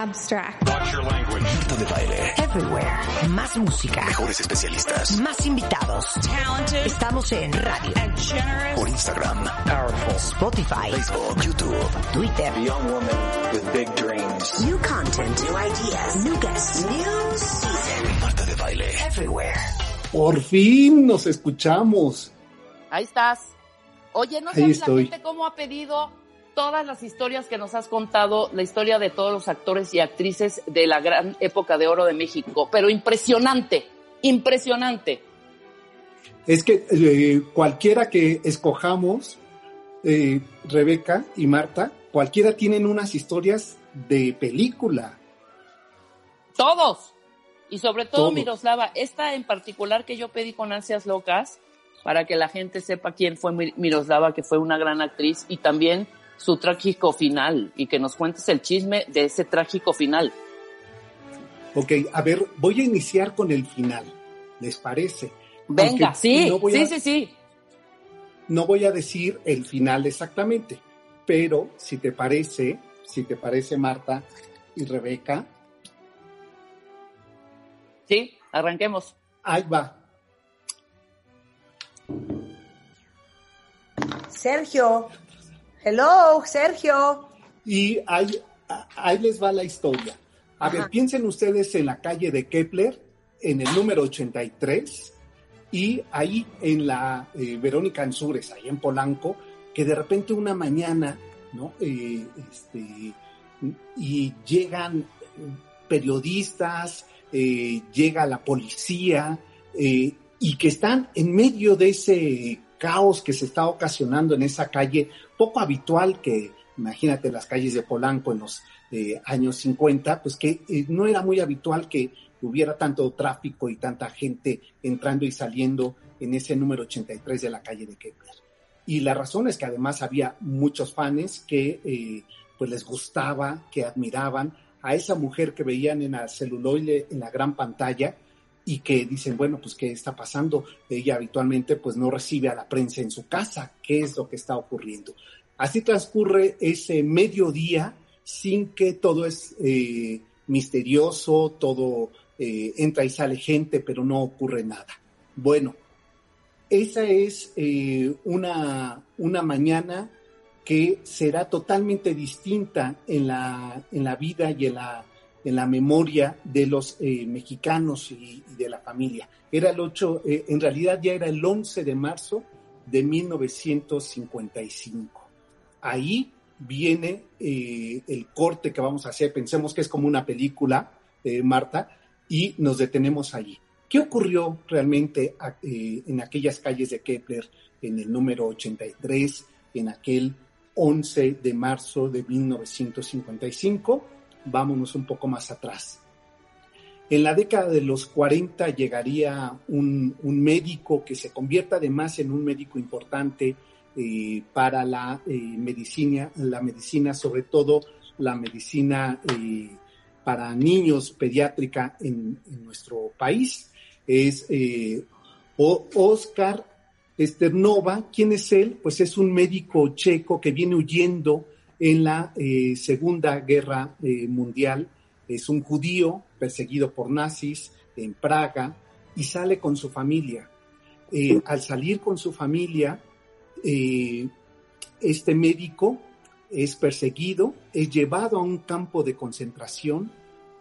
abstract. Marta de baile. Everywhere. Más música. Mejores especialistas. Más invitados. Estamos en radio, Por Instagram, powerful. Spotify, Facebook, YouTube. Twitter. Young woman with big dreams. New content, new ideas, new guests, new season. Marta de baile. Everywhere. Por fin nos escuchamos. Ahí estás. Oye, ¿no Ahí sabes la gente cómo ha pedido todas las historias que nos has contado, la historia de todos los actores y actrices de la gran época de oro de México? Pero impresionante, impresionante. Es que eh, cualquiera que escojamos, eh, Rebeca y Marta, cualquiera tienen unas historias de película. Todos. Y sobre todo Todos. Miroslava, esta en particular que yo pedí con ansias locas, para que la gente sepa quién fue Mi- Miroslava, que fue una gran actriz, y también su trágico final, y que nos cuentes el chisme de ese trágico final. Ok, a ver, voy a iniciar con el final. ¿Les parece? Venga, Aunque sí, no sí, a- sí, sí. No voy a decir el final exactamente, pero si te parece, si te parece Marta y Rebeca, Sí, arranquemos. ahí va. Sergio. Hello, Sergio. Y ahí, les va la historia. A ver, piensen ustedes en la calle de Kepler, en el número 83, y ahí en la eh, Verónica Ansures, ahí en Polanco, que de repente una mañana, ¿no? Eh, este, y llegan eh, periodistas, eh, llega la policía, y que están en medio de ese caos que se está ocasionando en esa calle, poco habitual que, imagínate, las calles de Polanco en los eh, años 50, pues que eh, no era muy habitual que hubiera tanto tráfico y tanta gente entrando y saliendo en ese número 83 de la calle de Kepler. Y la razón es que además había muchos fans que eh, pues les gustaba, que admiraban a esa mujer que veían en la celuloide, en la gran pantalla, y que dicen, bueno, pues qué está pasando. Ella habitualmente pues no recibe a la prensa en su casa. ¿Qué es lo que está ocurriendo? Así transcurre ese mediodía sin que todo es eh, misterioso, todo eh, entra y sale gente, pero no ocurre nada. Bueno, esa es eh, una, una mañana que será totalmente distinta en la, en la vida y en la, en la memoria de los eh, mexicanos y, de la familia. Era el 8, eh, en realidad ya era el 11 de marzo de 1955. Ahí viene eh, el corte que vamos a hacer, pensemos que es como una película, eh, Marta, y nos detenemos allí. ¿Qué ocurrió realmente a- en aquellas calles de Kepler, en el número 83, en aquel 11 de marzo de 1955? Vámonos un poco más atrás. En la década de los 40 llegaría un, médico que se convierta además en un médico importante eh, para la eh, medicina, la medicina, sobre todo la medicina eh, para niños pediátrica en, en nuestro país. Es Oscar Sternova. ¿Quién es él? Pues es un médico checo que viene huyendo en la eh, Segunda Guerra eh, Mundial. Es un judío perseguido por nazis en Praga y sale con su familia. Eh, al salir con su familia, este médico es perseguido, es llevado a un campo de concentración,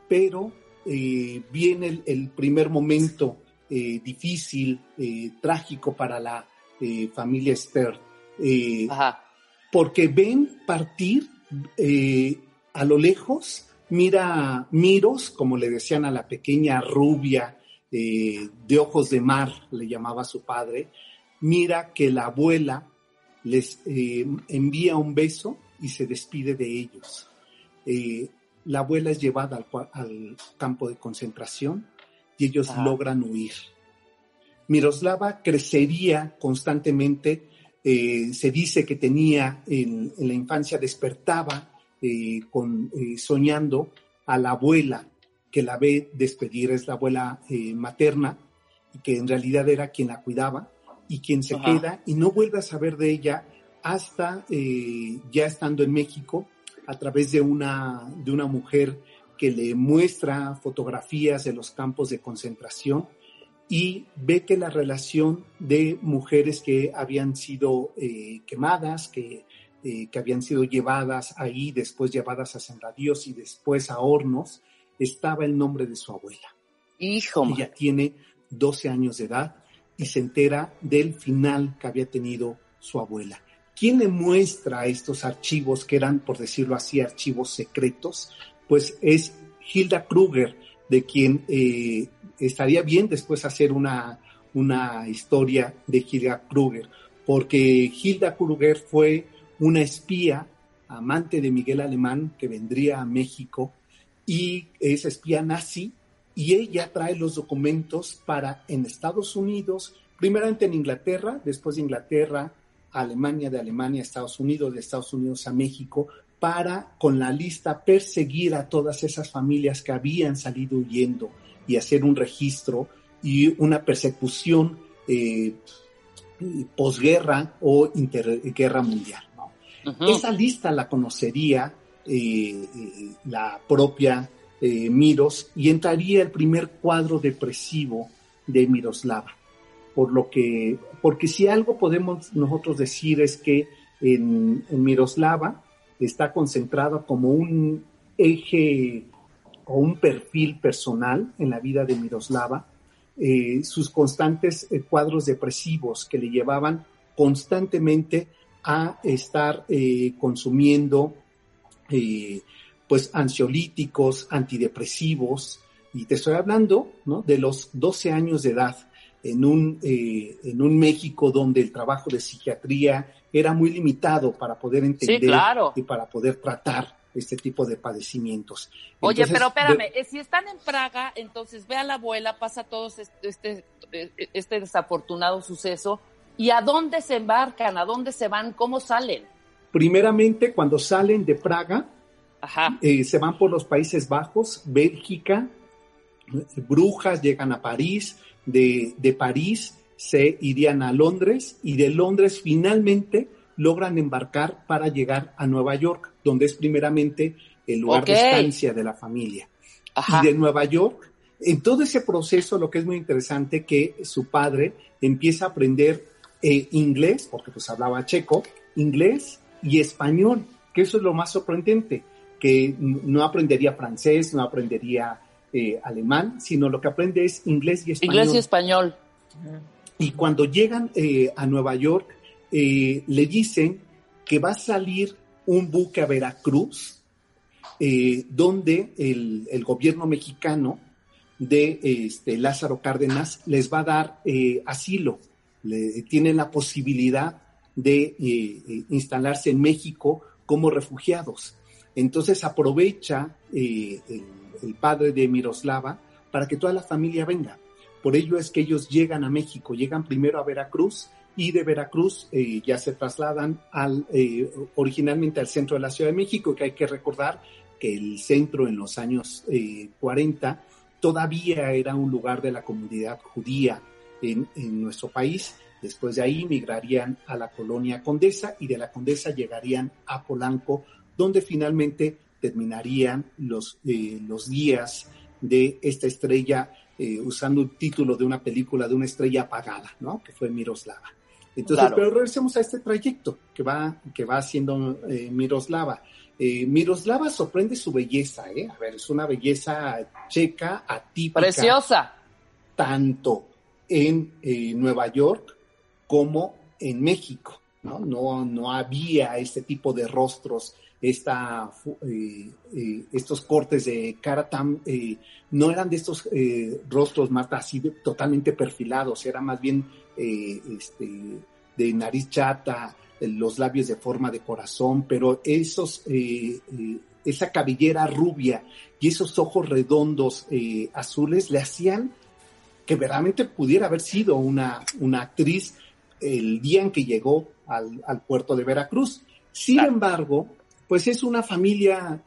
pero viene el, primer momento difícil, trágico para la familia Stern. Porque ven partir eh, a lo lejos, mira Miros, como le decían a la pequeña rubia eh, de ojos de mar, le llamaba su padre, mira que la abuela les eh, envía un beso y se despide de ellos. La abuela es llevada al, campo de concentración y ellos Ajá. logran huir. Miroslava crecería constantemente, eh, se dice que tenía en, en la infancia, despertaba eh, con, eh, soñando a la abuela que la ve despedir, es la abuela materna, y que en realidad era quien la cuidaba, y quien se Ajá. queda y no vuelve a saber de ella hasta ya estando en México, a través de una, de una mujer que le muestra fotografías de los campos de concentración y ve que la relación de mujeres que habían sido eh, quemadas, que, eh, que habían sido llevadas ahí, después llevadas a sembradíos y después a hornos, estaba el nombre de su abuela. Hijo, man. Ella tiene 12 años de edad y se entera del final que había tenido su abuela. ¿Quién le muestra estos archivos que eran, por decirlo así, archivos secretos? Pues es Hilda Kruger, de quien eh, estaría bien después hacer una, una historia de Hilda Kruger, porque Hilda Kruger fue una espía, amante de Miguel Alemán, que vendría a México, y es espía nazi, y ella trae los documentos para en Estados Unidos, primeramente en Inglaterra, después de Inglaterra, Alemania, de Alemania a Estados Unidos, de Estados Unidos a México, para con la lista perseguir a todas esas familias que habían salido huyendo y hacer un registro y una persecución eh, posguerra o interguerra mundial. Esa lista la conocería eh, eh, la propia Miros y entraría el primer cuadro depresivo de Miroslava. Por lo que, porque si algo podemos nosotros decir es que en, en Miroslava está concentrado como un eje o un perfil personal en la vida de Miroslava, eh, sus constantes eh, cuadros depresivos que le llevaban constantemente a estar eh, consumiendo eh, pues ansiolíticos, antidepresivos, y te estoy hablando ¿no? de los 12 años de edad en un, en un México donde el trabajo de psiquiatría era muy limitado para poder entender claro. y para poder tratar este tipo de padecimientos. Oye, Entonces, pero espérame, de- eh, si están en Praga, entonces ve a la abuela, pasa todo este, este, este desafortunado suceso, ¿y a dónde se embarcan? ¿A dónde se van? ¿Cómo salen? primeramente, cuando salen de Praga, Ajá. eh, se van por los Países Bajos, Bélgica, Brujas, llegan a París, de, de París se irían a Londres y de Londres finalmente logran embarcar para llegar a Nueva York, donde es primeramente el lugar de estancia de la familia. Ajá. Y de Nueva York, en todo ese proceso, lo que es muy interesante, que su padre empieza a aprender eh, inglés, porque pues hablaba checo, inglés y español, que eso es lo más sorprendente, que no aprendería francés, no aprendería eh, alemán, sino lo que aprende es inglés y español. Inglés y español. Y cuando llegan eh, a Nueva York, eh, le dicen que va a salir un buque a Veracruz, eh, donde el, gobierno mexicano de este, Lázaro Cárdenas les va a dar eh, asilo, le, tienen la posibilidad de eh, instalarse en México como refugiados. Entonces aprovecha el, el padre de Miroslava para que toda la familia venga. Por ello es que ellos llegan a México, llegan primero a Veracruz y de Veracruz eh, ya se trasladan al, eh, originalmente al centro de la Ciudad de México, que hay que recordar que el centro en los años eh, 40 todavía era un lugar de la comunidad judía en, nuestro país. Después de ahí migrarían a la colonia Condesa y de la Condesa llegarían a Polanco, donde finalmente terminarían los, eh, los días de esta estrella, eh, usando el título de una película de una estrella apagada, ¿no? Que fue Miroslava. Entonces, Claro. pero regresemos a este trayecto que va, que va haciendo eh, Miroslava. Eh, Miroslava sorprende su belleza, ¿eh? A ver, es una belleza checa, atípica Preciosa. tanto en eh, Nueva York como en México. ¿no? No, no había este tipo de rostros, esta, estos cortes de cara tan, eh, no eran de estos eh, rostros más así de- totalmente perfilados, era más bien eh, este, de nariz chata, eh, los labios de forma de corazón, pero esos eh, eh, esa cabellera rubia y esos ojos redondos eh, azules le hacían que verdaderamente pudiera haber sido una, una actriz el día en que llegó al, al puerto de Veracruz. Sin Claro. embargo, pues es una familia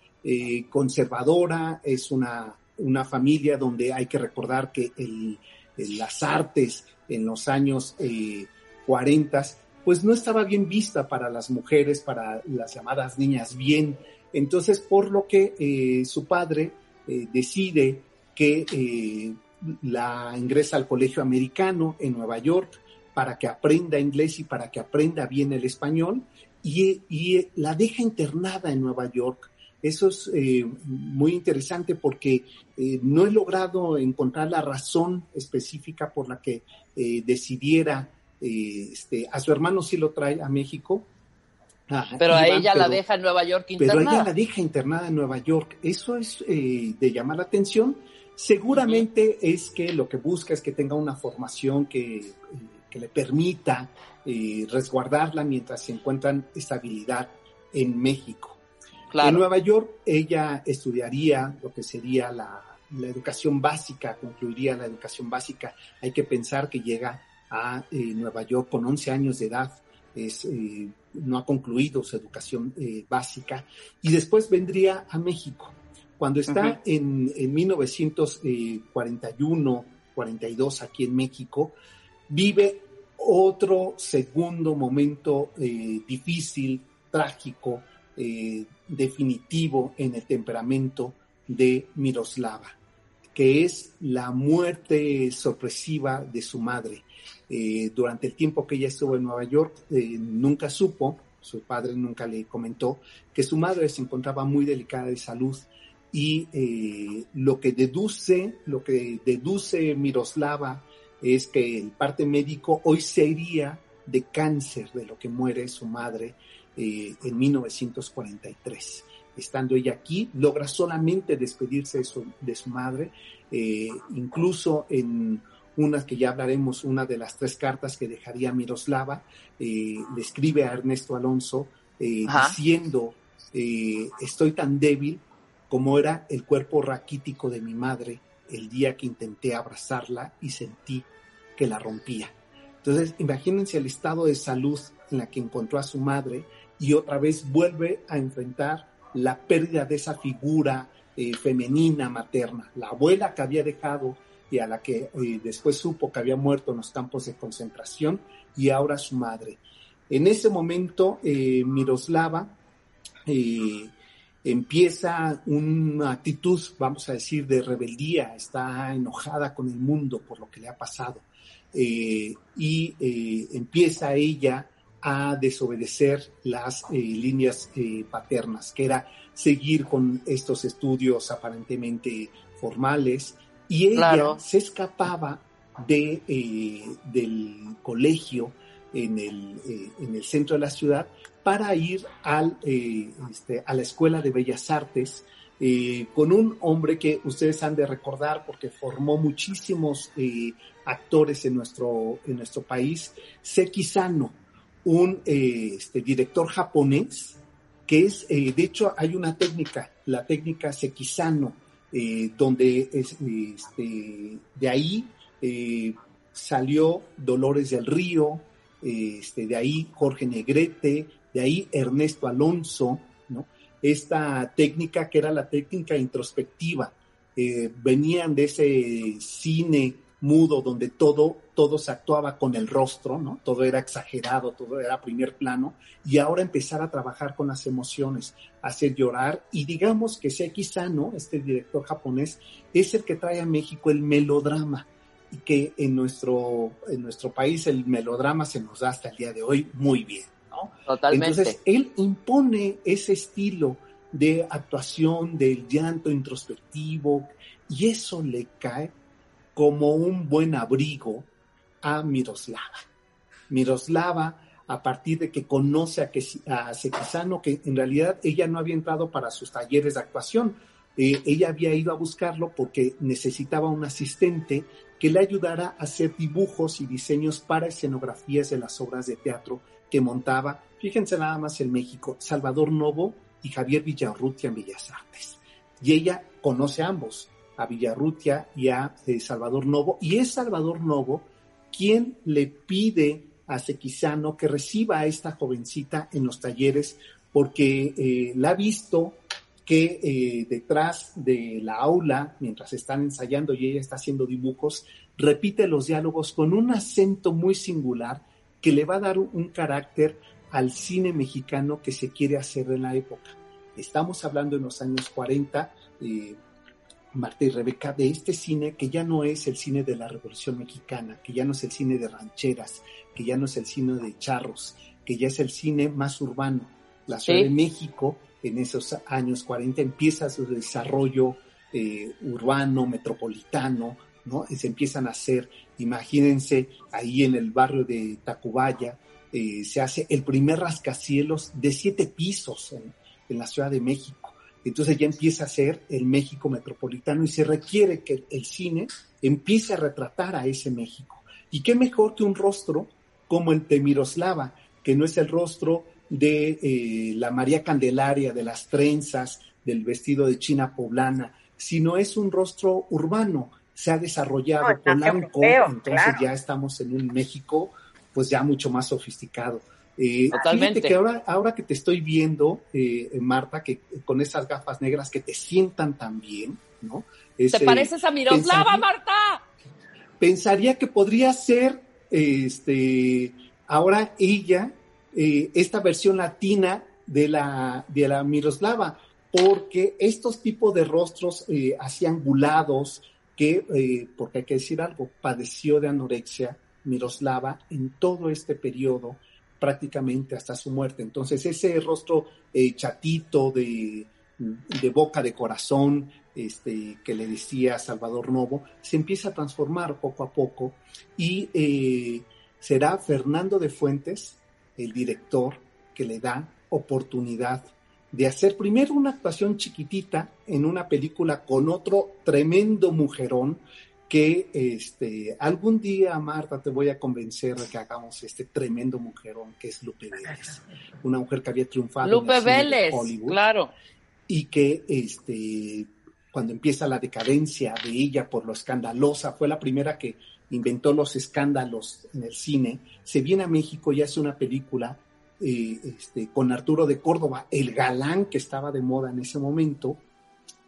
conservadora, es una, una familia donde hay que recordar que el- las artes en los años eh, 40, pues no estaba bien vista para las mujeres, para las llamadas niñas bien. Entonces, por lo que eh, su padre eh, decide que eh, la ingresa al colegio americano en Nueva York para que aprenda inglés y para que aprenda bien el español y, y la deja internada en Nueva York. Eso es eh, muy interesante porque eh, no he logrado encontrar la razón específica por la que eh, decidiera, este, a su hermano sí lo trae a México. a Pero a ella la deja en Nueva York pero ella internada. la deja internada en Nueva York. Eso es de llamar la atención. Seguramente es que lo que busca es que tenga una formación que, que le permita resguardarla mientras se encuentran estabilidad en México. En. Nueva York ella estudiaría lo que sería la, la educación básica, concluiría la educación básica. Hay que pensar que llega a eh, Nueva York con 11 años de edad, es, eh, no ha concluido su educación eh, básica y después vendría a México. Cuando está Ujú. en, en 1941, 42 aquí en México, vive otro segundo momento difícil, trágico, eh, definitivo en el temperamento de Miroslava, que es la muerte sorpresiva de su madre. Eh, durante el tiempo que ella estuvo en Nueva York, eh, nunca supo, su padre nunca le comentó, que su madre se encontraba muy delicada de salud y eh, lo que deduce, lo que deduce Miroslava es que el parte médico hoy sería de cáncer de lo que muere su madre eh, en 1943. Estando ella aquí, logra solamente despedirse de su, de su madre, eh, incluso en una que ya hablaremos, una de las tres cartas que dejaría Miroslava, eh, le escribe a Ernesto Alonso eh, diciendo, estoy tan débil como era el cuerpo raquítico de mi madre el día que intenté abrazarla y sentí que la rompía. Entonces, imagínense el estado de salud en la que encontró a su madre y otra vez vuelve a enfrentar la pérdida de esa figura eh, femenina materna, la abuela que había dejado y a la que eh, después supo que había muerto en los campos de concentración y ahora su madre. En ese momento, eh, Miroslava empieza una actitud, vamos a decir, de rebeldía, está enojada con el mundo por lo que le ha pasado y empieza ella a desobedecer las eh, líneas eh, paternas, que era seguir con estos estudios aparentemente formales, y ella Claro. se escapaba de, eh, del colegio en el, en el centro de la ciudad para ir al, eh, este, a la Escuela de Bellas Artes eh, con un hombre que ustedes han de recordar porque formó muchísimos eh, actores en nuestro, en nuestro país, Seki Sano, un eh, este, director japonés que es, eh, de hecho, hay una técnica, la técnica Sekisano, eh, donde es, este, de ahí salió Dolores del Río, este, de ahí Jorge Negrete, de ahí Ernesto Alonso, ¿no? Esta técnica que era la técnica introspectiva, venían de ese cine mudo donde todo, todo se actuaba con el rostro, ¿no? Todo era exagerado, todo era primer plano, y ahora empezar a trabajar con las emociones, hacer llorar, y digamos que Seki Sano, este director japonés, es el que trae a México el melodrama, y que en nuestro, en nuestro país el melodrama se nos da hasta el día de hoy muy bien, ¿no? Totalmente. Entonces, él impone ese estilo de actuación, del llanto introspectivo, y eso le cae como un buen abrigo a Miroslava. Miroslava, a partir de que conoce a, a que en realidad ella no había entrado para sus talleres de actuación, eh, ella había ido a buscarlo porque necesitaba un asistente que le ayudara a hacer dibujos y diseños para escenografías de las obras de teatro que montaba. Fíjense nada más en México, Salvador Novo y Javier Villarrutia en Bellas Artes. Y ella conoce a ambos, a Villarrutia y a eh, Salvador Novo, y es Salvador Novo quien le pide a Sequizano que reciba a esta jovencita en los talleres porque eh, la ha visto que eh, detrás de la aula, mientras están ensayando y ella está haciendo dibujos, repite los diálogos con un acento muy singular que le va a dar un carácter al cine mexicano que se quiere hacer en la época. Estamos hablando en los años 40, eh, Marta y Rebeca, de este cine que ya no es el cine de la Revolución Mexicana, que ya no es el cine de rancheras, que ya no es el cine de charros, que ya es el cine más urbano. La Ciudad de México en esos años 40 empieza su desarrollo eh, urbano, metropolitano, ¿no? se empiezan a hacer, imagínense, ahí en el barrio de Tacubaya, eh, se hace el primer rascacielos de siete pisos en, en, la Ciudad de México. Entonces ya empieza a ser el México metropolitano y se requiere que el cine empiece a retratar a ese México. Y qué mejor que un rostro como el de Miroslava, que no es el rostro de eh, la María Candelaria, de las trenzas, del vestido de China poblana, sino es un rostro urbano, se ha desarrollado no, Polanco, europeo, entonces claro. ya estamos en un México pues ya mucho más sofisticado. Eh, Totalmente. Fíjate que ahora, ahora que te estoy viendo, eh, Marta, que con esas gafas negras que te sientan tan bien, ¿no? Es, ¿Te pareces a Miroslava, pensaría- Marta? pensaría que podría ser este ahora ella eh, esta versión latina de la de la Miroslava porque estos tipos de rostros eh, así angulados que eh, porque hay que decir algo padeció de anorexia Miroslava en todo este periodo prácticamente hasta su muerte. Entonces ese rostro eh, chatito de boca de corazón, este, que le decía Salvador Novo, se empieza a transformar poco a poco y eh, será Fernando de Fuentes, el director, que le da oportunidad de hacer primero una actuación chiquitita en una película con otro tremendo mujerón que este, algún día, Marta, te voy a convencer de que hagamos este tremendo mujerón que es Lupe Vélez, una mujer que había triunfado en Lupe de Vélez, Hollywood. claro. y que este cuando empieza la decadencia de ella por lo escandalosa, fue la primera que inventó los escándalos en el cine, se viene a México y hace una película eh, este, con Arturo de Córdoba, el galán que estaba de moda en ese momento,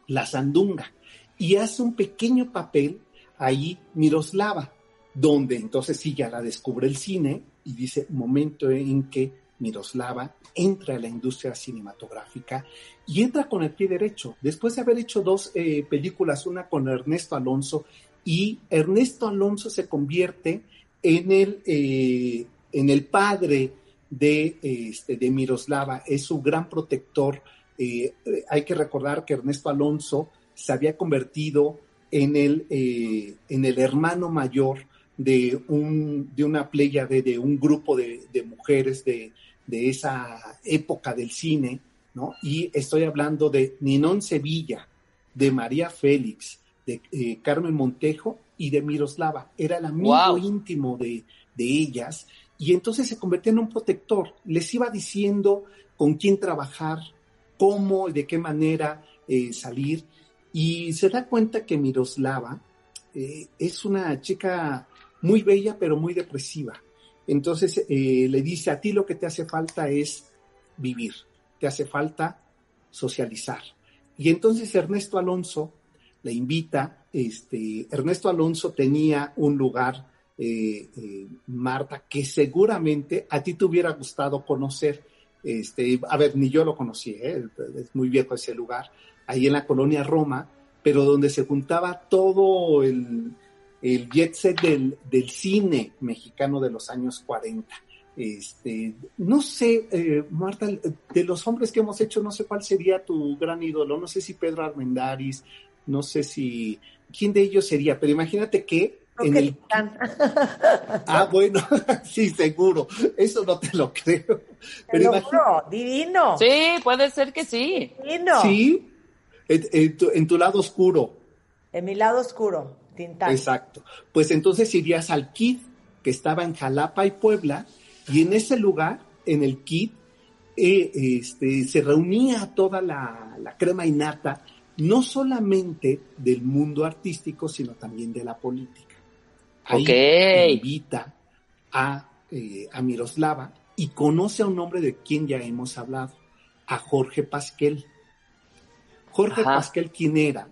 La Sandunga, y hace un pequeño papel ahí Miroslava, donde entonces sí ya la descubre el cine y dice momento en que Miroslava entra a la industria cinematográfica y entra con el pie derecho. Después de haber hecho dos eh, películas, una con Ernesto Alonso, y Ernesto Alonso se convierte en el, eh, en el padre de, este, de Miroslava, es su gran protector. Eh, hay que recordar que Ernesto Alonso se había convertido en el, eh, en el hermano mayor de, un, de una playa de, de un grupo de, de mujeres de, de esa época del cine, ¿no? Y estoy hablando de Ninón Sevilla, de María Félix, de eh, Carmen Montejo y de Miroslava. Era el amigo Wow. íntimo de, de ellas y entonces se convirtió en un protector. Les iba diciendo con quién trabajar, cómo y de qué manera eh, salir y se da cuenta que Miroslava eh, es una chica muy bella pero muy depresiva. Entonces eh, le dice, a ti lo que te hace falta es vivir, te hace falta socializar. Y entonces Ernesto Alonso le invita, este, Ernesto Alonso tenía un lugar, eh, Marta, que seguramente a ti te hubiera gustado conocer. Este, a ver, ni yo lo conocí, ¿eh? es muy viejo ese lugar, ahí en la colonia Roma, pero donde se juntaba todo el, el jet set del, del cine mexicano de los años 40. Este, no sé, eh, Marta, de los hombres que hemos hecho, no sé cuál sería tu gran ídolo, no sé si Pedro Armendáriz, no sé si, quién de ellos sería, pero imagínate que en el... Ah, bueno, sí, seguro, eso no te lo creo. Te Pero lo juro, divino. Sí, puede ser que sí. Divino. sí, en, en tu, en tu lado oscuro, En mi lado oscuro, Tintán. Exacto. Pues entonces irías al KID, que estaba en Jalapa y Puebla, y en ese lugar, en el KID, eh, este, se reunía toda la, la crema innata, no solamente del mundo artístico, sino también de la política. Ahí invita a, eh, a Miroslava y conoce a un hombre de quien ya hemos hablado, a Jorge Pasquel. Jorge Ajá. Pasquel, ¿quién era?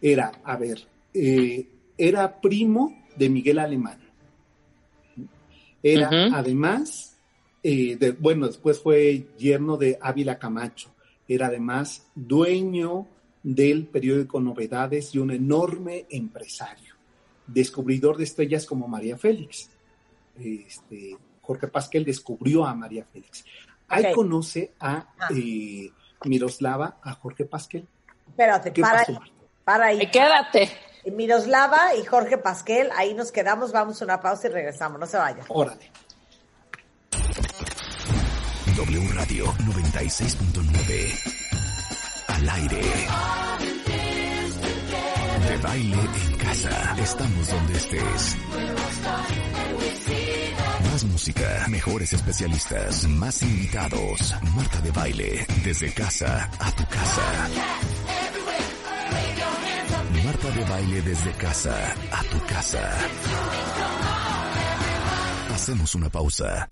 Era, a ver, eh, era primo de Miguel Alemán. Era además, eh, de- bueno, después fue yerno de Ávila Camacho. Era además dueño del periódico Novedades y un enorme empresario, descubridor de estrellas como María Félix. Este, Jorge Pasquel descubrió a María Félix. Ahí conoce a Ah. eh, Miroslava, a Jorge Pasquel. Espérate, ¿Qué para pasó, ahí. Para ahí. Eh, Quédate. Miroslava y Jorge Pasquel, ahí nos quedamos, vamos a una pausa y regresamos, no se vayan. Órale. W Radio 96.9. Al aire. De baile en Estamos donde estés. Más música, mejores especialistas, más invitados. Marta de baile, desde casa a tu casa. Marta de baile desde casa a tu casa. Hacemos una pausa.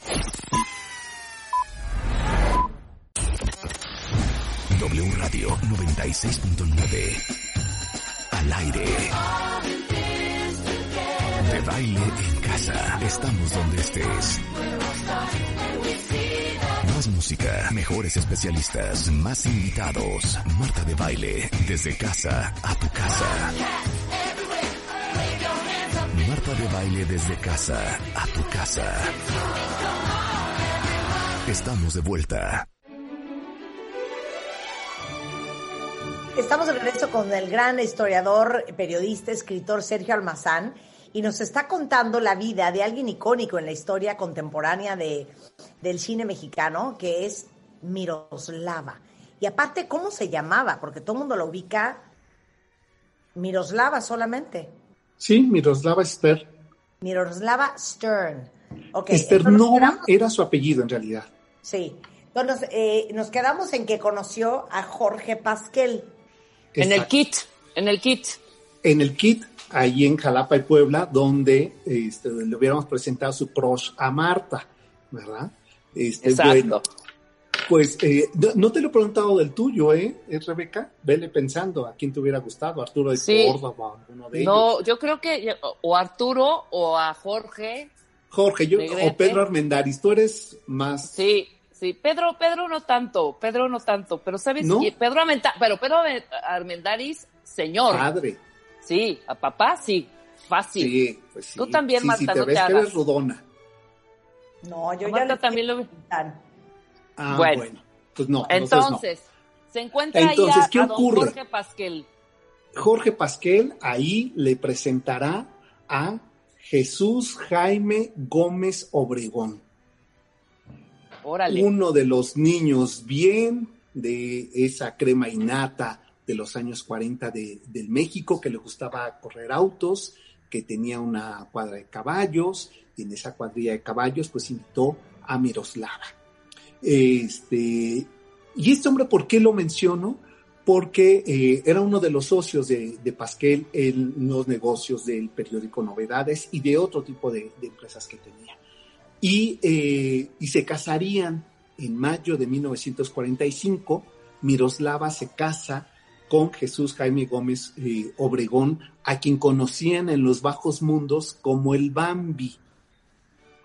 W Radio 96.9. Al aire. De baile en casa. Estamos donde estés. Más música, mejores especialistas, más invitados. Marta de baile, desde casa a tu casa. Marta de baile desde casa a tu casa. Estamos de vuelta. Estamos de regreso con el gran historiador, periodista, escritor Sergio Almazán y nos está contando la vida de alguien icónico en la historia contemporánea de, del cine mexicano, que es Miroslava. Y aparte, ¿cómo se llamaba? Porque todo el mundo lo ubica Miroslava solamente. Sí, Miroslava Esther. Miroslava Stern. Ok, entonces nos Esternova quedamos- era su apellido en realidad. Sí. Entonces, eh, nos quedamos en que conoció a Jorge Pasquel. En el kit. En el kit. En el kit, ahí en Jalapa y Puebla, donde este, le hubiéramos presentado su crush a Marta, ¿verdad? Este, Exacto. bueno, pues eh, no, no te lo he preguntado del tuyo, ¿eh? ¿Es Rebeca? Vele pensando a quién te hubiera gustado, Arturo de Sí. Córdoba, o alguno de No, ellos. yo creo que o Arturo o a Jorge. Jorge, yo, Negrete. o Pedro Armendáriz, tú eres más... Sí, sí. Pedro, Pedro no tanto. Pedro no tanto. Pero sabes ¿No? Pedro Armenta- pero Pedro Armendáriz, señor. Padre. Sí, a papá sí. Fácil. Sí, pues sí. Tú también, sí, Marta, sí, te no te ves que hagas. eres rodona. No, yo A ya Marta también lo vi. Tan. Ah, bueno. Bueno. Pues no, entonces no. Entonces, se encuentra Entonces, ahí a, ¿qué a don ocurre? Jorge Pasquel. Jorge Pasquel ahí le presentará a Jesús Jaime Gómez Obregón, Órale. uno de los niños bien de esa crema innata de los años 40 de, del México, que le gustaba correr autos, que tenía una cuadra de caballos, y en esa cuadrilla de caballos pues invitó a Miroslava. Este, y este hombre, ¿por qué lo menciono? Porque eh, era uno de los socios de, de Pasquel en los negocios del periódico Novedades y de otro tipo de, empresas que tenía. Y, eh, y se casarían en mayo de 1945. Miroslava se casa con Jesús Jaime Gómez eh, Obregón, a quien conocían en los bajos mundos como el Bambi.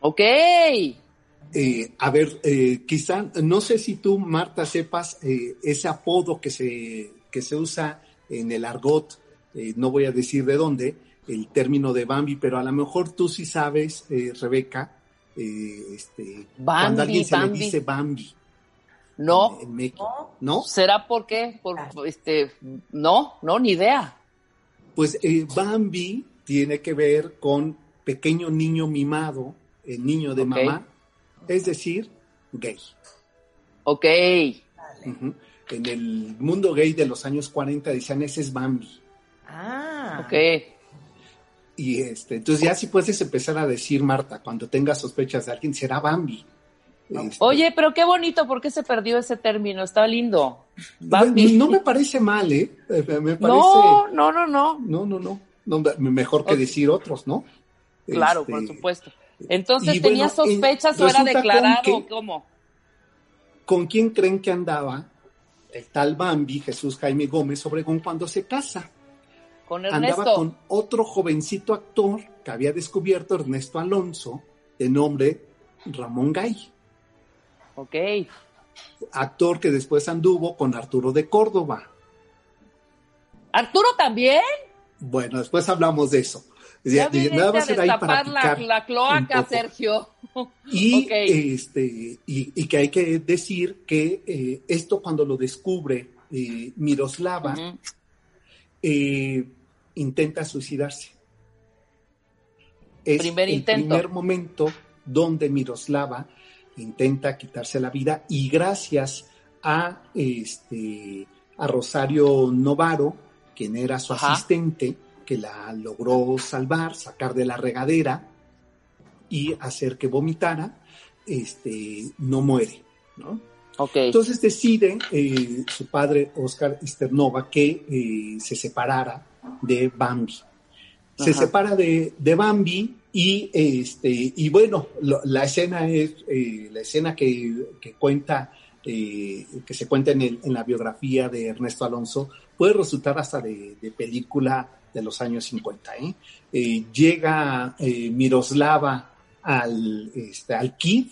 Ok. Eh, a ver, eh, quizá, no sé si tú, Marta, sepas eh, ese apodo que se, que se usa en el argot, eh, no voy a decir de dónde, el término de Bambi, pero a lo mejor tú sí sabes, eh, Rebeca, eh, este, Bambi, cuando alguien se Bambi. le dice Bambi No. en, en México, ¿No? ¿Será por qué? Por, Ah. este, no, no, ni idea. Pues eh, Bambi tiene que ver con pequeño niño mimado, el niño de mamá, es decir, gay. Ok. En el mundo gay de los años 40 decían, ese es Bambi. Ah. Ok. Y este, entonces ya si puedes empezar a decir, Marta, cuando tengas sospechas de alguien, será Bambi. Este, Oye, pero qué bonito, ¿por qué se perdió ese término? Está lindo. Bambi. no me parece mal, ¿eh? Eh, Me parece. no, no, no, no. No, no, no. No, mejor que decir otros, ¿no? Claro, Este, por supuesto. Entonces, ¿tenía bueno, sospechas eh, o era declarado? que- o ¿Cómo? ¿Con quién creen que andaba el tal Bambi, Jesús Jaime Gómez Obregón, cuando se casa? Con Andaba Ernesto. con otro jovencito actor que había descubierto Ernesto Alonso, de nombre Ramón Gay, Ok. actor que después anduvo con Arturo de Córdoba. ¿Arturo también? Bueno, después hablamos de eso. Ya De- nada a más era ahí para la, cloaca. Sergio. Y, este, y, y que hay que decir que eh, esto cuando lo descubre eh, Miroslava, eh, intenta suicidarse. Es Primer el intento. primer momento donde Miroslava intenta quitarse la vida y gracias a, este, a Rosario Novaro, quien era su Ajá. asistente, que la logró salvar, sacar de la regadera y hacer que vomitara, este, no muere. ¿no? Entonces decide eh, su padre, Oscar Isternova, que eh, se separara de Bambi. Se Ajá. separa de, de Bambi y, este, y bueno, lo- la escena es eh, la escena que, que cuenta, eh, que se cuenta en, el- en la biografía de Ernesto Alonso, puede resultar hasta de, de película de los años 50. ¿eh? Llega Miroslava al, este, al Kid,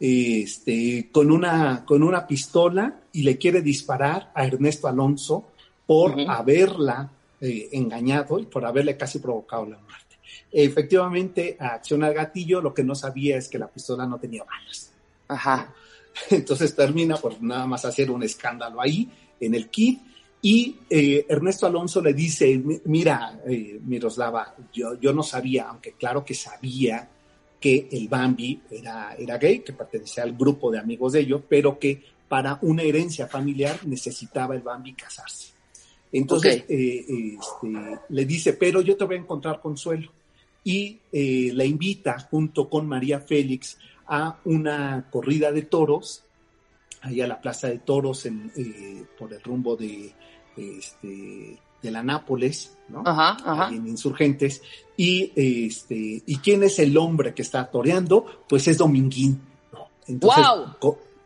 este, con, una, con una pistola y le quiere disparar a Ernesto Alonso por haberla engañado y por haberle casi provocado la muerte. Efectivamente, acciona el gatillo, lo que no sabía es que la pistola no tenía balas. Ajá. Entonces termina por nada más hacer un escándalo ahí en el kit y eh, Ernesto Alonso le dice, "Mi- mira, eh, Miroslava, yo, yo no sabía, aunque claro que sabía que el Bambi era, era gay, que pertenecía al grupo de amigos de ellos, pero que para una herencia familiar necesitaba el Bambi casarse. Entonces eh, este, le dice, pero yo te voy a encontrar consuelo. Y eh, la invita junto con María Félix a una corrida de toros, ahí a la Plaza de Toros en, eh, por el rumbo de, este, de la Nápoles, ¿no? Ajá, ajá. ahí en Insurgentes. Y, este, ¿Y quién es el hombre que está toreando? Pues es Dominguín. ¿no? Entonces.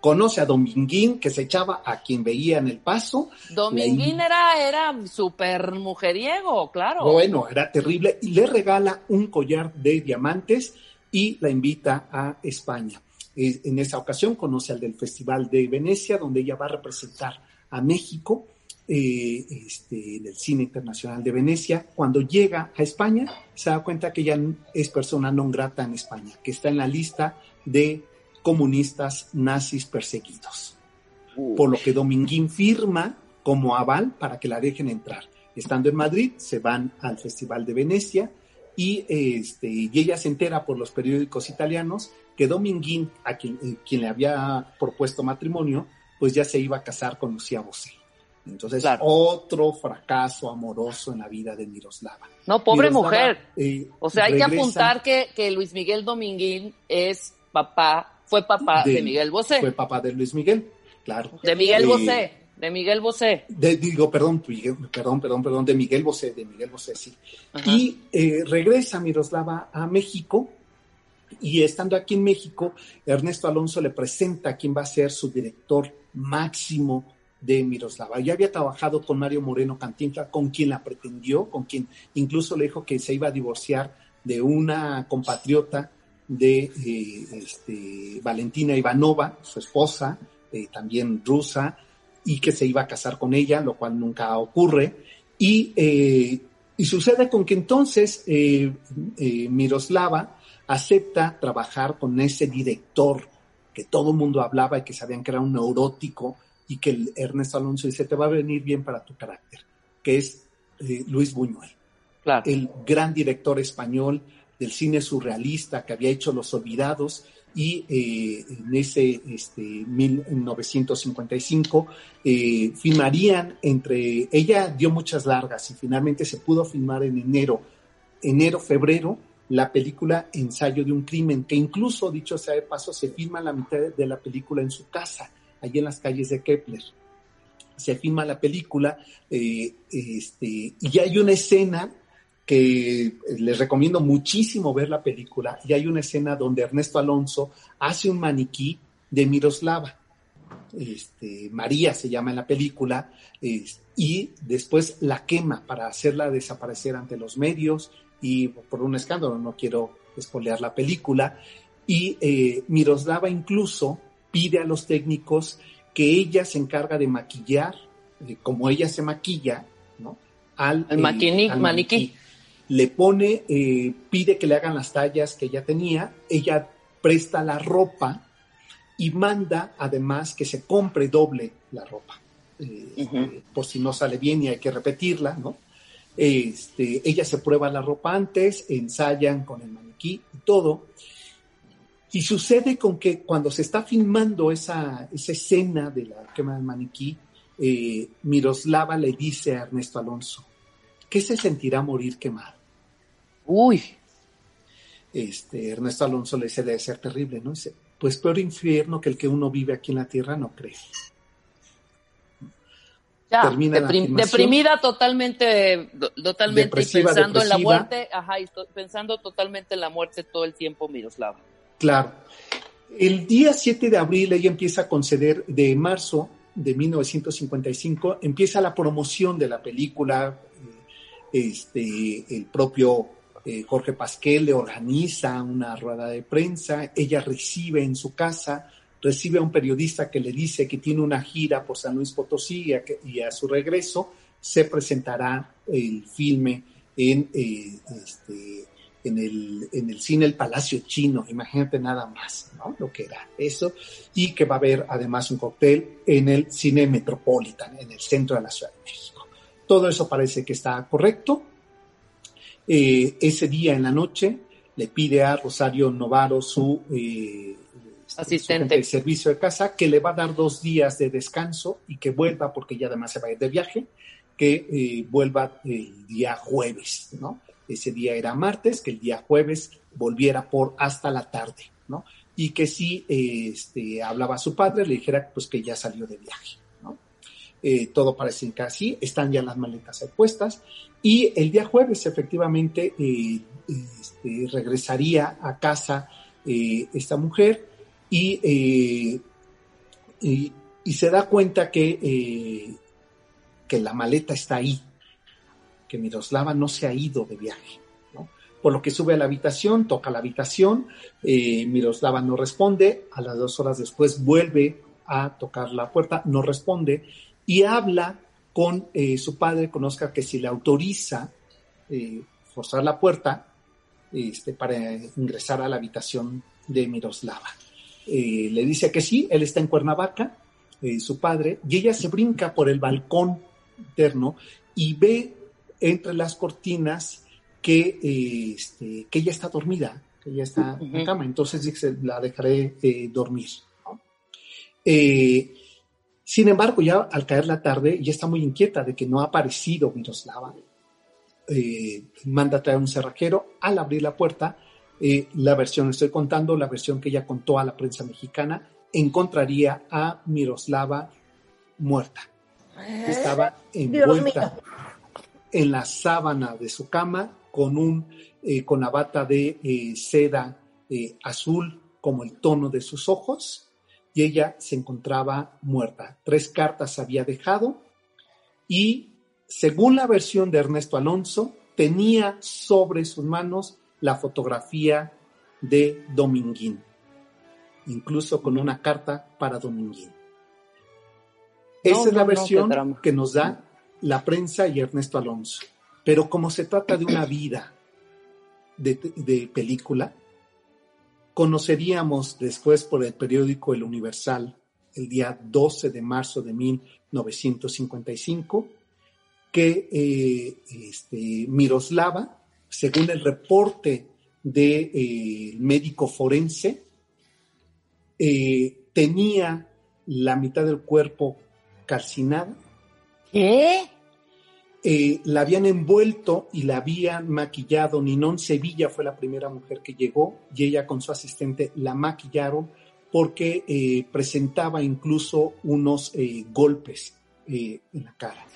Co- conoce a Dominguín, que se echaba a quien veía en el paso. Dominguín era, era súper mujeriego, claro. Bueno, era terrible. Y le regala un collar de diamantes y la invita a España. En esa ocasión conoce al del Festival de Venecia, donde ella va a representar a México eh, este, en el Cine Internacional de Venecia. Cuando llega a España, se da cuenta que ella es persona non grata en España, que está en la lista de comunistas nazis perseguidos por lo que Dominguín firma como aval para que la dejen entrar. Estando en Madrid, se van al Festival de Venecia y, este, y ella se entera por los periódicos italianos que Dominguín, a quien, eh, quien le había propuesto matrimonio, pues ya se iba a casar con Lucía Bosé. Entonces, Claro. otro fracaso amoroso en la vida de Miroslava. no, pobre Miroslava, mujer. eh, O sea, hay que apuntar que, que Luis Miguel Dominguín es papá, fue papá de, De- Miguel Bosé. Fue papá de Luis Miguel, claro. de Miguel Eh, Bosé. De Miguel Bosé. De- digo, perdón, perdón, perdón, perdón, de Miguel Bosé, de Miguel Bosé, sí. Ajá. Y eh, regresa Miroslava a México y estando aquí en México, Ernesto Alonso le presenta a quien va a ser su director máximo de Miroslava. Ya había trabajado con Mario Moreno Cantinflas, con quien la pretendió, con quien incluso le dijo que se iba a divorciar de una compatriota de eh, este, Valentina Ivanova, su esposa, eh, también rusa, y que se iba a casar con ella, lo cual nunca ocurre. Y, eh, y sucede con que entonces Miroslava acepta trabajar con ese director que todo el mundo hablaba y que sabían que era un neurótico y que el Ernesto Alonso dice, te va a venir bien para tu carácter, que es Luis Buñuel Claro. el gran director español del cine surrealista que había hecho Los Olvidados y eh, en ese este, 1955 eh, filmarían entre, ella dio muchas largas y finalmente se pudo filmar en enero, enero, febrero la película Ensayo de un crimen, que incluso, dicho sea de paso, se filma la mitad de la película en su casa, allí en las calles de Kepler. Se filma la película eh, este, y hay una escena que les recomiendo muchísimo ver la película, y hay una escena donde Ernesto Alonso hace un maniquí de Miroslava. Este, María se llama en la película, y después la quema para hacerla desaparecer ante los medios y por un escándalo, no quiero espolear la película, y eh, Miroslava incluso pide a los técnicos que ella se encarga de maquillar, como ella se maquilla, ¿no? Al, El eh, al maniquí. Le pone, eh, pide que le hagan las tallas que ella tenía, ella presta la ropa y manda además que se compre doble la ropa, eh, Ujú. por si no sale bien y hay que repetirla, ¿no? Este, ella se prueba la ropa antes, ensayan con el maniquí y todo. Y sucede con que cuando se está filmando esa, esa escena de la quema del maniquí, eh, Miroslava le dice a Ernesto Alonso, ¿qué se sentirá morir quemado? Uy, Este, Ernesto Alonso le dice, debe ser terrible, ¿no? Dice, pues peor infierno que el que uno vive aquí en la tierra, no cree. ya, Termina la deprim- filmación. deprimida totalmente, totalmente Depresiva, pensando en la muerte, ajá, y to- pensando totalmente en la muerte todo el tiempo, Miroslava. Claro. El día 7 de abril ella empieza a conceder, de marzo de 1955, empieza la promoción de la película. eh, Este, el propio eh, Jorge Pasquel le organiza una rueda de prensa. Ella recibe en su casa, recibe a un periodista que le dice que tiene una gira por San Luis Potosí y a, su regreso se presentará el filme en eh, este, en el, en el cine El Palacio Chino, imagínate nada más, ¿no? Lo que era eso, y que va a haber además un cóctel en el cine Metropolitan, en el centro de la Ciudad de México. Todo eso parece que está correcto. Eh, ese día en la noche le pide a Rosario Novaro, su, eh, este, Asistente. de servicio de casa, que le va a dar dos días de descanso y que vuelva, porque ya además se va a ir de viaje, que eh, vuelva el día jueves, ¿no? Ese día era martes, que el día jueves volviera por hasta la tarde, ¿no? Y que si eh, este, hablaba a su padre, le dijera pues que ya salió de viaje. Eh, todo parece que así, están ya las maletas puestas, y el día jueves efectivamente eh, este, regresaría a casa eh, esta mujer y, y, se da cuenta que, que la maleta está ahí, que Miroslava no se ha ido de viaje. Por lo que sube a la habitación, toca la habitación, Miroslava no responde, a las dos horas después vuelve a tocar la puerta, no responde y habla con eh, su padre, con Oscar, que si le autoriza eh, forzar la puerta este, para ingresar a la habitación de Miroslava. Eh, le dice que sí, él está en Cuernavaca, su padre, y ella se brinca por el balcón interno y ve entre las cortinas que, este, que ella está dormida, que ella está en cama, entonces dice, la dejaré dormir. ¿no? Eh, sin embargo, ya al caer la tarde, ya está muy inquieta de que no ha aparecido Miroslava. Eh, manda a traer un cerrajero. Al abrir la puerta, eh, la versión, estoy contando, la versión que ella contó a la prensa mexicana, encontraría a Miroslava muerta. Estaba envuelta en la sábana de su cama con un eh, con la bata de eh, seda eh, azul como el tono de sus ojos y ella se encontraba muerta. Tres cartas había dejado y según la versión de Ernesto Alonso tenía sobre sus manos la fotografía de Dominguín, incluso con una carta para Dominguín. Esa No, es la no, versión que nos da la prensa y Ernesto Alonso. Pero como se trata de una vida de, de película, conoceríamos después por el periódico El Universal, el día 12 de marzo de 1955, que eh, este, Miroslava, según el reporte del de, eh, médico forense, eh, tenía la mitad del cuerpo calcinada, ¿Qué? Eh, la habían envuelto y la habían maquillado. Ninón Sevilla fue la primera mujer que llegó y ella con su asistente la maquillaron porque eh, presentaba incluso unos eh, golpes en la cara.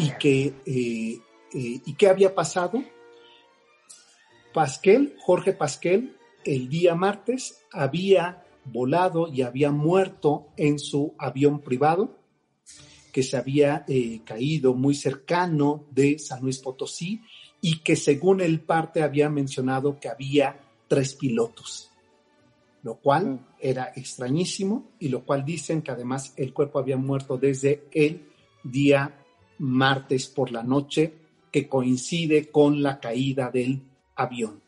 Y que, ¿Y qué había pasado? Pasquel, Jorge Pasquel, el día martes había volado y había muerto en su avión privado que se había eh, caído muy cercano de San Luis Potosí y que según el parte había mencionado que había tres pilotos, lo cual Mm. era extrañísimo y lo cual dicen que además el cuerpo había muerto desde el día martes por la noche que coincide con la caída del avión.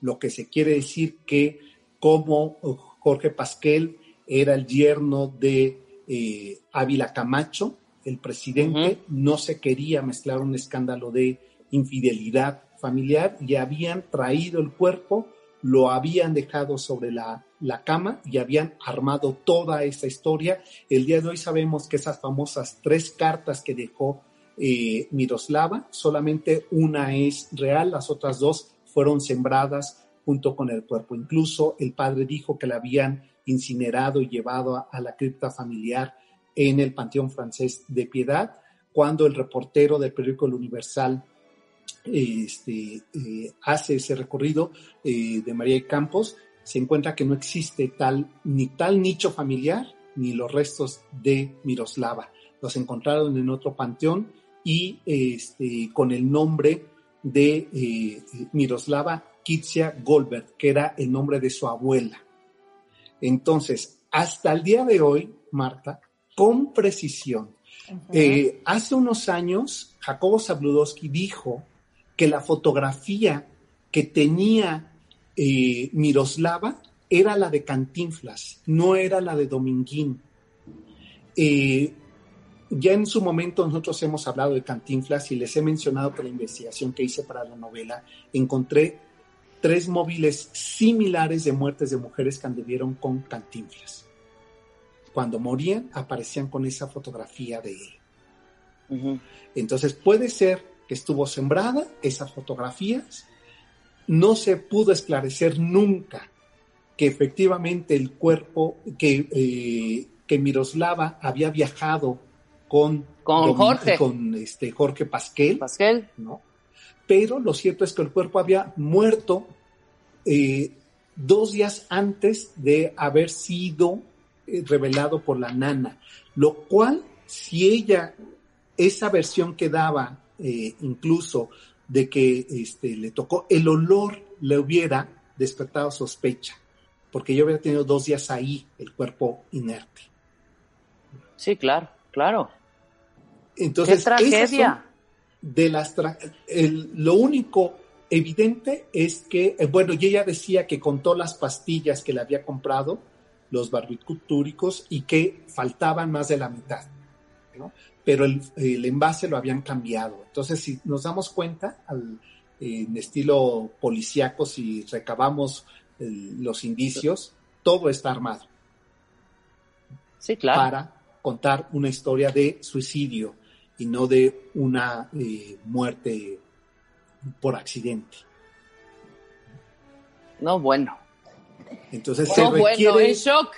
Lo que se quiere decir que como Jorge Pasquel era el yerno de eh, Ávila Camacho, el presidente, no se quería mezclar un escándalo de infidelidad familiar y habían traído el cuerpo, lo habían dejado sobre la, la cama y habían armado toda esa historia. El día de hoy sabemos que esas famosas tres cartas que dejó eh, Miroslava, solamente una es real, las otras dos fueron sembradas junto con el cuerpo. Incluso el padre dijo que la habían incinerado y llevado a, a la cripta familiar en el Panteón Francés de Piedad, cuando el reportero del periódico El Universal este, eh, hace ese recorrido eh, de María y Campos, se encuentra que no existe tal ni tal nicho familiar ni los restos de Miroslava. Los encontraron en otro panteón y este, con el nombre de eh, Miroslava Kitsia Goldberg, que era el nombre de su abuela. Entonces, hasta el día de hoy, Marta, con precisión, eh, hace unos años, Jacobo Zabludowski dijo que la fotografía que tenía eh, Miroslava era la de Cantinflas, no era la de Dominguín. Eh, ya en su momento nosotros hemos hablado de Cantinflas y les he mencionado que la investigación que hice para la novela encontré tres móviles similares de muertes de mujeres que anduvieron con Cantinflas. Cuando morían aparecían con esa fotografía de él. Entonces puede ser que estuvo sembrada esas fotografías. No se pudo esclarecer nunca que efectivamente el cuerpo, que, eh, que Miroslava había viajado con, Con Jorge. con este, Jorge Pasquel, Pasquel. ¿no? Pero lo cierto es que el cuerpo había muerto eh, dos días antes de haber sido revelado por la nana, lo cual, si ella, esa versión que daba eh, incluso de que este, le tocó, el olor le hubiera despertado sospecha, porque yo hubiera tenido dos días ahí el cuerpo inerte. Sí, claro, claro. Entonces, ¡Qué tragedia! de las tra- el- lo único evidente es que, eh, bueno, y ella decía que contó las pastillas que le había comprado, los barbitúricos, y que faltaban más de la mitad, ¿no? Pero el, el envase lo habían cambiado. Entonces, si nos damos cuenta, al, en estilo policíaco, si recabamos el- los indicios, todo está armado Sí, claro. para contar una historia de suicidio y no de una eh, muerte por accidente. No, bueno. Entonces se bueno, requiere... en shock.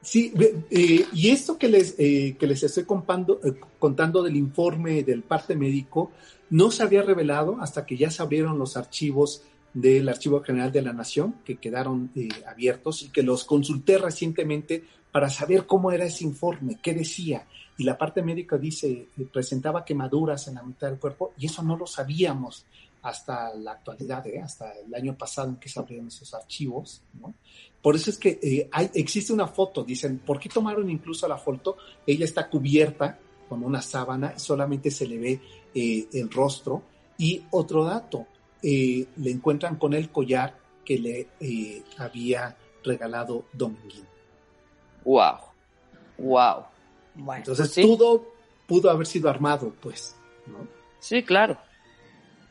Sí, eh, y esto que les, eh, que les estoy compando- eh, contando del informe del parte médico no se había revelado hasta que ya se abrieron los archivos del Archivo General de la Nación, que quedaron eh, abiertos y que los consulté recientemente para saber cómo era ese informe, qué decía. Y la parte médica dice, eh, presentaba quemaduras en la mitad del cuerpo y eso no lo sabíamos hasta la actualidad, ¿eh? hasta el año pasado en que se abrieron esos archivos. ¿no? Por eso es que eh, hay, existe una foto, dicen, ¿por qué tomaron incluso la foto? Ella está cubierta con una sábana, solamente se le ve eh, el rostro. Y otro dato, eh, le encuentran con el collar que le eh, había regalado Dominguín. Wow. Wow. Bueno, Entonces Sí. todo pudo haber sido armado, pues. ¿no? Sí, claro.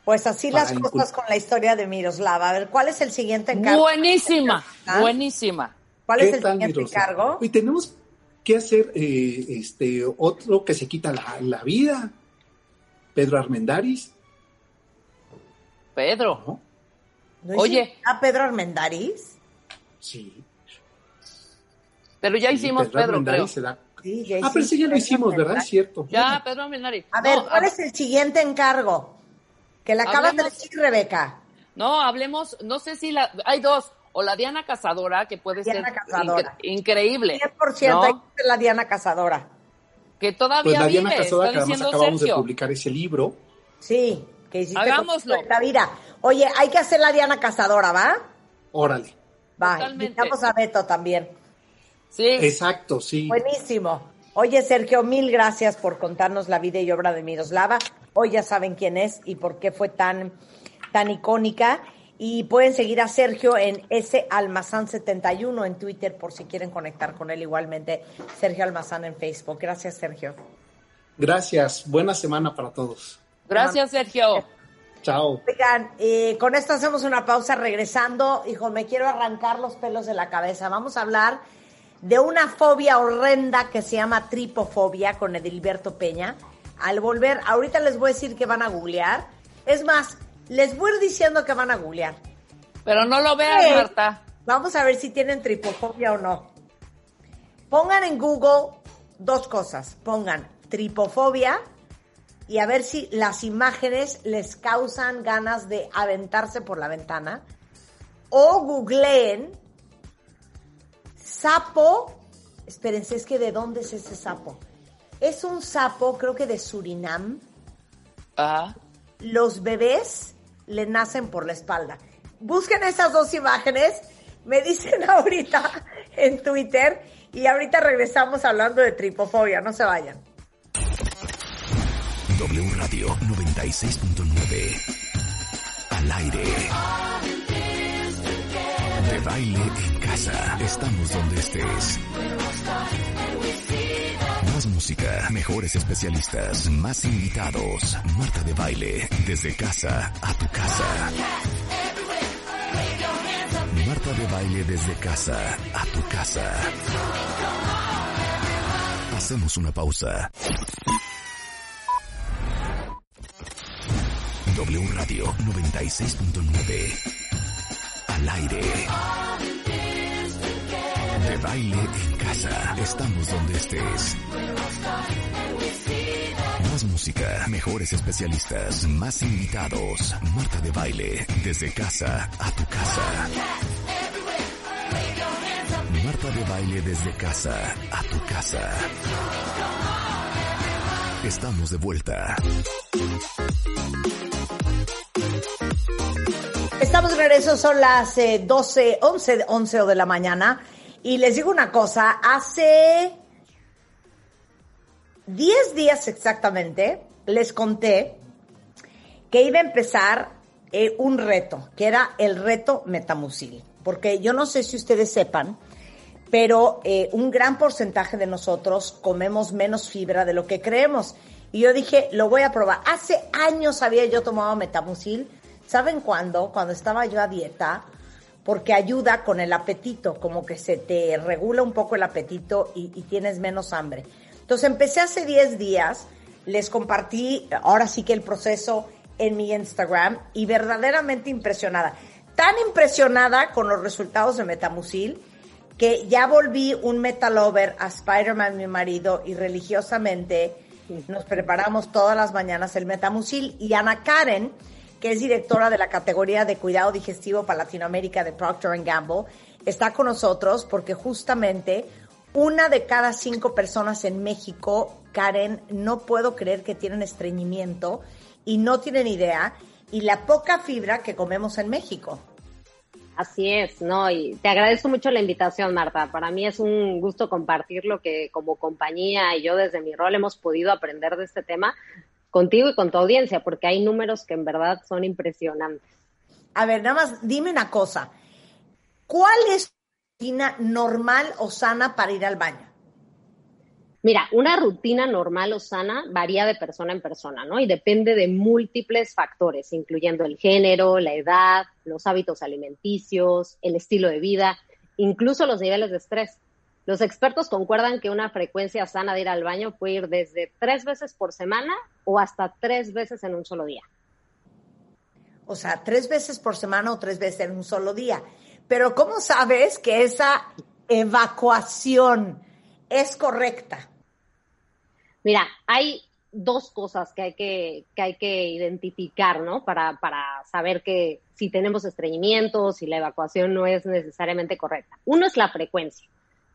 Pues así las cosas con la historia de Miroslava. A ver, ¿cuál es el siguiente encargo? Buenísima. Buenísima. ¿Cuál ¿Qué es el siguiente Miroslava? encargo? Y tenemos que hacer eh, este otro que se quita la, la vida. Pedro Armendáriz, Pedro. ¿no? ¿No Oye. a Pedro Armendáriz? Sí. Pero ya sí, hicimos Pedro, Armendáriz creo. se da- Sí, ya Ah, pero sí, ya lo hicimos, Pedro ¿verdad? Es Armendáriz. cierto. Ya, Pedro Almendares. A ver, no, ¿cuál es el siguiente encargo? Que le acabas de decir, Rebeca. No, hablemos, no sé si la, hay dos, o la Diana Cazadora, que puede Diana ser Cazadora. incre- increíble. 100% ¿no? hay que ser la Diana Cazadora. Que todavía Pues la vive, Diana está que además diciendo acabamos de Sergio. publicar ese libro. Sí, que hiciste Hagámoslo. con la vida. Oye, hay que hacer la Diana Cazadora, ¿va? Órale. Va, invitamos a Beto también. Sí, Exacto, sí. Buenísimo. Oye, Sergio, mil gracias por contarnos la vida y obra de Miroslava. Hoy ya saben quién es y por qué fue tan, tan icónica. Y pueden seguir a Sergio en ese Almazán 71 en Twitter por si quieren conectar con él igualmente. Sergio Almazán en Facebook. Gracias, Sergio. Gracias. Buena semana para todos. gracias Sergio. Chao. Oigan, eh, con esto hacemos una pausa regresando. Hijo, me quiero arrancar los pelos de la cabeza. Vamos a hablar de una fobia horrenda que se llama tripofobia con Edilberto Peña. Al volver, ahorita les voy a decir que van a googlear. Es más, les voy a ir diciendo que van a googlear. Pero no lo veas, Sí. Marta. Vamos a ver si tienen tripofobia o no. Pongan en Google dos cosas. Pongan tripofobia y a ver si las imágenes les causan ganas de aventarse por la ventana. O googleen sapo. Espérense, es que ¿de dónde es ese sapo? Es un sapo, creo que de Surinam. Ah, Los bebés le nacen por la espalda. Busquen esas dos imágenes, me dicen ahorita en Twitter y ahorita regresamos hablando de tripofobia, no se vayan. W Radio 96.9. Al aire. De baile en casa. Estamos donde estés. Música, mejores especialistas, más invitados. Marta de baile, desde casa a tu casa. Marta de baile desde casa a tu casa. Hacemos una pausa. W Radio 96.9. Al aire. Baile en casa. Estamos donde estés. Más música, mejores especialistas, más invitados. Marta de baile, desde casa a tu casa. Marta de baile desde casa a tu casa. Estamos de vuelta. Estamos de regreso, son las eh, 12, 11, 11 de la mañana y les digo una cosa, hace 10 días exactamente les conté que iba a empezar eh, un reto, que era el reto Metamucil. Porque yo no sé si ustedes sepan, pero eh, un gran porcentaje de nosotros comemos menos fibra de lo que creemos. Y yo dije, lo voy a probar. Hace años había yo tomado Metamucil. ¿Saben cuándo? Cuando estaba yo a dieta, porque ayuda con el apetito, como que se te regula un poco el apetito y, y tienes menos hambre. Entonces empecé hace 10 días, les compartí ahora sí que el proceso en mi Instagram y verdaderamente impresionada. Tan impresionada con los resultados de Metamucil que ya volví un metalover a Spider-Man, mi marido, y religiosamente nos preparamos todas las mañanas el Metamucil. Y Ana Karen, que es directora de la categoría de cuidado digestivo para Latinoamérica de Procter Gamble, está con nosotros porque justamente una de cada cinco personas en México, Karen, no puedo creer que tienen estreñimiento y no tienen idea, y la poca fibra que comemos en México. Así es, ¿no? Y te agradezco mucho la invitación, Marta. Para mí es un gusto compartir lo que como compañía y yo desde mi rol hemos podido aprender de este tema contigo y con tu audiencia, porque hay números que en verdad son impresionantes. A ver, nada más dime una cosa. ¿Cuál es tu rutina normal o sana para ir al baño? Mira, una rutina normal o sana varía de persona en persona, ¿no? Y depende de múltiples factores, incluyendo el género, la edad, los hábitos alimenticios, el estilo de vida, incluso los niveles de estrés. Los expertos concuerdan que una frecuencia sana de ir al baño puede ir desde tres veces por semana o hasta tres veces en un solo día. O sea, tres veces por semana o tres veces en un solo día. Pero ¿cómo sabes que esa evacuación es correcta? Mira, hay dos cosas que hay que, que, hay que identificar, ¿no? Para, para saber que si tenemos estreñimiento, si la evacuación no es necesariamente correcta. Uno es la frecuencia.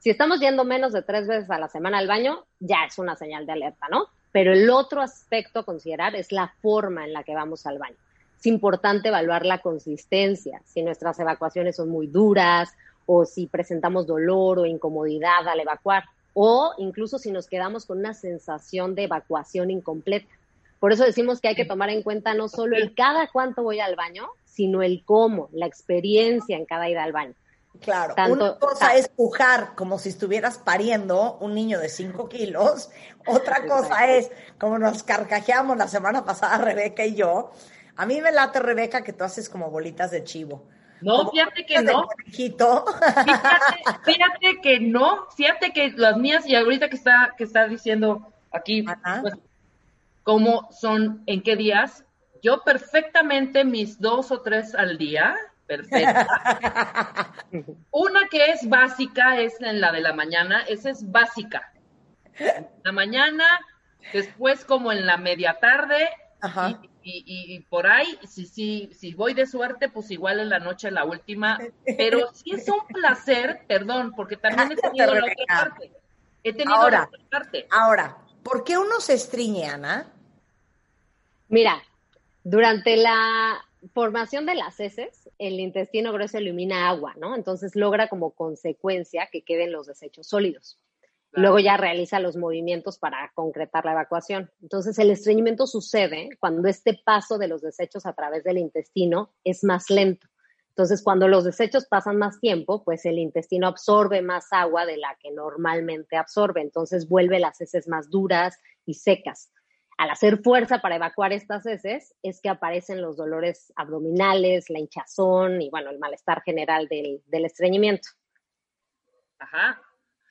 Si estamos yendo menos de tres veces a la semana al baño, ya es una señal de alerta, ¿no? Pero el otro aspecto a considerar es la forma en la que vamos al baño. Es importante evaluar la consistencia, si nuestras evacuaciones son muy duras o si presentamos dolor o incomodidad al evacuar o incluso si nos quedamos con una sensación de evacuación incompleta. Por eso decimos que hay que tomar en cuenta no solo el cada cuánto voy al baño, sino el cómo, la experiencia en cada ida al baño. Claro, una cosa es pujar como si estuvieras pariendo un niño de 5 kilos, otra cosa es, como nos carcajeamos la semana pasada Rebeca y yo, a mí me late Rebeca que tú haces como bolitas de chivo. No, fíjate que no. Fíjate, fíjate, que no, fíjate que las mías, y ahorita que está, que está diciendo aquí, pues, cómo son, en qué días, yo perfectamente mis dos o tres al día, perfecta. Una que es básica es en la de la mañana, esa es básica. La mañana, después como en la media tarde, Ajá y, por ahí, si, si, si voy de suerte, pues igual en la noche la última, pero sí es un placer, perdón, porque también he tenido la otra parte. He tenido ahora, la otra parte. Ahora, ¿por qué uno se estriñe, Ana? Mira, durante la formación de las heces, el intestino grueso elimina agua, ¿no? Entonces logra como consecuencia que queden los desechos sólidos. Luego ya realiza los movimientos para concretar la evacuación. Entonces, el estreñimiento sucede cuando este paso de los desechos a través del intestino es más lento. Entonces, cuando los desechos pasan más tiempo, pues el intestino absorbe más agua de la que normalmente absorbe. Entonces, vuelve las heces más duras y secas. Al hacer fuerza para evacuar estas heces, es que aparecen los dolores abdominales, la hinchazón y, bueno, el malestar general del, del estreñimiento. Ajá.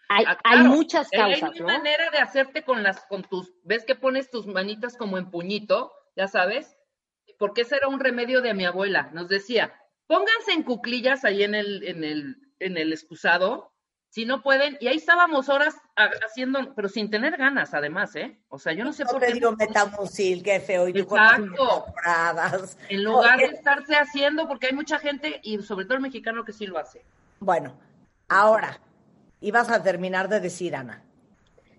Hay, ah, hay muchas causas, Hay una manera de hacerte con las, con tus, ves que pones tus manitas como en puñito, ya sabes, porque ese era un remedio de mi abuela. Nos decía, pónganse en cuclillas ahí en el, en el, en el excusado, si no pueden, y ahí estábamos horas haciendo, pero sin tener ganas, además, ¿eh? O sea, yo no sé no por te qué. digo metamucil, qué feo, y Exacto. En lugar de estarse haciendo, porque hay mucha gente, y sobre todo el mexicano que sí lo hace. Bueno, ahora, ibas a terminar de decir, Ana.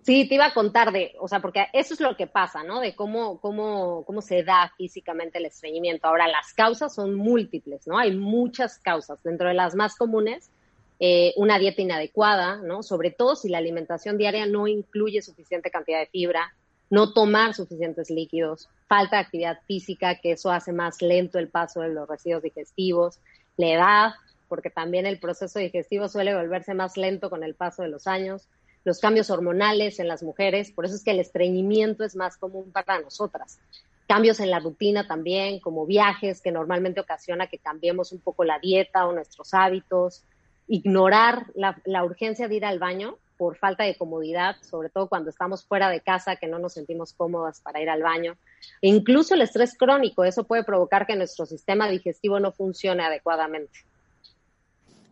Sí, te iba a contar de, o sea, porque eso es lo que pasa, ¿no? De cómo, cómo, cómo se da físicamente el estreñimiento. Ahora, las causas son múltiples, ¿no? Hay muchas causas. Dentro de las más comunes, eh, una dieta inadecuada, ¿no? Sobre todo si la alimentación diaria no incluye suficiente cantidad de fibra, no tomar suficientes líquidos, falta de actividad física, que eso hace más lento el paso de los residuos digestivos, la edad, porque también el proceso digestivo suele volverse más lento con el paso de los años, los cambios hormonales en las mujeres, por eso es que el estreñimiento es más común para nosotras. Cambios en la rutina también, como viajes, que normalmente ocasiona que cambiemos un poco la dieta o nuestros hábitos, ignorar la, urgencia de ir al baño por falta de comodidad, sobre todo cuando estamos fuera de casa, que no nos sentimos cómodas para ir al baño. E incluso el estrés crónico, eso puede provocar que nuestro sistema digestivo no funcione adecuadamente.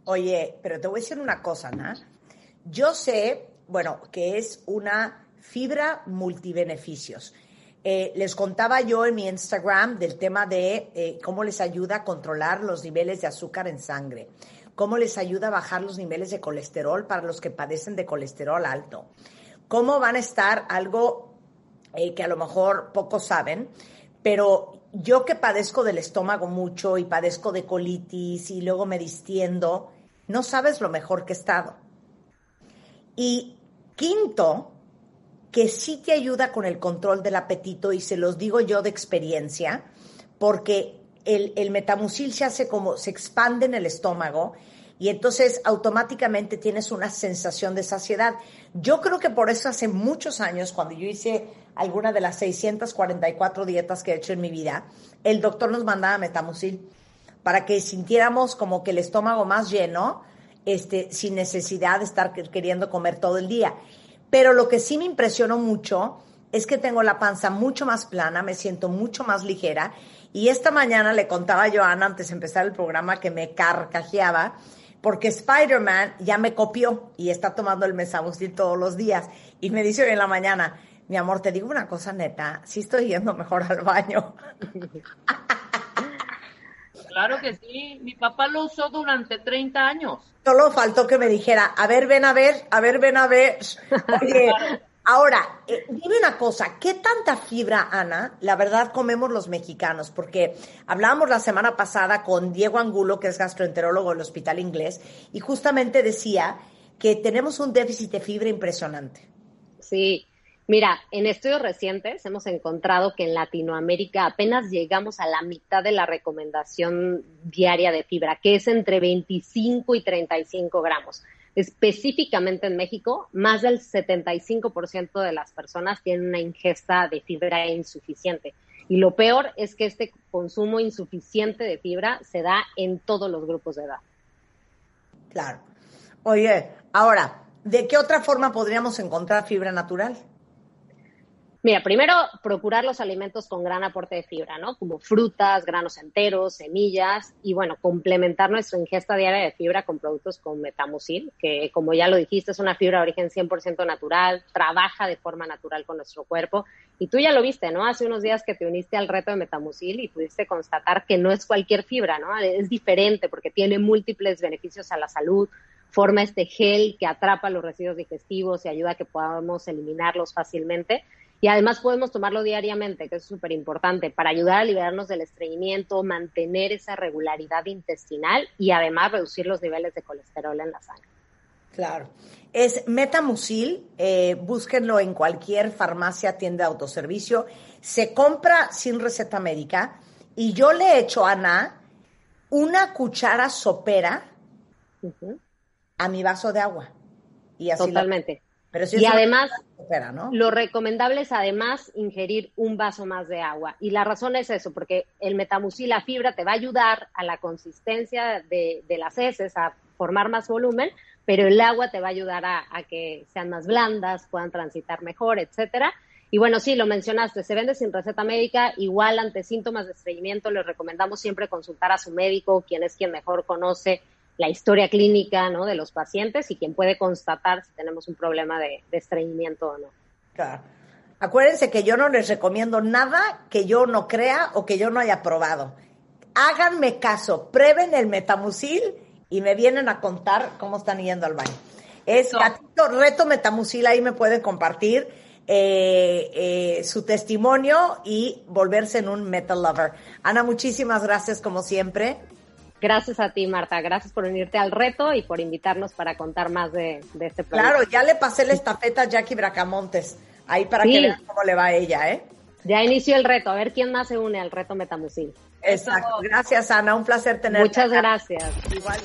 Oye, pero te voy a decir una cosa, ¿no? Yo sé, bueno, que es una fibra multibeneficios. Eh, les contaba yo en mi Instagram del tema de eh, cómo les ayuda a controlar los niveles de azúcar en sangre, cómo les ayuda a bajar los niveles de colesterol para los que padecen de colesterol alto, cómo van a estar algo eh, que a lo mejor pocos saben, pero yo que padezco del estómago mucho y padezco de colitis y luego me distiendo, no sabes lo mejor que he estado. Y quinto, que sí te ayuda con el control del apetito, y se los digo yo de experiencia, porque el, el metamucil se hace como, se expande en el estómago y entonces automáticamente tienes una sensación de saciedad. Yo creo que por eso hace muchos años, cuando yo hice alguna de las 644 dietas que he hecho en mi vida, el doctor nos mandaba metamucil para que sintiéramos como que el estómago más lleno este, sin necesidad de estar queriendo comer todo el día. Pero lo que sí me impresionó mucho es que tengo la panza mucho más plana, me siento mucho más ligera. Y esta mañana le contaba a Joana antes de empezar el programa que me carcajeaba porque Spider-Man ya me copió y está tomando el mesabusil todos los días. Y me dice hoy en la mañana, mi amor, te digo una cosa neta, sí estoy yendo mejor al baño. Claro que sí, mi papá lo usó durante 30 años. Solo faltó que me dijera, a ver, ven a ver, a ver, ven a ver. Oye, ahora, eh, dime una cosa, ¿qué tanta fibra, Ana, la verdad comemos los mexicanos? Porque hablábamos la semana pasada con Diego Angulo, que es gastroenterólogo del Hospital Inglés, y justamente decía que tenemos un déficit de fibra impresionante. Sí, Mira, en estudios recientes hemos encontrado que en Latinoamérica apenas llegamos a la mitad de la recomendación diaria de fibra, que es entre 25 y 35 gramos. Específicamente en México, más del 75% de las personas tienen una ingesta de fibra insuficiente. Y lo peor es que este consumo insuficiente de fibra se da en todos los grupos de edad. Claro. Oye, ahora, ¿de qué otra forma podríamos encontrar fibra natural? Mira, primero procurar los alimentos con gran aporte de fibra, ¿no? Como frutas, granos enteros, semillas y bueno, complementar nuestra ingesta diaria de fibra con productos con metamucil, que como ya lo dijiste es una fibra de origen 100% natural, trabaja de forma natural con nuestro cuerpo y tú ya lo viste, ¿no? Hace unos días que te uniste al reto de metamucil y pudiste constatar que no es cualquier fibra, ¿no? Es diferente porque tiene múltiples beneficios a la salud, forma este gel que atrapa los residuos digestivos y ayuda a que podamos eliminarlos fácilmente y además podemos tomarlo diariamente, que es súper importante, para ayudar a liberarnos del estreñimiento, mantener esa regularidad intestinal y además reducir los niveles de colesterol en la sangre. Claro. Es Metamucil, eh, búsquenlo en cualquier farmacia, tienda de autoservicio. Se compra sin receta médica y yo le he hecho, Ana, una cuchara sopera a mi vaso de agua. Y así Totalmente y además, lo recomendable es además ingerir un vaso más de agua. Y la razón es eso, porque el metamucil, la fibra, te va a ayudar a la consistencia de, las heces, a formar más volumen, pero el agua te va a ayudar a, que sean más blandas, puedan transitar mejor, etcétera. Y bueno, sí, lo mencionaste, se vende sin receta médica, igual ante síntomas de estreñimiento les recomendamos siempre consultar a su médico, quien es quien mejor conoce la historia clínica ¿no? de los pacientes y quien puede constatar si tenemos un problema de, estreñimiento o no. Claro. Acuérdense que yo no les recomiendo nada que yo no crea o que yo no haya probado. Háganme caso, prueben el metamucil y me vienen a contar cómo están yendo al baño. Es gatito reto metamucil, ahí me pueden compartir eh, eh, su testimonio y volverse en un metal lover. Ana, muchísimas gracias como siempre. Gracias a ti, Marta. Gracias por unirte al reto y por invitarnos para contar más de, este proyecto. Claro, ya le pasé la estafeta a Jackie Bracamontes. Ahí para que vean cómo le va a ella, ¿eh? Ya inició el reto. A ver quién más se une al reto Metamusil. Exacto. Gracias, Ana. Un placer tenerte. Muchas gracias. Igual.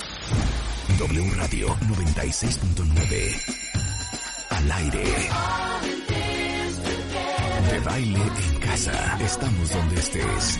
W Radio 96.9. Al aire. De baile en casa. Estamos donde estés.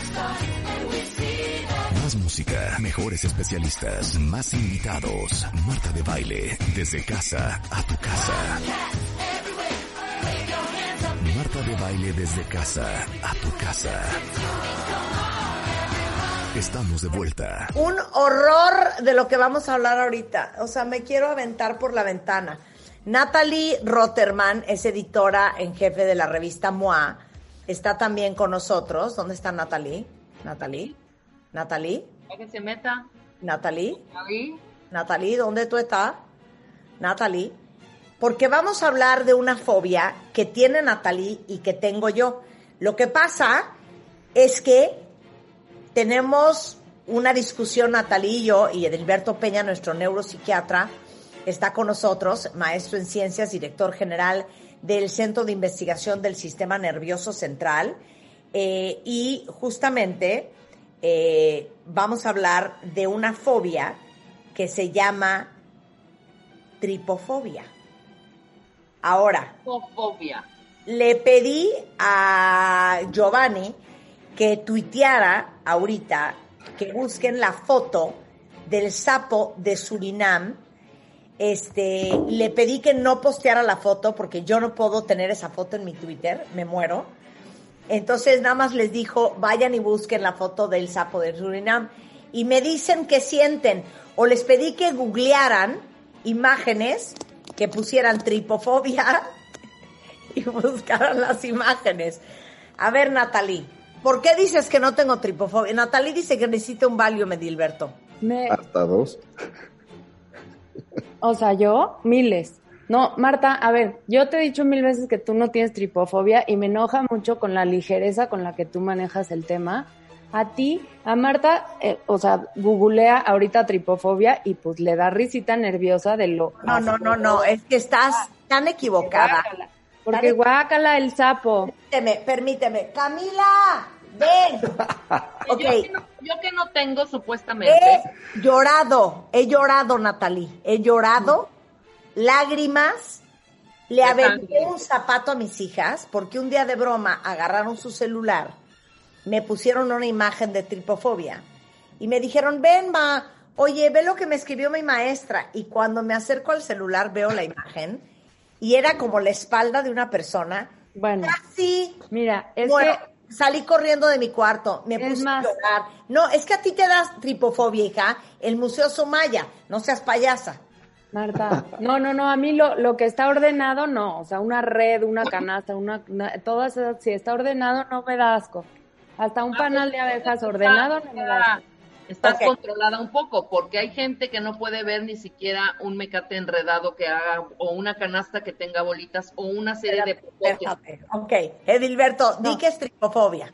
Mejores especialistas, más invitados. Marta de baile, desde casa a tu casa. Marta de baile desde casa a tu casa. Estamos de vuelta. Un horror de lo que vamos a hablar ahorita. O sea, me quiero aventar por la ventana. Natalie Rotterman es editora en jefe de la revista MOA. Está también con nosotros. ¿Dónde está Natalie? Natalie. Natalie. Que se meta. Natalie. Natalie, ¿dónde tú estás? Natalie. Porque vamos a hablar de una fobia que tiene Natalie y que tengo yo. Lo que pasa es que tenemos una discusión, Natalie y yo, y Edilberto Peña, nuestro neuropsiquiatra, está con nosotros, maestro en ciencias, director general del Centro de Investigación del Sistema Nervioso Central. Eh, y justamente eh, vamos a hablar de una fobia que se llama tripofobia. Ahora, Tripofobia. le pedí a Giovanni que tuiteara ahorita, que busquen la foto del sapo de Surinam. Este, le pedí que no posteara la foto porque yo no puedo tener esa foto en mi Twitter, me muero. Entonces nada más les dijo, vayan y busquen la foto del sapo de Surinam. Y me dicen que sienten, o les pedí que googlearan imágenes, que pusieran tripofobia y buscaran las imágenes. A ver, Natalie, ¿por qué dices que no tengo tripofobia? Natalie dice que necesita un Valium, Edilberto. Me, Hasta dos. o sea, yo, miles. No, Marta, a ver, yo te he dicho mil veces que tú no tienes tripofobia y me enoja mucho con la ligereza con la que tú manejas el tema. A ti, a Marta, eh, o sea, googlea ahorita tripofobia y pues le da risita nerviosa de lo... No, no, no, no, es que estás tan equivocada. Guácala, Porque guácala el sapo. Permíteme, permíteme. Camila, ven. Ok. Yo, que no, yo que no tengo supuestamente. He llorado, he llorado, Natalie. He llorado, lágrimas. Le aventé un zapato a mis hijas porque un día de broma agarraron su celular, me pusieron una imagen de tripofobia y me dijeron, ven, ma, oye, ve lo que me escribió mi maestra. Y cuando me acerco al celular veo la imagen y era como la espalda de una persona. Bueno, Así. mira, es bueno, que salí corriendo de mi cuarto, me puse más- a llorar. No, es que a ti te das tripofobia, hija. El Museo Sumaya, no seas payasa. Marta, no, no, no, a mí lo, lo que está ordenado no, o sea, una red, una canasta, una, una- todas esas, si está ordenado no me da asco. Hasta un panal de abejas ordenado no me da asco. Estás controlada un poco, porque hay gente que no puede ver ni siquiera un mecate enredado que haga, o una canasta que tenga bolitas, o una serie de popotes. Ok, Edilberto, di que es tripofobia.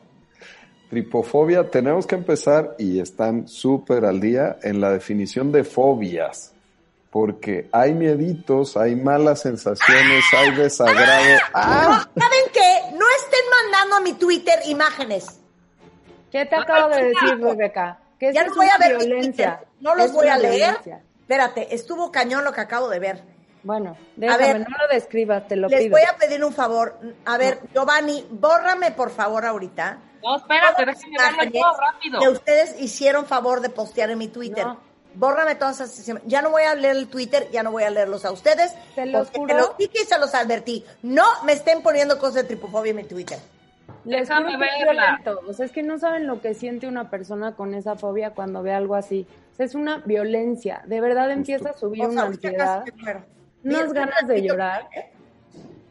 Tripofobia, tenemos que empezar y están súper al día en la definición de fobias. Porque hay mieditos, hay malas sensaciones, hay desagrado. ¡Ah! No, ¿Saben qué? No estén mandando a mi Twitter imágenes. ¿Qué te acabo de decir, Rebeca? Que Ya no es voy a ver violencia. No los Es voy a leer. violencia. Espérate, estuvo cañón lo que acabo de ver. Bueno, A déjame, ver, no lo describas, te lo Les pido. voy a pedir un favor. A ver, Giovanni, bórrame por favor ahorita. No, espérate, déjame verlo rápido. Que ustedes hicieron favor de postear en mi Twitter. No. Bórrame todas esas imágenes. Ya no voy a leer el Twitter, ya no voy a leerlos a ustedes. Te los juro. Te los dije y se los advertí. No me estén poniendo cosas de tripofobia en mi Twitter. Les juro que es violento. O sea, es que no saben lo que siente una persona con esa fobia cuando ve algo así. O sea, es una violencia. De verdad empieza a subir O sea, una ansiedad, muero. unas ganas de llorar.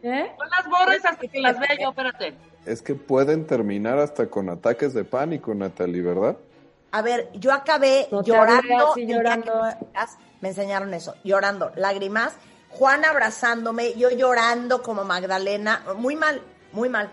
¿Eh? No las borres hasta que las vea yo, espérate. Es que pueden terminar hasta con ataques de pánico, Natalie, ¿verdad? A ver, yo acabé No llorando. llorando. me enseñaron eso, llorando, lágrimas. Juan abrazándome, yo llorando como Magdalena. Muy mal, muy mal.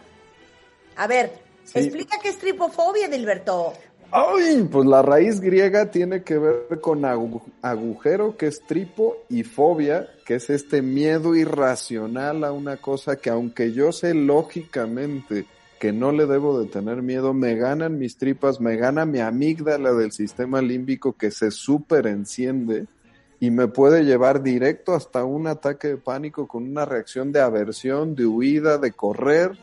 A ver, Sí. explica qué es tripofobia, Dilberto. ¡Ay! Pues la raíz griega tiene que ver con agu- agujero, que es tripo, y fobia, que es este miedo irracional a una cosa que aunque yo sé lógicamente que no le debo de tener miedo, me ganan mis tripas, me gana mi amígdala del sistema límbico que se súper enciende y me puede llevar directo hasta un ataque de pánico con una reacción de aversión, de huida, de correr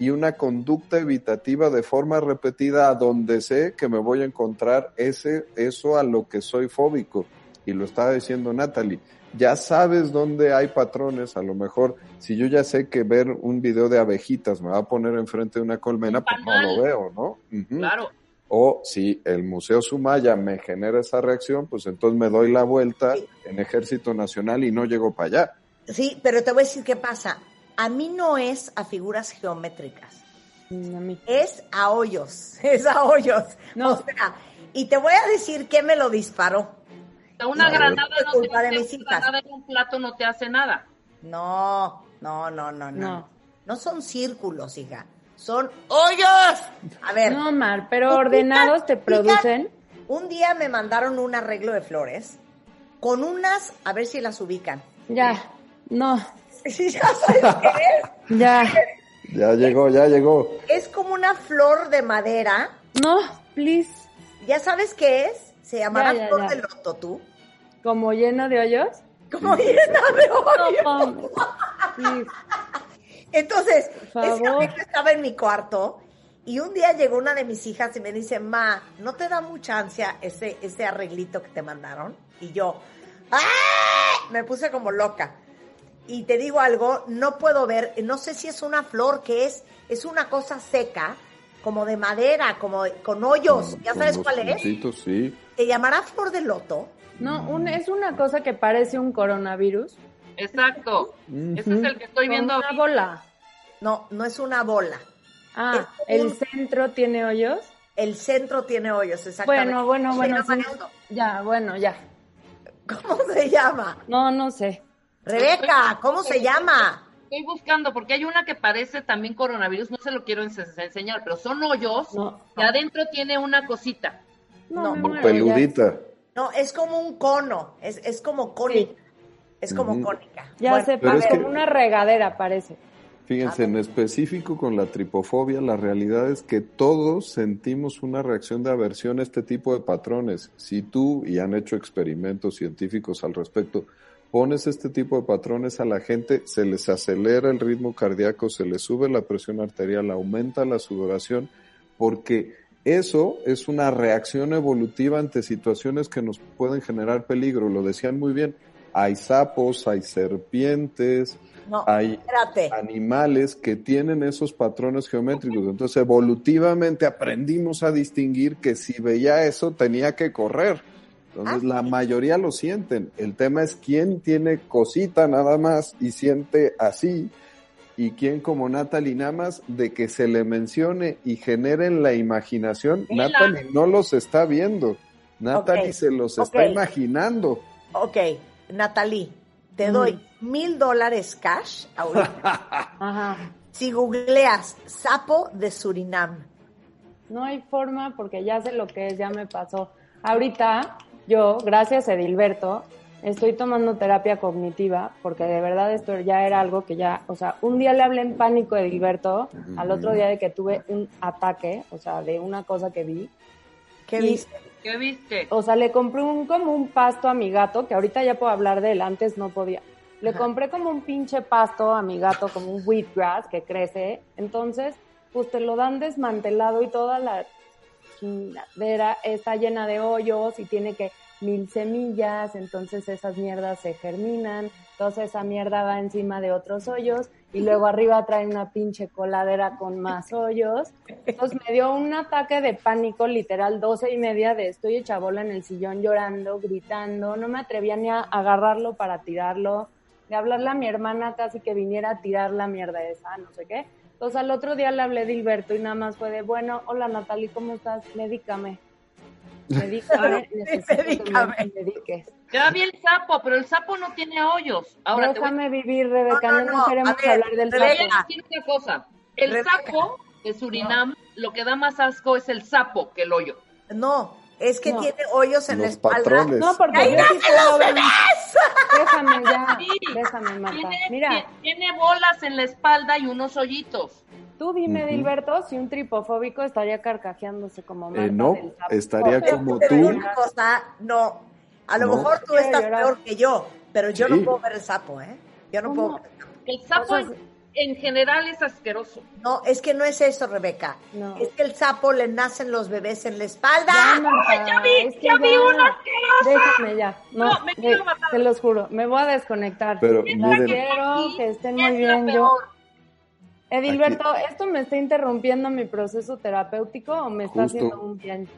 y una conducta evitativa de forma repetida a donde sé que me voy a encontrar ese eso a lo que soy fóbico. Y lo estaba diciendo Natalie ya sabes dónde hay patrones a lo mejor si yo ya sé que ver un video de abejitas me va a poner enfrente de una colmena pues no lo veo no. Claro. o si el Museo Sumaya me genera esa reacción pues entonces me doy la vuelta en Ejército Nacional y no llego para allá Sí, pero te voy a decir qué pasa. A mí no es a figuras geométricas, Mm, a mí. es a hoyos, es a hoyos. No. O sea, y te voy a decir qué me lo disparó. Una granada no te hace, en un plato no te hace nada. No, no, no, no, no. No. Son círculos, hija. Son hoyos. A ver. No, Mar, pero ordenados te producen. Un día me mandaron un arreglo de flores con unas, a ver si las ubican. Ya, no, ya sabes qué es. ya. Ya llegó, ya llegó. Es como una flor de madera. No, please. ¿Ya sabes qué es? Se llamará Ya, ya, flor ya. de loto, ¿tú? ¿Como lleno de hoyos? Como llena de hoyos. Entonces, ese estaba en mi cuarto y un día llegó una de mis hijas y me dice, ma, ¿no te da mucha ansia ese, ese arreglito que te mandaron? Y yo, ¡ah! Me puse como loca. Y te digo algo, no puedo ver, no sé si es una flor que es, es una cosa seca, como de madera, como con hoyos. ¿Ya sabes cuál es? sí. ¿Te llamará flor de loto? No, un- es una cosa que parece un coronavirus. Exacto. Ese es el que estoy Con viendo. una bola. No, no es una bola. Ah, Es el un- centro tiene hoyos. El centro tiene hoyos, exactamente. Bueno, bueno, bueno. sí. Ya, bueno, ya. ¿Cómo se llama? No, no sé. Rebeca, ¿cómo se llama? Estoy buscando porque hay una que parece también coronavirus, no se lo quiero ense- enseñar, pero son hoyos No, y adentro tiene una cosita. no, No, peludita. No, es como un cono, es, es como cónica. Es como Ujú. cónica. Ya Bueno, sé, Pero pa- es que- como una regadera parece. Fíjense, en específico con la tripofobia, la realidad es que todos sentimos una reacción de aversión a este tipo de patrones. Si tú, y han hecho experimentos científicos al respecto, pones este tipo de patrones a la gente, se les acelera el ritmo cardíaco, se les sube la presión arterial, aumenta la sudoración, porque eso es una reacción evolutiva ante situaciones que nos pueden generar peligro. Lo decían muy bien. Hay sapos, hay serpientes, no, hay espérate. animales que tienen esos patrones geométricos. Entonces, evolutivamente aprendimos a distinguir que si veía eso tenía que correr. Entonces, la mayoría lo sienten. El tema es quién tiene cosita nada más y siente así y quién como Natalie nada más de que se le mencione y generen la imaginación. Natalie no los está viendo. Natalie se los está imaginando. Ok, Natalie, te Mm. doy mil dólares cash ahorita. Ajá. si googleas sapo de Surinam. No hay forma porque ya sé lo que es, ya me pasó. Ahorita yo, gracias a Edilberto, estoy tomando terapia cognitiva porque de verdad esto ya era algo que ya, o sea, un día le hablé en pánico a Edilberto, al otro día de que tuve un ataque, o sea, de una cosa que vi. ¿Qué Y- viste? ¿Qué viste? O sea, le compré un, como un pasto a mi gato, que ahorita ya puedo hablar de él, antes no podía. Le Ajá. compré como un pinche pasto a mi gato, como un wheatgrass que crece. Entonces, pues te lo dan desmantelado y toda la chingadera está llena de hoyos y tiene que mil semillas, entonces esas mierdas se germinan, entonces esa mierda va encima de otros hoyos y luego arriba trae una pinche coladera con más hoyos. Entonces me dio un ataque de pánico, literal, doce y media de estoy hecha bola en el sillón llorando, gritando, no me atrevía ni a agarrarlo para tirarlo, de hablarle a mi hermana casi que viniera a tirar la mierda esa, no sé qué. Entonces al otro día le hablé de Hilberto y nada más fue de, bueno, hola Natalie, ¿cómo estás? Que me. Ya vi el sapo, pero el sapo no tiene hoyos. Ahora voy Déjame vivir, Rebeca, No, no, no, no, no, queremos ver, hablar del Rebeca. voy a sapo. decir una cosa. El Rebeca. sapo de Surinam, lo que da más asco es el sapo que el hoyo. No, es que No. tiene hoyos en la Los espalda. patrones. No, porque ¡Ay, yo no sí puedo los ver. bebés! Déjame ya, Sí. déjame, Marta. Tiene, Mira, tie- tiene bolas en la espalda y unos hoyitos. Tú dime, Ujú. Dilberto, si un tripofóbico estaría carcajeándose como Marta Eh, no, del sapo. estaría Pero como tú. una cosa, no. A lo No. mejor tú estás llorar. peor que yo, pero yo Sí. no puedo ver el sapo, ¿eh? Yo no ¿Cómo? puedo. ver el sapo. El sapo O sea, en, en general es asqueroso. No, es que no es eso, Rebeca. No. Es que el sapo le nacen los bebés en la espalda. Ya, Marta, ya vi, es que ya vi una asquerosa. Déjame ya. No, No, me quiero matar. te los juro, me voy a desconectar. Pero miren, quiero que estén es muy bien. Yo, peor. Edilberto, ¿esto me está interrumpiendo mi proceso terapéutico o me está Justo. haciendo un bien?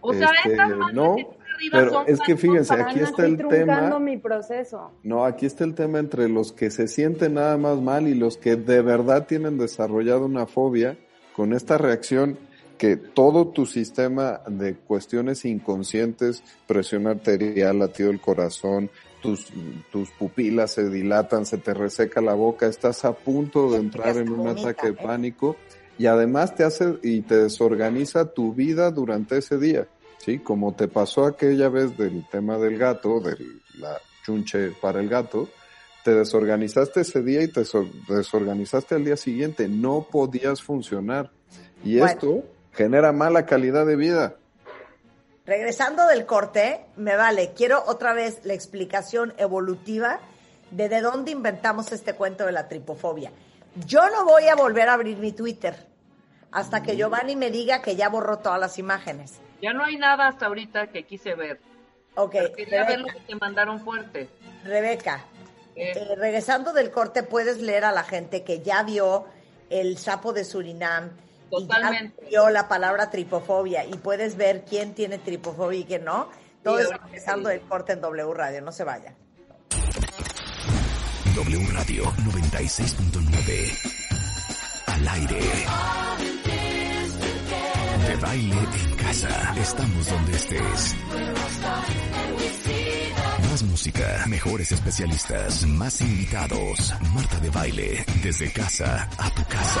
O sea, Este, estas manos no, que pero son es que fíjense, aquí está el tema. mi proceso. No, aquí está el tema entre los que se sienten nada más mal y los que de verdad tienen desarrollado una fobia con esta reacción que todo tu sistema de cuestiones inconscientes, presión arterial, latido del corazón, tus, tus pupilas se dilatan, se te reseca la boca, estás a punto de entrar en un ataque de ¿eh? pánico y además te hace y te desorganiza tu vida durante ese día. Sí, como te pasó aquella vez del tema del gato, de la chunche para el gato, te desorganizaste ese día y te so- desorganizaste al día siguiente, no podías funcionar. Y Bueno. esto genera mala calidad de vida. Regresando del corte, me vale, quiero otra vez la explicación evolutiva de de dónde inventamos este cuento de la tripofobia. Yo no voy a volver a abrir mi Twitter hasta que Giovanni me diga que ya borró todas las imágenes. Ya no hay nada hasta ahorita que quise ver. Ok, Pero quería ver lo que te mandaron fuerte. Rebeca, Eh, eh, regresando del corte, puedes leer a la gente que ya vio el sapo de Surinam y Totalmente. vio la palabra tripofobia y puedes ver quién tiene tripofobia y quién no. Todo Sí, eso regresando sí. del corte en W Radio, no se vayan. W Radio 96.9. Al aire. De baile en casa. Estamos donde estés. Más música, mejores especialistas, más invitados. Marta de baile, desde casa a tu casa.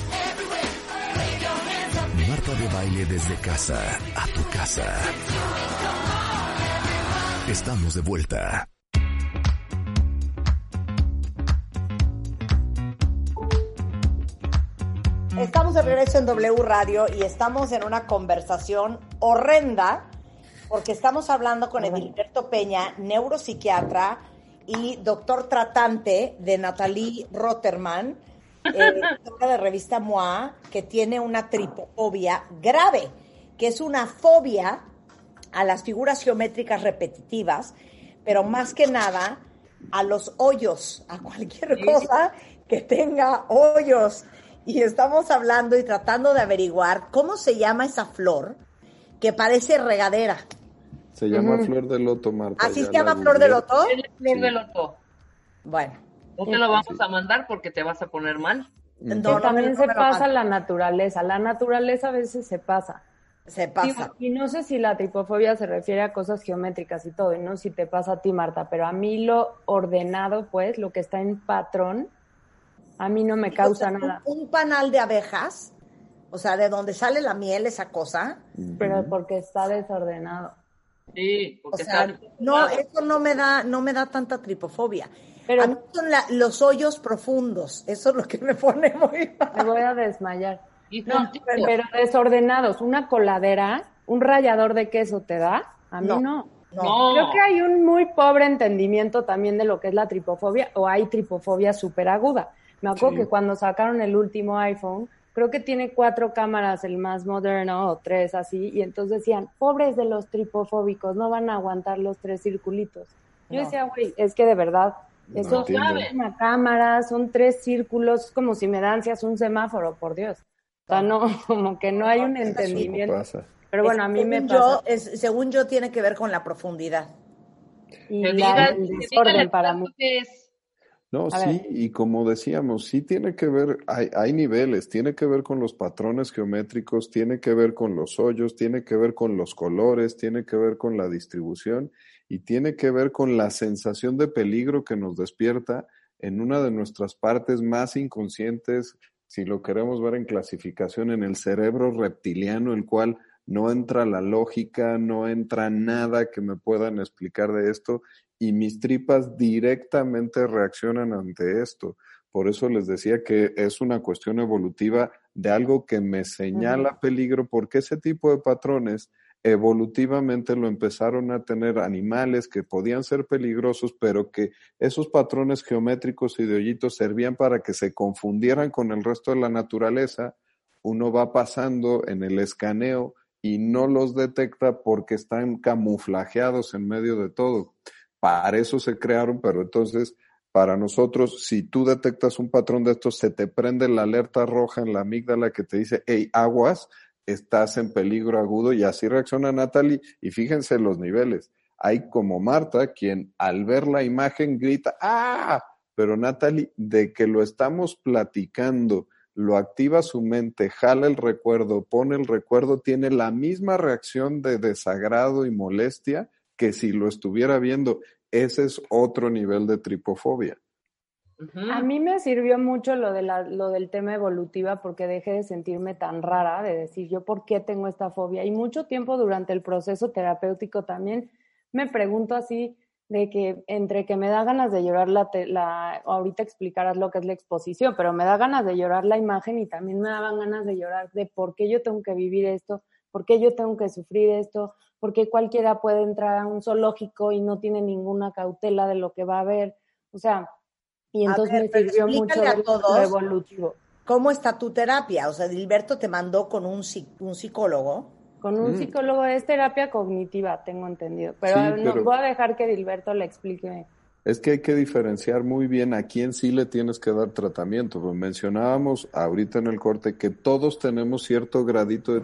Marta de baile desde casa a tu casa. Estamos de vuelta. Estamos de regreso en W Radio y estamos en una conversación horrenda porque estamos hablando con Edilberto Peña, neuropsiquiatra y doctor tratante de Natalie Rotterman, editora de revista MOA, que tiene una tripofobia grave, que es una fobia a las figuras geométricas repetitivas, pero más que nada a los hoyos, a cualquier cosa que tenga hoyos. Y estamos hablando y tratando de averiguar cómo se llama esa flor que parece regadera. Se llama flor de loto, Marta. ¿Así se la llama flor de loto? Flor Sí. de loto. Bueno, No te lo vamos a mandar porque te vas a poner mal. no, Que también se pasa la naturaleza. La naturaleza a veces se pasa. Se pasa. Y no sé si la tripofobia se refiere a cosas geométricas y todo, y no si te pasa a ti, Marta, pero a mí lo ordenado, pues, lo que está en patrón, a mí no me causa O sea, nada. Un, panal de abejas, o sea, de donde sale la miel, esa cosa. Pero porque está desordenado. Sí, O porque sea, está- no, eso no me da, no me da tanta tripofobia. Pero- a mí son la- los hoyos profundos, eso es lo que me pone muy mal. Me voy a desmayar. No, contigo. pero desordenados. Una coladera, un rallador de queso te da, a mí No. no. Creo que hay un muy pobre entendimiento también de lo que es la tripofobia o hay tripofobia súper aguda. Me acuerdo Sí. que cuando sacaron el último iPhone, creo que tiene cuatro cámaras, el más moderno, o tres así, y entonces decían, pobres de los tripofóbicos, no van a aguantar los tres circulitos. Yo No. decía, güey, es que de verdad, eso es una cámara, son tres círculos, es como si me dan ansias un semáforo, por Dios. O sea, no, como que no hay un entendimiento. pasa. Pero bueno, a mí me según pasa. yo, es, según yo, tiene que ver con la profundidad. Y el desorden para mí. No, A sí, ver. y como decíamos, sí tiene que ver, hay, hay niveles, tiene que ver con los patrones geométricos, tiene que ver con los hoyos, tiene que ver con los colores, tiene que ver con la distribución y tiene que ver con la sensación de peligro que nos despierta en una de nuestras partes más inconscientes, si lo queremos ver en clasificación, en el cerebro reptiliano, el cual no entra la lógica, no entra nada que me puedan explicar de esto y mis tripas directamente reaccionan ante esto. Por eso les decía que es una cuestión evolutiva de algo que me señala peligro, porque ese tipo de patrones evolutivamente lo empezaron a tener animales que podían ser peligrosos, pero que esos patrones geométricos y de hoyitos servían para que se confundieran con el resto de la naturaleza. Uno va pasando en el escaneo y no los detecta porque están camuflajeados en medio de todo. Para eso se crearon, pero entonces para nosotros, si tú detectas un patrón de estos, se te prende la alerta roja en la amígdala que te dice, hey, aguas, estás en peligro agudo y así reacciona Natalie y fíjense los niveles. Hay como Marta quien al ver la imagen grita, ¡ah! Pero Natalie, de que lo estamos platicando, lo activa su mente, jala el recuerdo, pone el recuerdo, tiene la misma reacción de desagrado y molestia que si lo estuviera viendo. Ese es otro nivel de tripofobia. A mí me sirvió mucho lo, de la, lo del tema evolutiva porque dejé de sentirme tan rara, de decir yo por qué tengo esta fobia. Y mucho tiempo durante el proceso terapéutico también me pregunto así de que entre que me da ganas de llorar la, la ahorita explicarás lo que es la exposición, pero me da ganas de llorar la imagen y también me daban ganas de llorar de por qué yo tengo que vivir esto, por qué yo tengo que sufrir esto, por qué cualquiera puede entrar a un zoológico y no tiene ninguna cautela de lo que va a ver. O sea, y entonces me sirvió mucho a todos evolutivo. ¿Cómo está tu terapia? O sea, Dilberto te mandó con un, un psicólogo. Con un mm. psicólogo es terapia cognitiva, tengo entendido. Pero, no, voy a dejar que Dilberto le explique. Es que hay que diferenciar muy bien a quién sí le tienes que dar tratamiento. Pues mencionábamos ahorita en el corte que todos tenemos cierto gradito de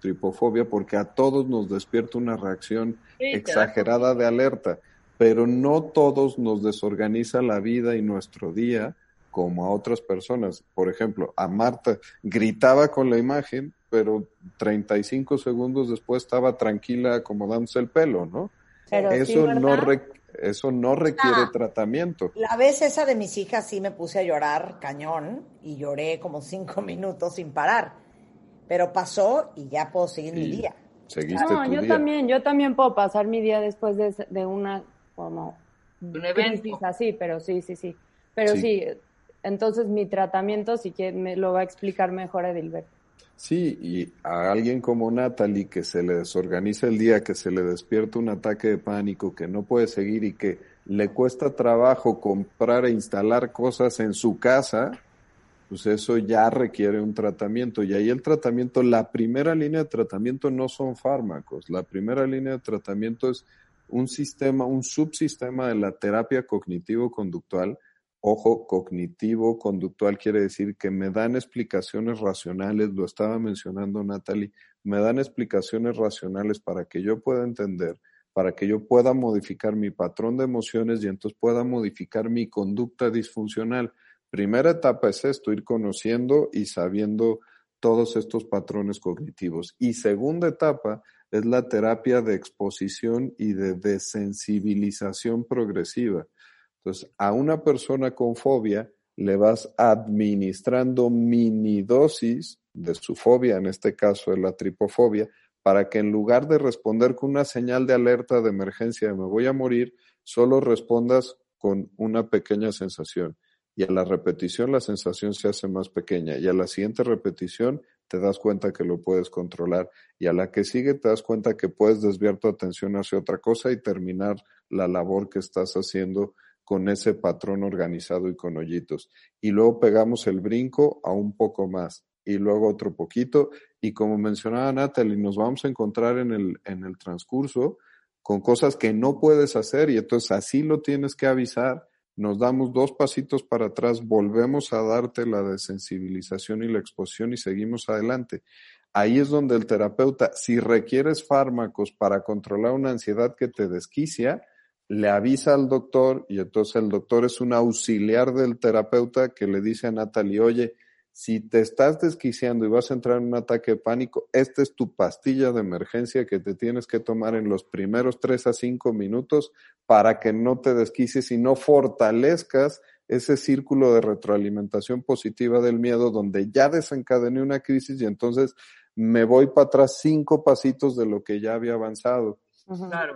tripofobia porque a todos nos despierta una reacción exagerada de alerta pero no todos nos desorganiza la vida y nuestro día como a otras personas. Por ejemplo, a Marta gritaba con la imagen, pero 35 segundos después estaba tranquila acomodándose el pelo, ¿no? eso, no eso no requiere tratamiento. La vez esa de mis hijas sí me puse a llorar cañón y lloré como cinco minutos sin parar, pero pasó y ya puedo seguir mi día. Seguiste no, yo también, yo también puedo pasar mi día después de, de una como un evento. así, pero sí, sí, sí. Pero sí, entonces mi tratamiento sí que me lo va a explicar mejor Edilberto. Sí, y a alguien como Natalie que se le desorganiza el día, que se le despierta un ataque de pánico, que no puede seguir y que le cuesta trabajo comprar e instalar cosas en su casa, pues eso ya requiere un tratamiento. Y ahí el tratamiento, la primera línea de tratamiento no son fármacos, la primera línea de tratamiento es un sistema, un subsistema de la terapia cognitivo-conductual. Ojo, cognitivo-conductual quiere decir que me dan explicaciones racionales, lo estaba mencionando Natalie, me dan explicaciones racionales para que yo pueda entender, para que yo pueda modificar mi patrón de emociones y entonces pueda modificar mi conducta disfuncional. Primera etapa es esto, ir conociendo y sabiendo todos estos patrones cognitivos. Y segunda etapa es la terapia de exposición y de desensibilización progresiva. Entonces, a una persona con fobia le vas administrando mini dosis de su fobia, en este caso de la tripofobia, para que en lugar de responder con una señal de alerta de emergencia de me voy a morir, solo respondas con una pequeña sensación. Y a la repetición la sensación se hace más pequeña y a la siguiente repetición te das cuenta que lo puedes controlar y a la que sigue te das cuenta que puedes desviar tu atención hacia otra cosa y terminar la labor que estás haciendo con ese patrón organizado y con hoyitos. Y luego pegamos el brinco a un poco más y luego otro poquito. Y como mencionaba Natalie, nos vamos a encontrar en el, en el transcurso con cosas que no puedes hacer y entonces así lo tienes que avisar nos damos dos pasitos para atrás, volvemos a darte la desensibilización y la exposición y seguimos adelante. Ahí es donde el terapeuta, si requieres fármacos para controlar una ansiedad que te desquicia, le avisa al doctor y entonces el doctor es un auxiliar del terapeuta que le dice a Natalie, oye, si te estás desquiciando y vas a entrar en un ataque de pánico, esta es tu pastilla de emergencia que te tienes que tomar en los primeros tres a cinco minutos para que no te desquicies y no fortalezcas ese círculo de retroalimentación positiva del miedo donde ya desencadené una crisis y entonces me voy para atrás cinco pasitos de lo que ya había avanzado.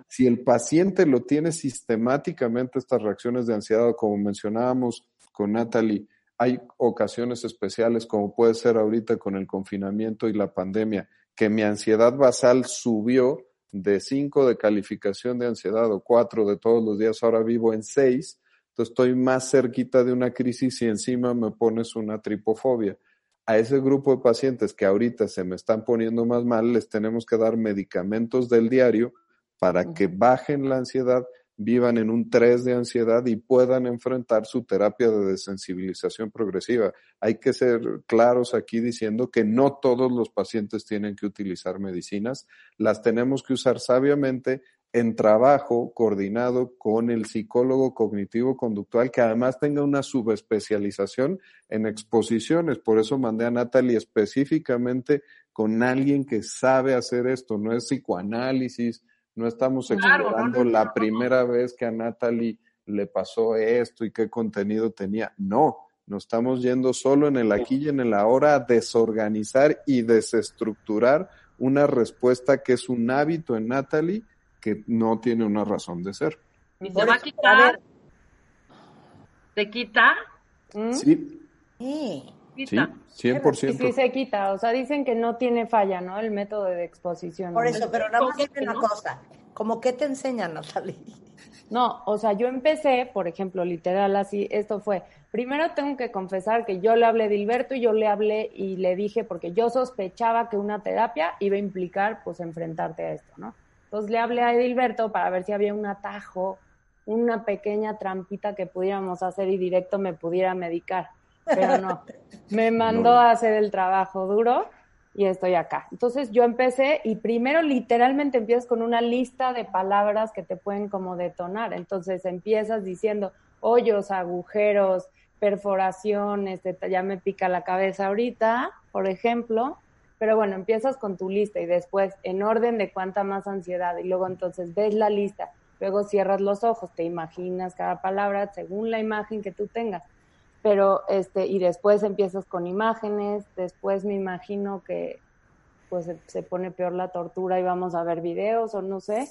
Si el paciente lo tiene sistemáticamente estas reacciones de ansiedad, como mencionábamos con Natalie, hay ocasiones especiales, como puede ser ahorita con el confinamiento y la pandemia, que mi ansiedad basal subió de 5 de calificación de ansiedad o 4 de todos los días, ahora vivo en 6, entonces estoy más cerquita de una crisis y encima me pones una tripofobia. A ese grupo de pacientes que ahorita se me están poniendo más mal, les tenemos que dar medicamentos del diario para que bajen la ansiedad, vivan en un 3 de ansiedad y puedan enfrentar su terapia de desensibilización progresiva. Hay que ser claros aquí diciendo que no todos los pacientes tienen que utilizar medicinas, las tenemos que usar sabiamente en trabajo coordinado con el psicólogo cognitivo conductual que además tenga una subespecialización en exposiciones. Por eso mandé a Natalie específicamente con alguien que sabe hacer esto, no es psicoanálisis, no estamos explorando la primera vez que a Natalie le pasó esto y qué contenido tenía. No, nos estamos yendo solo en el aquí y en el ahora a desorganizar y desestructurar una respuesta que es un hábito en Natalie que no tiene una razón de ser. ¿Y se va a quitar? ¿Se quita? Sí. Sí. Sí, 100%. Sí, se quita. O sea, dicen que no tiene falla, ¿no? El método de exposición. Por eso, pero nada más dime una cosa. ¿Cómo qué te enseñan, Natalie? No, o sea, yo empecé, por ejemplo, literal así, esto fue, primero tengo que confesar que yo le hablé de Hilberto y yo le hablé y le dije, porque yo sospechaba que una terapia iba a implicar, pues, enfrentarte a esto, ¿no? Entonces le hablé a Edilberto para ver si había un atajo, una pequeña trampita que pudiéramos hacer y directo me pudiera medicar. Pero no, me mandó a hacer el trabajo duro y estoy acá. Entonces yo empecé y primero literalmente empiezas con una lista de palabras que te pueden como detonar. Entonces empiezas diciendo hoyos, agujeros, perforaciones, ya me pica la cabeza ahorita, por ejemplo, pero bueno, empiezas con tu lista y después en orden de cuánta más ansiedad y luego entonces ves la lista, luego cierras los ojos, te imaginas cada palabra según la imagen que tú tengas. Pero este y después empiezas con imágenes, después me imagino que pues se, pone peor la tortura y vamos a ver videos o no sé.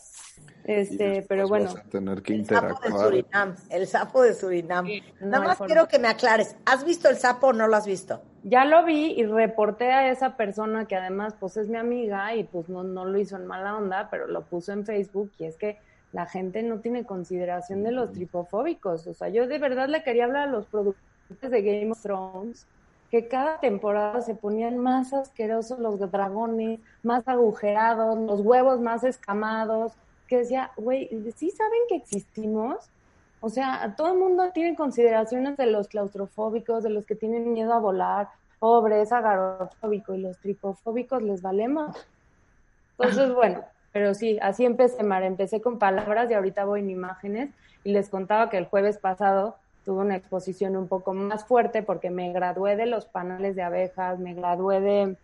Este, pero bueno. tener que el sapo de Surinam, el sapo de Surinam. Nada más quiero que me aclares, ¿has visto el sapo o no lo has visto? Ya lo vi y reporté a esa persona que además pues es mi amiga y pues no, no lo hizo en mala onda, pero lo puso en Facebook y es que la gente no tiene consideración de los tripofóbicos. O sea, yo de verdad le quería hablar a los productores de Game of Thrones que cada temporada se ponían más asquerosos los dragones, más agujerados, los huevos más escamados, que decía, güey, ¿sí saben que existimos? O sea, todo el mundo tiene consideraciones de los claustrofóbicos, de los que tienen miedo a volar, pobre, es agarofóbico, y los tripofóbicos les valemos. Entonces, bueno, pero sí, así empecé, Mar, empecé con palabras y ahorita voy en imágenes y les contaba que el jueves pasado tuve una exposición un poco más fuerte porque me gradué de los panales de abejas, me gradué de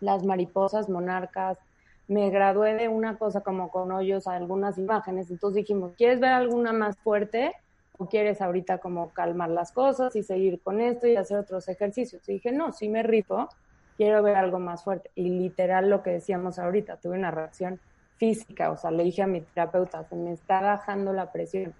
las mariposas monarcas, me gradué de una cosa como con hoyos algunas imágenes, entonces dijimos, ¿quieres ver alguna más fuerte? ¿O quieres ahorita como calmar las cosas y seguir con esto y hacer otros ejercicios? Y dije, no, sí me rifo, quiero ver algo más fuerte. Y literal lo que decíamos ahorita, tuve una reacción física, o sea, le dije a mi terapeuta, se me está bajando la presión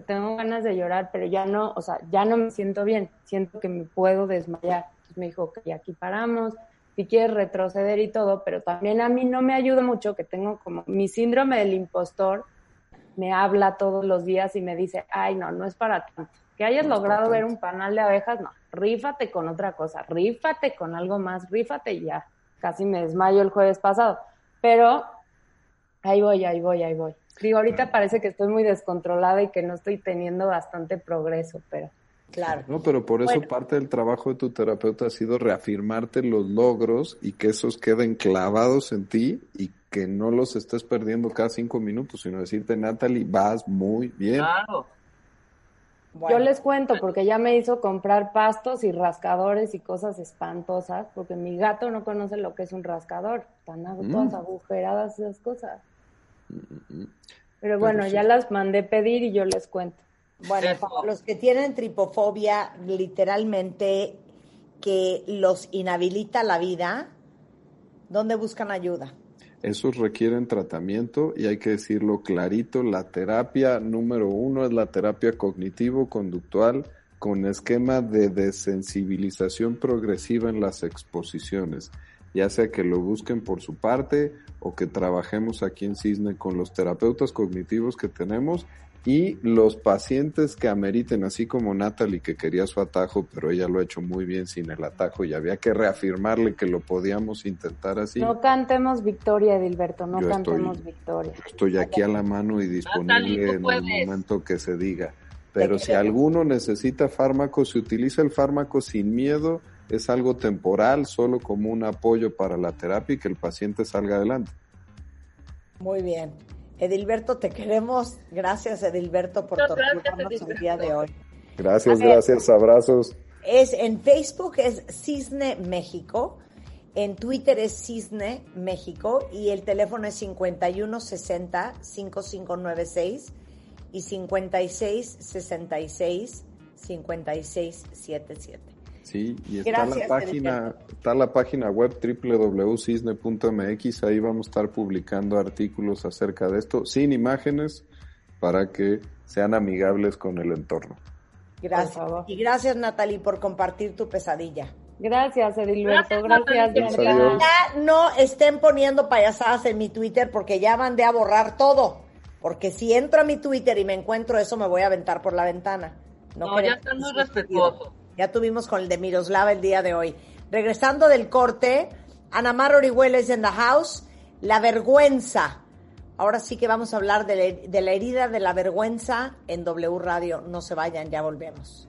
tengo ganas de llorar, pero ya no, o sea, ya no me siento bien, siento que me puedo desmayar. Entonces me dijo que aquí paramos, si quieres retroceder y todo, pero también a mí no me ayuda mucho que tengo como mi síndrome del impostor, me habla todos los días y me dice, ay, no, no es para tanto. Que hayas logrado ver un panal de abejas, no, rífate con otra cosa, rífate con algo más, rífate y ya. Casi me desmayo el jueves pasado, pero ahí voy, ahí voy, ahí voy. Digo, ahorita parece que estoy muy descontrolada y que no estoy teniendo bastante progreso, pero claro. No, pero por eso parte del trabajo de tu terapeuta ha sido reafirmarte los logros y que esos queden clavados en ti y que no los estés perdiendo cada cinco minutos, sino decirte, Natalie, vas muy bien. Claro. Yo les cuento porque ya me hizo comprar pastos y rascadores y cosas espantosas, porque mi gato no conoce lo que es un rascador. Están todas mm. agujeradas esas cosas. Pero bueno, ya las mandé pedir y yo les cuento. Bueno, para los que tienen tripofobia, literalmente que los inhabilita la vida, ¿dónde buscan ayuda? Esos requieren tratamiento y hay que decirlo clarito, la terapia número uno es la terapia cognitivo-conductual con esquema de desensibilización progresiva en las exposiciones ya sea que lo busquen por su parte o que trabajemos aquí en Cisne con los terapeutas cognitivos que tenemos y los pacientes que ameriten, así como Natalie que quería su atajo, pero ella lo ha hecho muy bien sin el atajo y había que reafirmarle que lo podíamos intentar así. No cantemos victoria, Edilberto, no cantemos victoria. Estoy aquí a la mano y disponible en el momento que se diga. Pero si alguno necesita fármaco, se utiliza el fármaco sin miedo, es algo temporal, solo como un apoyo para la terapia y que el paciente salga adelante. Muy bien. Edilberto, te queremos. Gracias, Edilberto, por torturarnos el día de hoy. Gracias, gracias, abrazos. Es en Facebook es Cisne México, en Twitter es Cisne México y el teléfono es 5160 5596 y 5666 5677. Sí, y está la página, está la página web www.cisne.mx, ahí vamos a estar publicando artículos acerca de esto, sin imágenes, para que sean amigables con el entorno. Gracias. Y gracias Natalie por compartir tu pesadilla. Gracias, Edilberto. Gracias, gracias Ya no estén poniendo payasadas en mi Twitter porque ya mandé a borrar todo. Porque si entro a mi Twitter y me encuentro eso, me voy a aventar por la ventana. No, ya están muy respetuosos. Ya tuvimos con el de Miroslava el día de hoy. Regresando del corte, Anamar Orihueles en the house, la vergüenza. Ahora sí que vamos a hablar de la, herida de la vergüenza en W Radio. No se vayan, ya volvemos.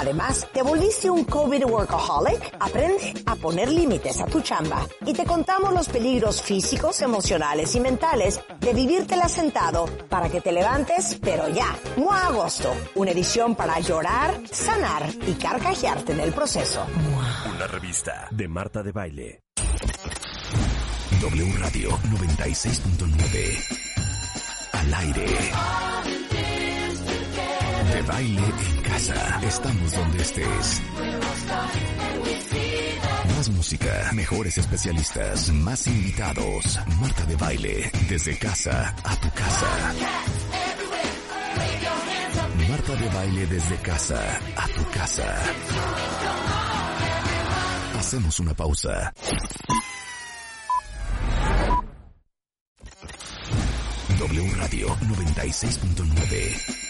Además, ¿te volviste un COVID workaholic? Aprende a poner límites a tu chamba y te contamos los peligros físicos, emocionales y mentales de vivírtela sentado para que te levantes, pero ya. MOA Agosto, una edición para llorar, sanar y carcajearte en el proceso. Una revista de Marta de Baile. W Radio 96.9. Al aire. De baile en casa. Estamos donde estés. Más música, mejores especialistas, más invitados. Marta de baile, desde casa a tu casa. Marta de baile desde casa a tu casa. Hacemos una pausa. W Radio 96.9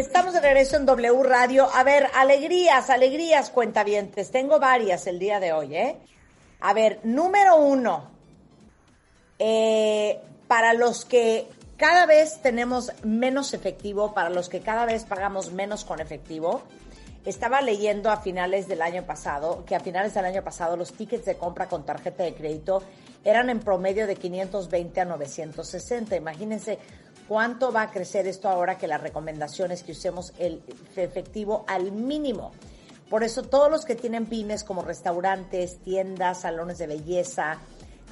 Estamos de regreso en W Radio. A ver, alegrías, alegrías, cuentavientes. Tengo varias el día de hoy, ¿eh? A ver, número uno. Eh, para los que cada vez tenemos menos efectivo, para los que cada vez pagamos menos con efectivo, estaba leyendo a finales del año pasado que a finales del año pasado los tickets de compra con tarjeta de crédito eran en promedio de 520 a 960. Imagínense ¿Cuánto va a crecer esto ahora que la recomendación es que usemos el efectivo al mínimo? Por eso todos los que tienen pymes como restaurantes, tiendas, salones de belleza,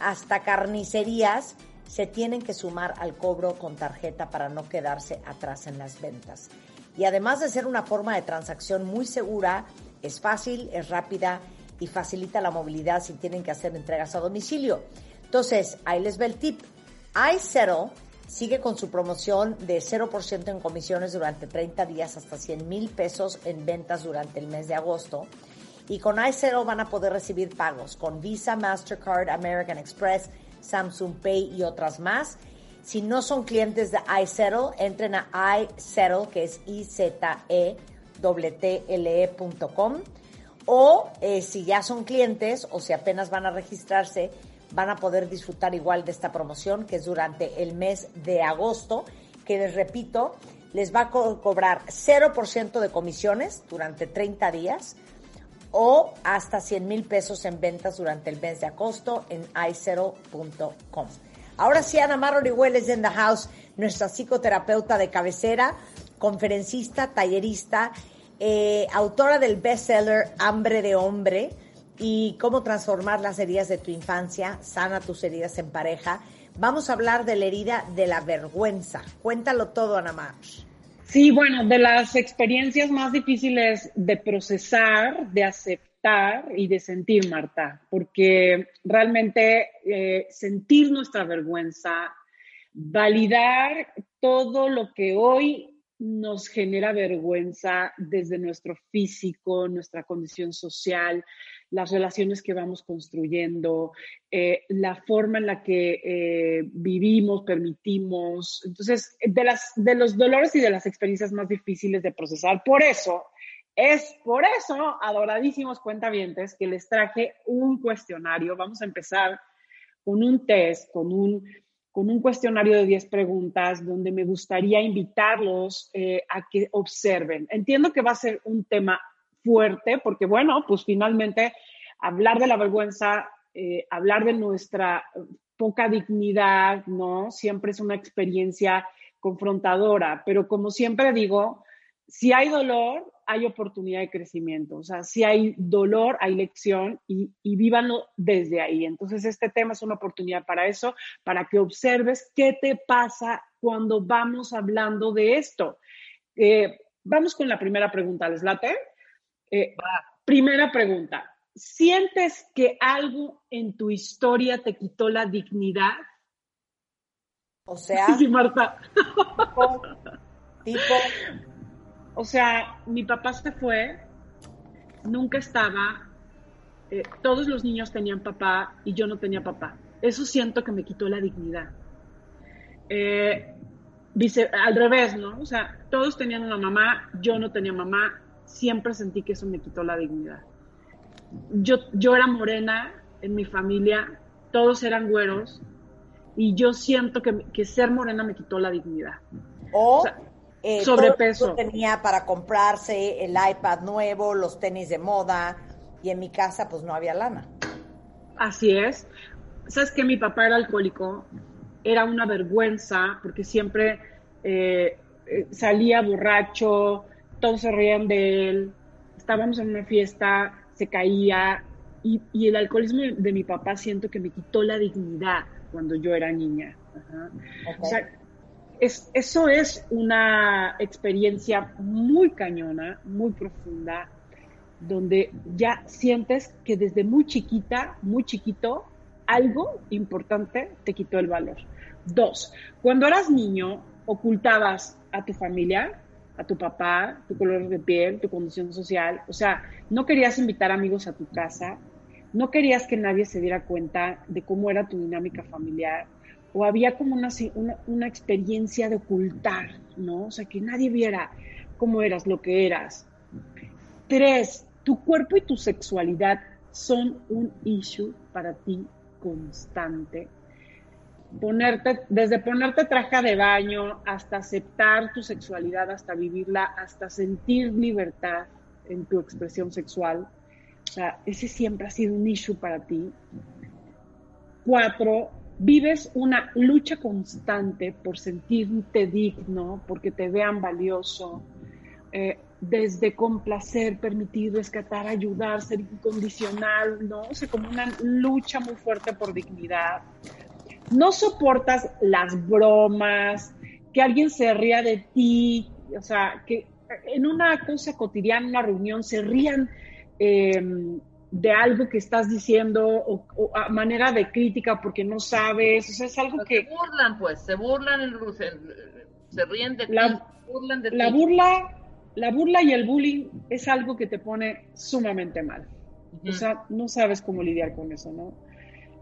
hasta carnicerías, se tienen que sumar al cobro con tarjeta para no quedarse atrás en las ventas. Y además de ser una forma de transacción muy segura, es fácil, es rápida y facilita la movilidad si tienen que hacer entregas a domicilio. Entonces, ahí les ve el tip. iSettle sigue con su promoción de 0% en comisiones durante 30 días hasta 100 mil pesos en ventas durante el mes de agosto. Y con iZero van a poder recibir pagos con Visa, Mastercard, American Express, Samsung Pay y otras más. Si no son clientes de iZettle, entren a iZettle, que es i z e t l ecom O eh, si ya son clientes o si apenas van a registrarse, van a poder disfrutar igual de esta promoción que es durante el mes de agosto, que les repito, les va a co- cobrar 0% de comisiones durante 30 días o hasta 100 mil pesos en ventas durante el mes de agosto en iZero.com. Ahora sí, Ana Mar Orihueles en the house, nuestra psicoterapeuta de cabecera, conferencista, tallerista, eh, autora del bestseller Hambre de Hombre y cómo transformar las heridas de tu infancia, sana tus heridas en pareja. Vamos a hablar de la herida de la vergüenza. Cuéntalo todo, Ana Mar. Sí, bueno, de las experiencias más difíciles de procesar, de aceptar y de sentir, Marta, porque realmente eh, sentir nuestra vergüenza, validar todo lo que hoy nos genera vergüenza desde nuestro físico, nuestra condición social, las relaciones que vamos construyendo, eh, la forma en la que eh, vivimos, permitimos. Entonces, de, las, de los dolores y de las experiencias más difíciles de procesar. Por eso, es por eso, adoradísimos cuentavientes, que les traje un cuestionario. Vamos a empezar con un test, con un, con un cuestionario de 10 preguntas donde me gustaría invitarlos eh, a que observen. Entiendo que va a ser un tema fuerte porque, bueno, pues finalmente hablar de la vergüenza, eh, hablar de nuestra poca dignidad, ¿no? Siempre es una experiencia confrontadora, pero como siempre digo, si hay dolor, hay oportunidad de crecimiento. O sea, si hay dolor, hay lección y, y vívanlo desde ahí. Entonces, este tema es una oportunidad para eso, para que observes qué te pasa cuando vamos hablando de esto. Eh, vamos con la primera pregunta, ¿les late? Eh, primera pregunta. ¿Sientes que algo en tu historia te quitó la dignidad? O sea, Sí, Marta. tipo, tipo, O sea, mi papá se fue, nunca estaba, eh, todos los niños tenían papá y yo no tenía papá. Eso siento que me quitó la dignidad. Eh, vice- al revés, ¿no? O sea, todos tenían una mamá, yo no tenía mamá, siempre sentí que eso me quitó la dignidad. Yo, yo era morena en mi familia, todos eran güeros y yo siento que, que ser morena me quitó la dignidad. o, O sea, eh, sobrepeso. todo tenía para comprarse el iPad nuevo, los tenis de moda, y en mi casa pues no había lana. Así es. ¿Sabes que Mi papá era alcohólico. Era una vergüenza porque siempre eh, eh, salía borracho, todos se reían de él. Estábamos en una fiesta, se caía. Y, y el alcoholismo de mi papá siento que me quitó la dignidad cuando yo era niña. Ajá. Ok. O sea, es, eso es una experiencia muy cañona, muy profunda, donde ya sientes que desde muy chiquita, muy chiquito, algo importante te quitó el valor. Dos, cuando eras niño, ocultabas a tu familia, a tu papá, tu color de piel, tu condición social, o sea, no querías invitar amigos a tu casa, no querías que nadie se diera cuenta de cómo era tu dinámica familiar, o había como una, una, experiencia de ocultar, ¿no? O sea, que nadie viera cómo eras, lo que eras. Tres, tu cuerpo y tu sexualidad son un issue para ti constante. Ponerte, desde ponerte traje de baño hasta aceptar tu sexualidad, hasta vivirla, hasta sentir libertad en tu expresión sexual. O sea, ese siempre ha sido un issue para ti. Cuatro, vives una lucha constante por sentirte digno, porque te vean valioso, eh, desde complacer, permitir, rescatar, ayudar, ser incondicional, ¿no? O sea, como una lucha muy fuerte por dignidad. No soportas las bromas, que alguien se ría de ti, o sea, que en una cosa cotidiana, una reunión, se rían eh, de algo que estás diciendo o, o, a manera de crítica porque no sabes, o sea, es algo Pero que... Se burlan, pues, se burlan, en, se, se ríen de La- ti, se burlan de La ti. burla, la burla y el bullying es algo que te pone sumamente mal. O sea, no sabes cómo lidiar con eso, ¿no?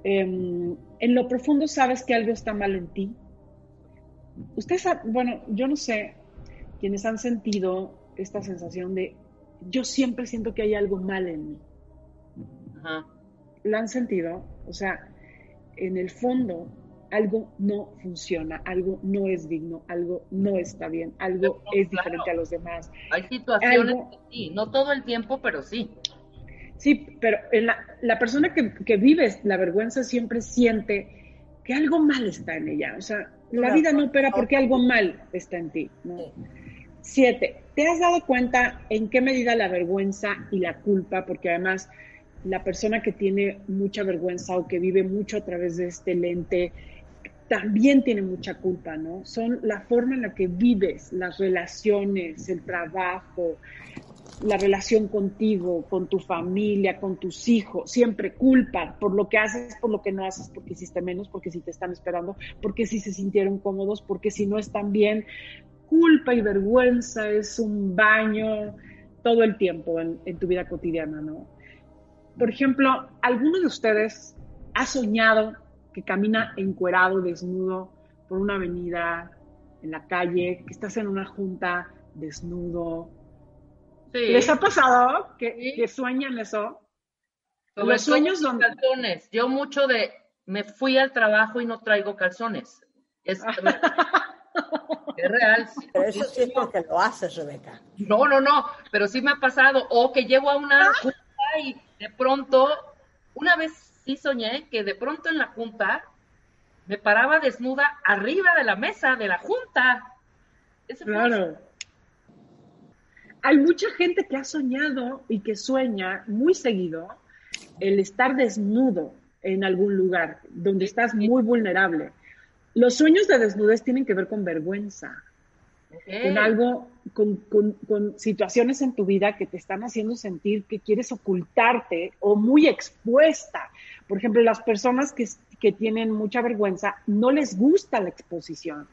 Em, en lo profundo sabes que algo está mal en ti. Ustedes, bueno, yo no sé quienes han sentido esta sensación de yo siempre siento que hay algo mal en mí. Ajá. ¿La han sentido? O sea, en el fondo algo no funciona, algo no es digno, algo no está bien, algo es diferente a los demás. Hay situaciones que sí, no todo el tiempo, pero sí. Sí, pero la, la persona que, que, vive la vergüenza siempre siente que algo mal está en ella. O sea, la vida no opera porque algo mal está en ti. ¿no? Siete, ¿te has dado cuenta en qué medida la vergüenza y la culpa, porque además la persona que tiene mucha vergüenza o que vive mucho a través de este lente también tiene mucha culpa, ¿no? Son la forma en la que vives, las relaciones, el trabajo, la relación contigo, con tu familia, con tus hijos, siempre culpa por lo que haces, por lo que no haces, porque hiciste menos, porque si te están esperando, porque si se sintieron cómodos, porque si no están bien. Culpa y vergüenza es un baño todo el tiempo en, en tu vida cotidiana, ¿no? Por ejemplo, ¿alguno de ustedes ha soñado que camina encuerado, desnudo, por una avenida, en la calle, que estás en una junta desnudo? ¿Les ha pasado que, sueñan eso? Los sueños son calzones. Yo mucho de me fui al trabajo y no traigo calzones. Es, es real. Pero eso sí es porque lo haces, Rebeca. No, no, no, pero sí me ha pasado. O que llego a una junta y de pronto, una vez sí soñé que de pronto en la junta me paraba desnuda arriba de la mesa de la junta. claro. Hay mucha gente que ha soñado y que sueña muy seguido el estar desnudo en algún lugar donde estás muy vulnerable. Los sueños de desnudez tienen que ver con vergüenza, con algo, con, con, situaciones en tu vida que te están haciendo sentir que quieres ocultarte o muy expuesta. Por ejemplo, las personas que, que tienen mucha vergüenza no les gusta la exposición.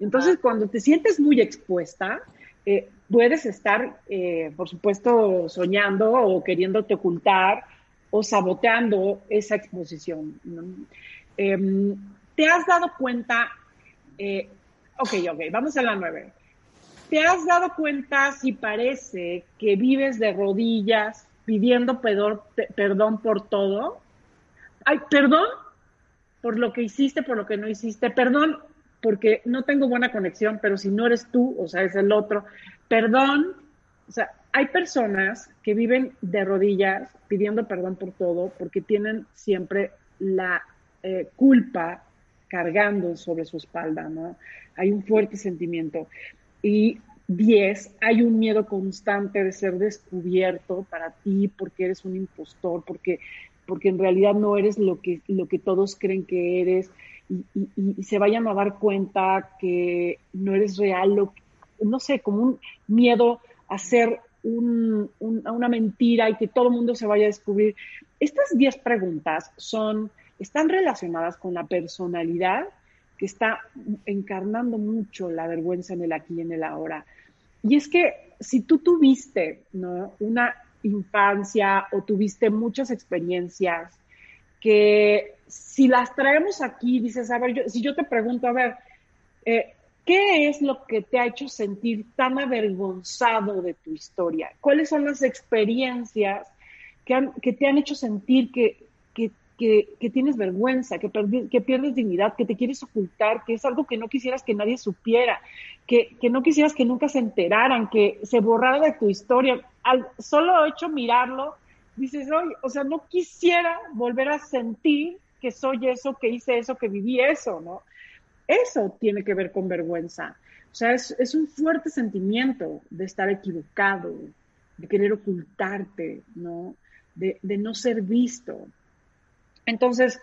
Entonces, cuando te sientes muy expuesta, eh, puedes estar, eh, por supuesto, soñando o queriéndote ocultar o saboteando esa exposición. Em, ¿Te has dado cuenta? Eh, ok, ok, vamos a la nueve. ¿Te has dado cuenta si parece que vives de rodillas pidiendo perdón por todo? Ay, perdón por lo que hiciste, por lo que no hiciste. Perdón porque no tengo buena conexión, pero si no eres tú, o sea, es el otro. Perdón. O sea, hay personas que viven de rodillas pidiendo perdón por todo porque tienen siempre la eh, culpa cargando sobre su espalda, ¿no? Hay un fuerte sentimiento. Y 10, hay un miedo constante de ser descubierto para ti porque eres un impostor, porque, porque en realidad no eres lo que, lo que todos creen que eres y, y, se vayan a dar cuenta que no eres real, lo, no sé, como un miedo a ser un, una mentira y que todo el mundo se vaya a descubrir. Estas 10 preguntas son, están relacionadas con la personalidad que está encarnando mucho la vergüenza en el aquí y en el ahora. Y es que si tú tuviste ¿no? una infancia o tuviste muchas experiencias que si las traemos aquí, dices, a ver, yo, si yo te pregunto, a ver, eh, ¿qué es lo que te ha hecho sentir tan avergonzado de tu historia? ¿Cuáles son las experiencias que, que te han hecho sentir que que, tienes vergüenza, que, pierdes dignidad, que te quieres ocultar, que es algo que no quisieras que nadie supiera, que, no quisieras que nunca se enteraran, que se borrara de tu historia. Al solo hecho mirarlo, dices, oye, o sea, no quisiera volver a sentir que soy eso, que hice eso, que viví eso, ¿no? Eso tiene que ver con vergüenza. O sea, es, un fuerte sentimiento de estar equivocado, de querer ocultarte, ¿no? De no ser visto. Entonces,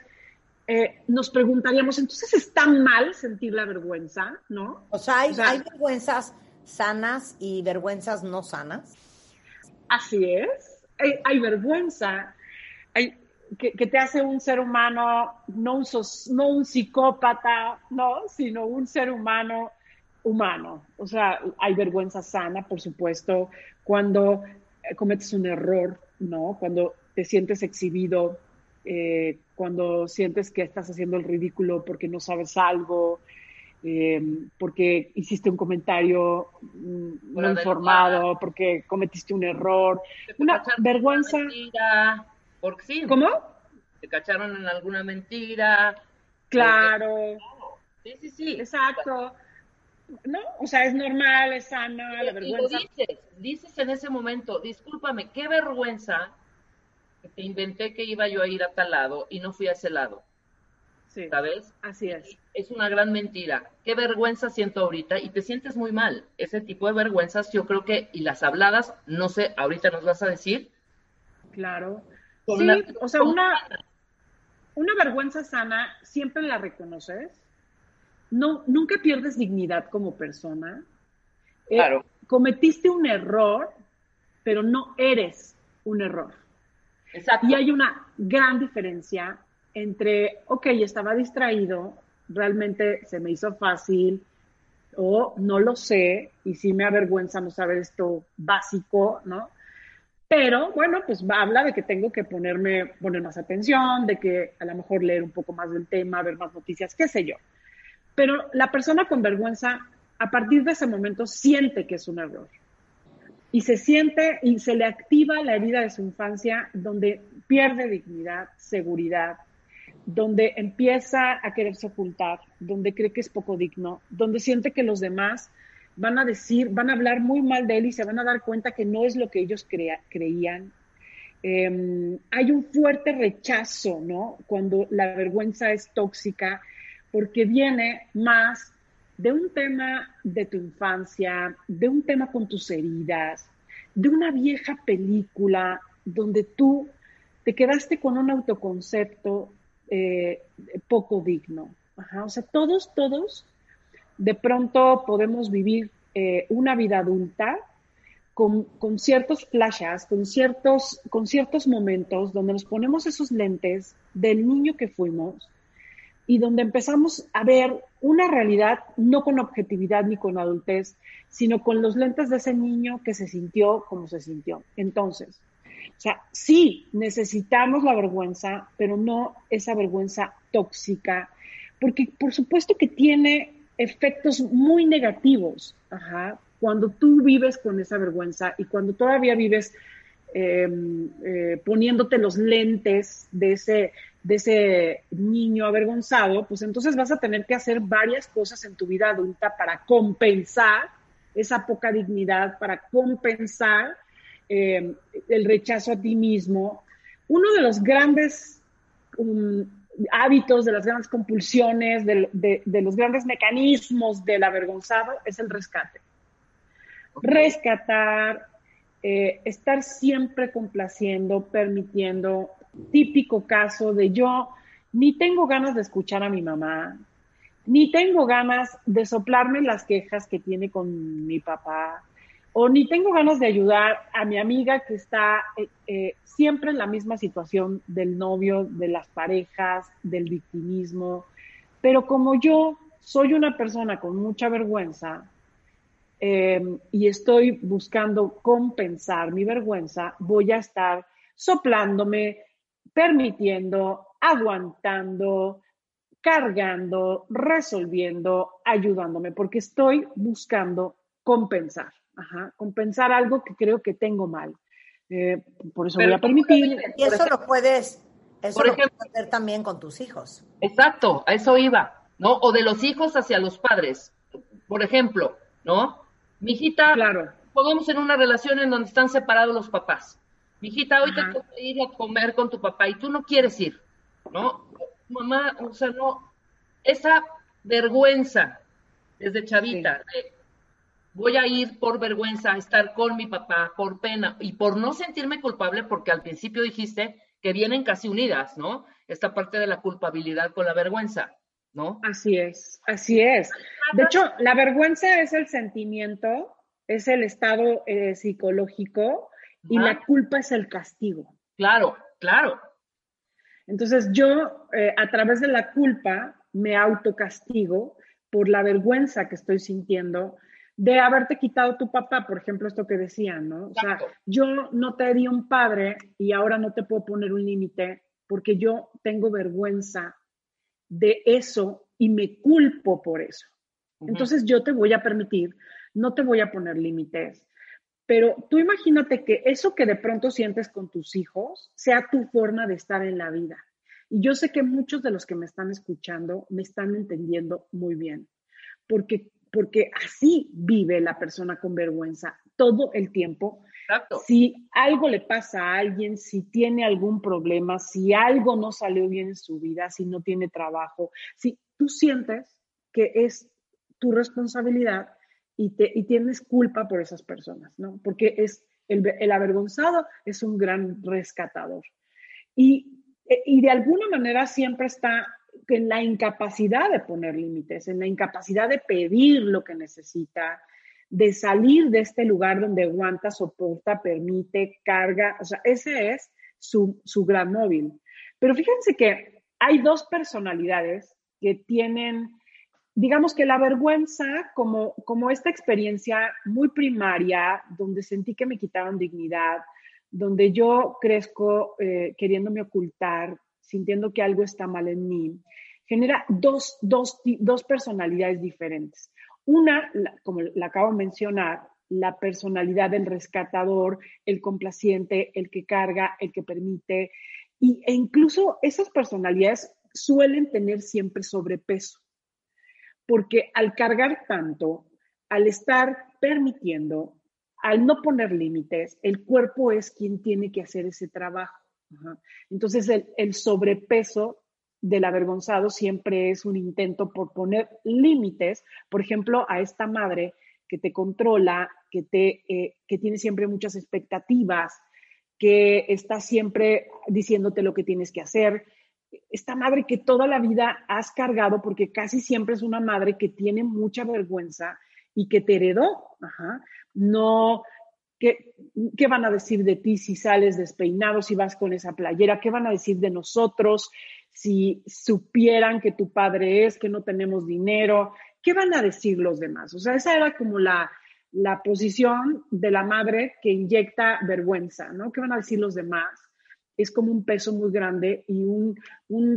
eh, nos preguntaríamos, entonces está mal sentir la vergüenza, ¿no? O sea, hay, hay vergüenzas sanas y vergüenzas no sanas. Así es. Hay, vergüenza hay, que, te hace un ser humano, no un, no un psicópata, ¿no? Sino un ser humano humano. O sea, hay vergüenza sana, por supuesto, cuando cometes un error, ¿no? Cuando te sientes exhibido eh, cuando sientes que estás haciendo el ridículo porque no sabes algo, eh, porque hiciste un comentario mm, no informado, porque cometiste un error, una vergüenza. Mentira, porque sí. ¿Cómo? Te cacharon en alguna mentira. Claro. Sí, sí, sí. Exacto. No, o sea, es normal, es sana, la Y lo vergüenza. dices, dices en ese momento, discúlpame, qué vergüenza te inventé que iba yo a ir a tal lado y no fui a ese lado, Sí, ¿sabes? así es. Es una gran mentira. Qué vergüenza siento ahorita y te sientes muy mal. Ese tipo de vergüenzas yo creo que, y las habladas, no sé, ahorita nos vas a decir. Claro. Sí, la- o sea, una, una vergüenza sana siempre la reconoces. No, nunca pierdes dignidad como persona. Eh, Claro. cometiste un error, pero no eres un error. Y hay una gran diferencia entre, ok, estaba distraído, realmente se me hizo fácil, o no lo sé, y sí me avergüenza no saber esto básico, ¿no? Pero bueno, pues habla de que tengo que ponerme, poner más atención, de que a lo mejor leer un poco más del tema, ver más noticias, qué sé yo. Pero la persona con vergüenza, a partir de ese momento, siente que es un error. Y se siente y se le activa la herida de su infancia, donde pierde dignidad, seguridad, donde empieza a quererse ocultar, donde cree que es poco digno, donde siente que los demás van a decir, van a hablar muy mal de él y se van a dar cuenta que no es lo que ellos creían. Eh, hay un fuerte rechazo, ¿no? Cuando la vergüenza es tóxica, porque viene más de un tema de tu infancia, de un tema con tus heridas, de una vieja película donde tú te quedaste con un autoconcepto eh, poco digno. Ajá, O sea, todos, todos, de pronto podemos vivir eh, una vida adulta con, con ciertos flashes, con ciertos, con ciertos momentos donde nos ponemos esos lentes del niño que fuimos y donde empezamos a ver una realidad no con objetividad ni con adultez, sino con los lentes de ese niño que se sintió como se sintió. Entonces, o sea, sí, necesitamos la vergüenza, pero no esa vergüenza tóxica, porque por supuesto que tiene efectos muy negativos, ajá, cuando tú vives con esa vergüenza y cuando todavía vives eh, eh, poniéndote los lentes de ese, de ese niño avergonzado, pues entonces vas a tener que hacer varias cosas en tu vida adulta para compensar esa poca dignidad, para compensar eh, el rechazo a ti mismo. Uno de los grandes um, hábitos, de las grandes compulsiones, de, de, de, los grandes mecanismos del avergonzado es el rescate. Rescatar, eh, estar siempre complaciendo, permitiendo. Típico caso de yo ni tengo ganas de escuchar a mi mamá, ni tengo ganas de soplarme las quejas que tiene con mi papá, o ni tengo ganas de ayudar a mi amiga que está eh, eh, siempre en la misma situación del novio, de las parejas, del victimismo. Pero como yo soy una persona con mucha vergüenza eh, y estoy buscando compensar mi vergüenza, voy a estar soplándome, permitiendo, aguantando, cargando, resolviendo, ayudándome, porque estoy buscando compensar. Ajá, compensar algo que creo que tengo mal. Eh, por eso Pero voy a permitir. Y eso lo puedes, eso Por lo puedes hacer también con tus hijos. Exacto, a eso iba, ¿no? O de los hijos hacia los padres. Por ejemplo, ¿no? Mi hijita, Claro. pongamos en una relación en donde están separados los papás. Mi hijita, hoy Ajá. te toca ir a comer con tu papá y tú no quieres ir, ¿no? Mamá, o sea, no, esa vergüenza desde chavita, de, voy a ir por vergüenza a estar con mi papá, por pena y por no sentirme culpable, porque al principio dijiste que vienen casi unidas, ¿no? Esta parte de la culpabilidad con la vergüenza, ¿no? Así es, así es. De hecho, la vergüenza es el sentimiento, es el estado eh, psicológico y la culpa es el castigo. Claro, claro. Entonces yo, eh, a través de la culpa, me autocastigo por la vergüenza que estoy sintiendo de haberte quitado tu papá, por ejemplo, esto que decían, ¿no? O sea, yo no te di un padre y ahora no te puedo poner un límite porque yo tengo vergüenza de eso y me culpo por eso. Entonces yo te voy a permitir, no te voy a poner límites, pero tú imagínate que eso que de pronto sientes con tus hijos sea tu forma de estar en la vida. Y yo sé que muchos de los que me están escuchando me están entendiendo muy bien, porque, porque así vive la persona con vergüenza todo el tiempo. Si algo le pasa a alguien, si tiene algún problema, si algo no salió bien en su vida, si no tiene trabajo, si tú sientes que es tu responsabilidad y, te, y tienes culpa por esas personas, ¿no? Porque es el, el avergonzado es un gran rescatador. Y, y de alguna manera siempre está en la incapacidad de poner límites, en la incapacidad de pedir lo que necesita, de salir de este lugar donde aguanta, soporta, permite, carga. O sea, ese es su, su gran móvil. Pero fíjense que hay dos personalidades que tienen digamos que la vergüenza, como, como esta experiencia muy primaria, donde sentí que me quitaron dignidad, donde yo crezco eh, queriéndome ocultar, sintiendo que algo está mal en mí, genera dos, dos, dos personalidades diferentes. Una, como la acabo de mencionar, la personalidad del rescatador, el complaciente, el que carga, el que permite, y, e incluso esas personalidades suelen tener siempre sobrepeso porque al cargar tanto, al estar permitiendo, al no poner límites, el cuerpo es quien tiene que hacer ese trabajo. Entonces, el, sobrepeso del avergonzado siempre es un intento por poner límites, por ejemplo, a esta madre que te controla, que, te, eh, que tiene siempre muchas expectativas, que está siempre diciéndote lo que tienes que hacer, esta madre que toda la vida has cargado, porque casi siempre es una madre que tiene mucha vergüenza y que te heredó. No, ¿qué, ¿qué, van a decir de ti si sales despeinado, si vas con esa playera? ¿Qué van a decir de nosotros si supieran que tu padre es, que no tenemos dinero? ¿Qué van a decir los demás? O sea, esa era como la, la posición de la madre que inyecta vergüenza, ¿no? ¿Qué van a decir los demás? es como un peso muy grande y un,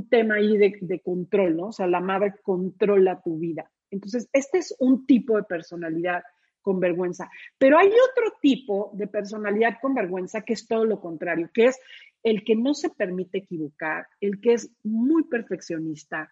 tema ahí de, control, ¿no? O sea, la madre controla tu vida. Entonces, este es un tipo de personalidad con vergüenza. Pero hay otro tipo de personalidad con vergüenza que es todo lo contrario, que es el que no se permite equivocar, el que es muy perfeccionista,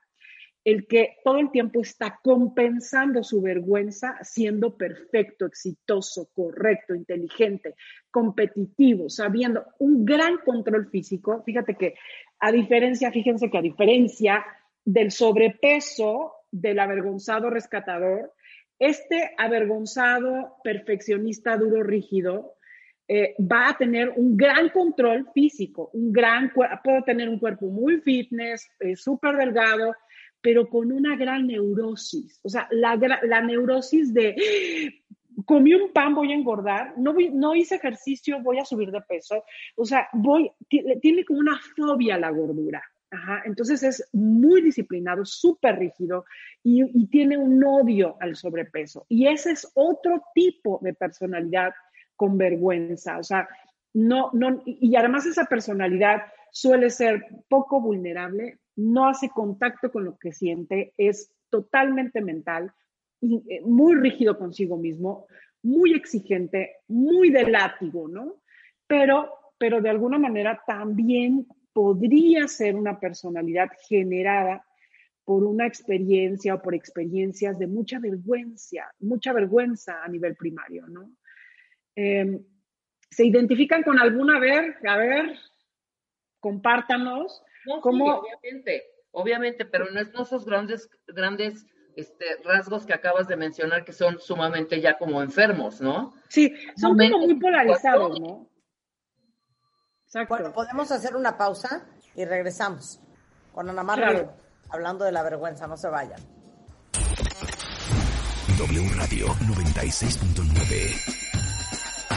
el que todo el tiempo está compensando su vergüenza siendo perfecto, exitoso, correcto, inteligente, competitivo, sabiendo un gran control físico. Fíjate que a diferencia, fíjense que a diferencia del sobrepeso del avergonzado rescatador, este avergonzado perfeccionista duro rígido eh, va a tener un gran control físico, un gran, puedo tener un cuerpo muy fitness, eh, súper delgado, pero con una gran neurosis. O sea, la, la neurosis de comí un pan, voy a engordar, no, no hice ejercicio, voy a subir de peso. O sea, voy, tiene como una fobia a la gordura. Ajá, entonces es muy disciplinado, súper rígido y, y, tiene un odio al sobrepeso. Y ese es otro tipo de personalidad con vergüenza. O sea, no, no, y además esa personalidad suele ser poco vulnerable, no hace contacto con lo que siente, es totalmente mental, eh, muy rígido consigo mismo, muy exigente, muy de látigo, ¿no? Pero, pero de alguna manera también podría ser una personalidad generada por una experiencia o por experiencias de mucha vergüenza, mucha vergüenza a nivel primario, ¿no? Em, ¿Se identifican con alguna? A ver, a ver, compártanos. No, obviamente, obviamente, pero no es esos grandes, grandes este, rasgos que acabas de mencionar que son sumamente ya como enfermos, ¿no? Sí, son como muy polarizados, ¿no? Exacto. podemos hacer una pausa y regresamos con Ana María hablando de la vergüenza, no se vayan. W Radio 96.9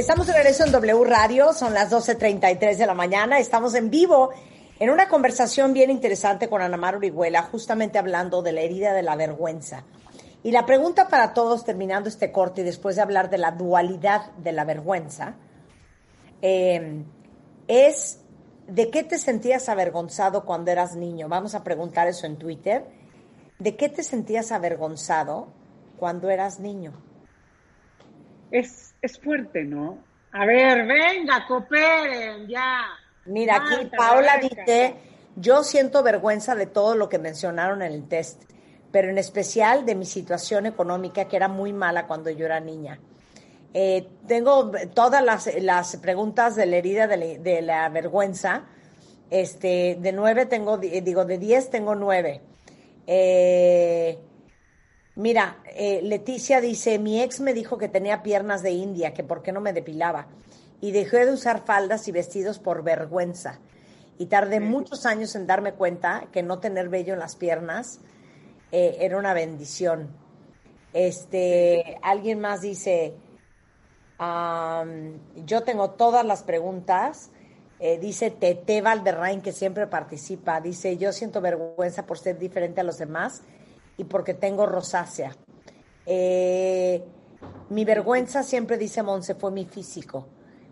Estamos de regreso en W Radio, son las 12.33 de la mañana, estamos en vivo en una conversación bien interesante con Ana Mar Orihuela, justamente hablando de la herida de la vergüenza. Y la pregunta para todos, terminando este corte y después de hablar de la dualidad de la vergüenza, eh, es ¿de qué te sentías avergonzado cuando eras niño? Vamos a preguntar eso en Twitter. ¿De qué te sentías avergonzado cuando eras niño? Es, es fuerte, ¿no? A ver, venga, cooperen, ya. Mira, aquí Paola dice, yo siento vergüenza de todo lo que mencionaron en el test, pero en especial de mi situación económica que era muy mala cuando yo era niña. Eh, tengo todas las, preguntas de la herida de la, vergüenza. Este, de nueve tengo, digo, de diez tengo nueve. Eh, mira, eh, Leticia dice, mi ex me dijo que tenía piernas de India, que por qué no me depilaba. Y dejé de usar faldas y vestidos por vergüenza. Y tardé muchos años en darme cuenta que no tener vello en las piernas era una bendición. Este, alguien más dice, yo tengo todas las preguntas. Eh, dice Tete Valderrain, que siempre participa. Dice, yo siento vergüenza por ser diferente a los demás y porque tengo rosácea. Eh, mi vergüenza, siempre dice Monse, fue mi físico,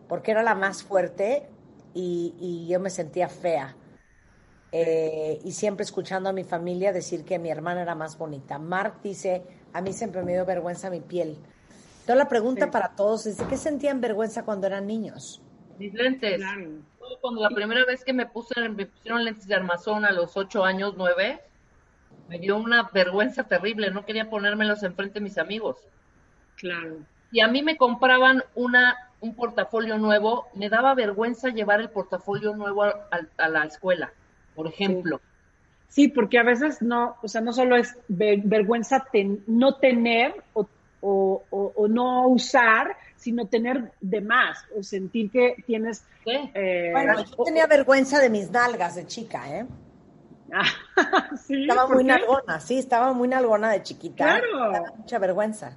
porque era la más fuerte y, yo me sentía fea. Eh, y siempre escuchando a mi familia decir que mi hermana era más bonita. Mark dice, a mí siempre me dio vergüenza mi piel. Entonces la pregunta para todos es, ¿de qué sentían vergüenza cuando eran niños? Mis lentes. Cuando la primera vez que me, puse, me pusieron lentes de armazón a los ocho años, nueve, me dio una vergüenza terrible. No quería ponérmelos enfrente de mis amigos. Claro. Y a mí me compraban una, un portafolio nuevo, me daba vergüenza llevar el portafolio nuevo a, la escuela, por ejemplo. Sí. porque a veces no, o sea, no solo es vergüenza no tener o o, no usar, sino tener de más o sentir que tienes... Eh, bueno, yo tenía vergüenza de mis nalgas de chica, ¿eh? estaba muy nalgona, sí, estaba muy nalgona de chiquita. Claro. mucha vergüenza.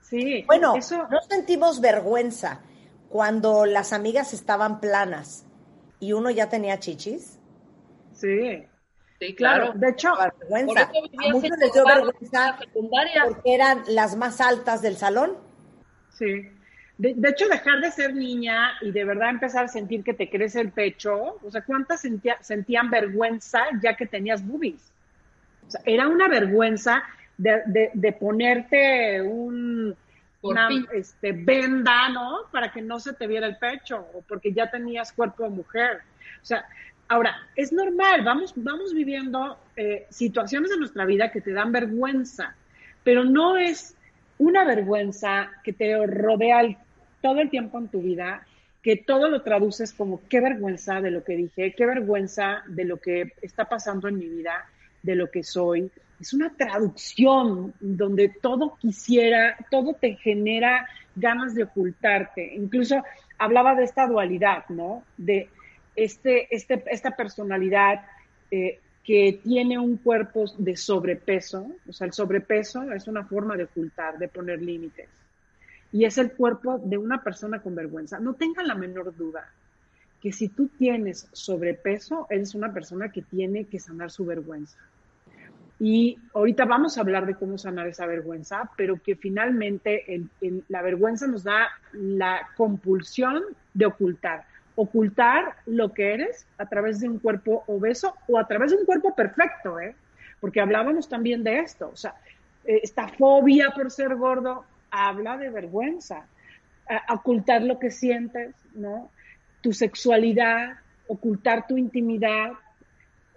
Sí. Bueno, no sentimos vergüenza cuando las amigas estaban planas y uno ya tenía chichis. Sí. Sí, claro. De hecho, vergüenza. a muchos les dio vergüenza porque eran las más altas del salón. Sí. De, hecho, dejar de ser niña y de verdad empezar a sentir que te crece el pecho, o sea, ¿cuántas sentían vergüenza ya que tenías boobies? O sea, era una vergüenza de, de, ponerte un, una este, venda, ¿no? Para que no se te viera el pecho, o porque ya tenías cuerpo de mujer. O sea, Ahora, es normal, vamos, vamos viviendo eh, situaciones en nuestra vida que te dan vergüenza, pero no es una vergüenza que te rodea todo el tiempo en tu vida, que todo lo traduces como qué vergüenza de lo que dije, qué vergüenza de lo que está pasando en mi vida, de lo que soy. Es una traducción donde todo quisiera, todo te genera ganas de ocultarte. Incluso hablaba de esta dualidad, ¿no? De este, este, esta personalidad eh, que tiene un cuerpo de sobrepeso, o sea, el sobrepeso es una forma de ocultar, de poner límites. Y es el cuerpo de una persona con vergüenza. No tengan la menor duda que si tú tienes sobrepeso, eres una persona que tiene que sanar su vergüenza. Y ahorita vamos a hablar de cómo sanar esa vergüenza, pero que finalmente la vergüenza nos da la compulsión de ocultar ocultar lo que eres a través de un cuerpo obeso o a través de un cuerpo perfecto, ¿eh? Porque hablábamos también de esto, o sea, eh, esta fobia por ser gordo habla de vergüenza, ocultar lo que sientes, ¿no? Tu sexualidad, ocultar tu intimidad,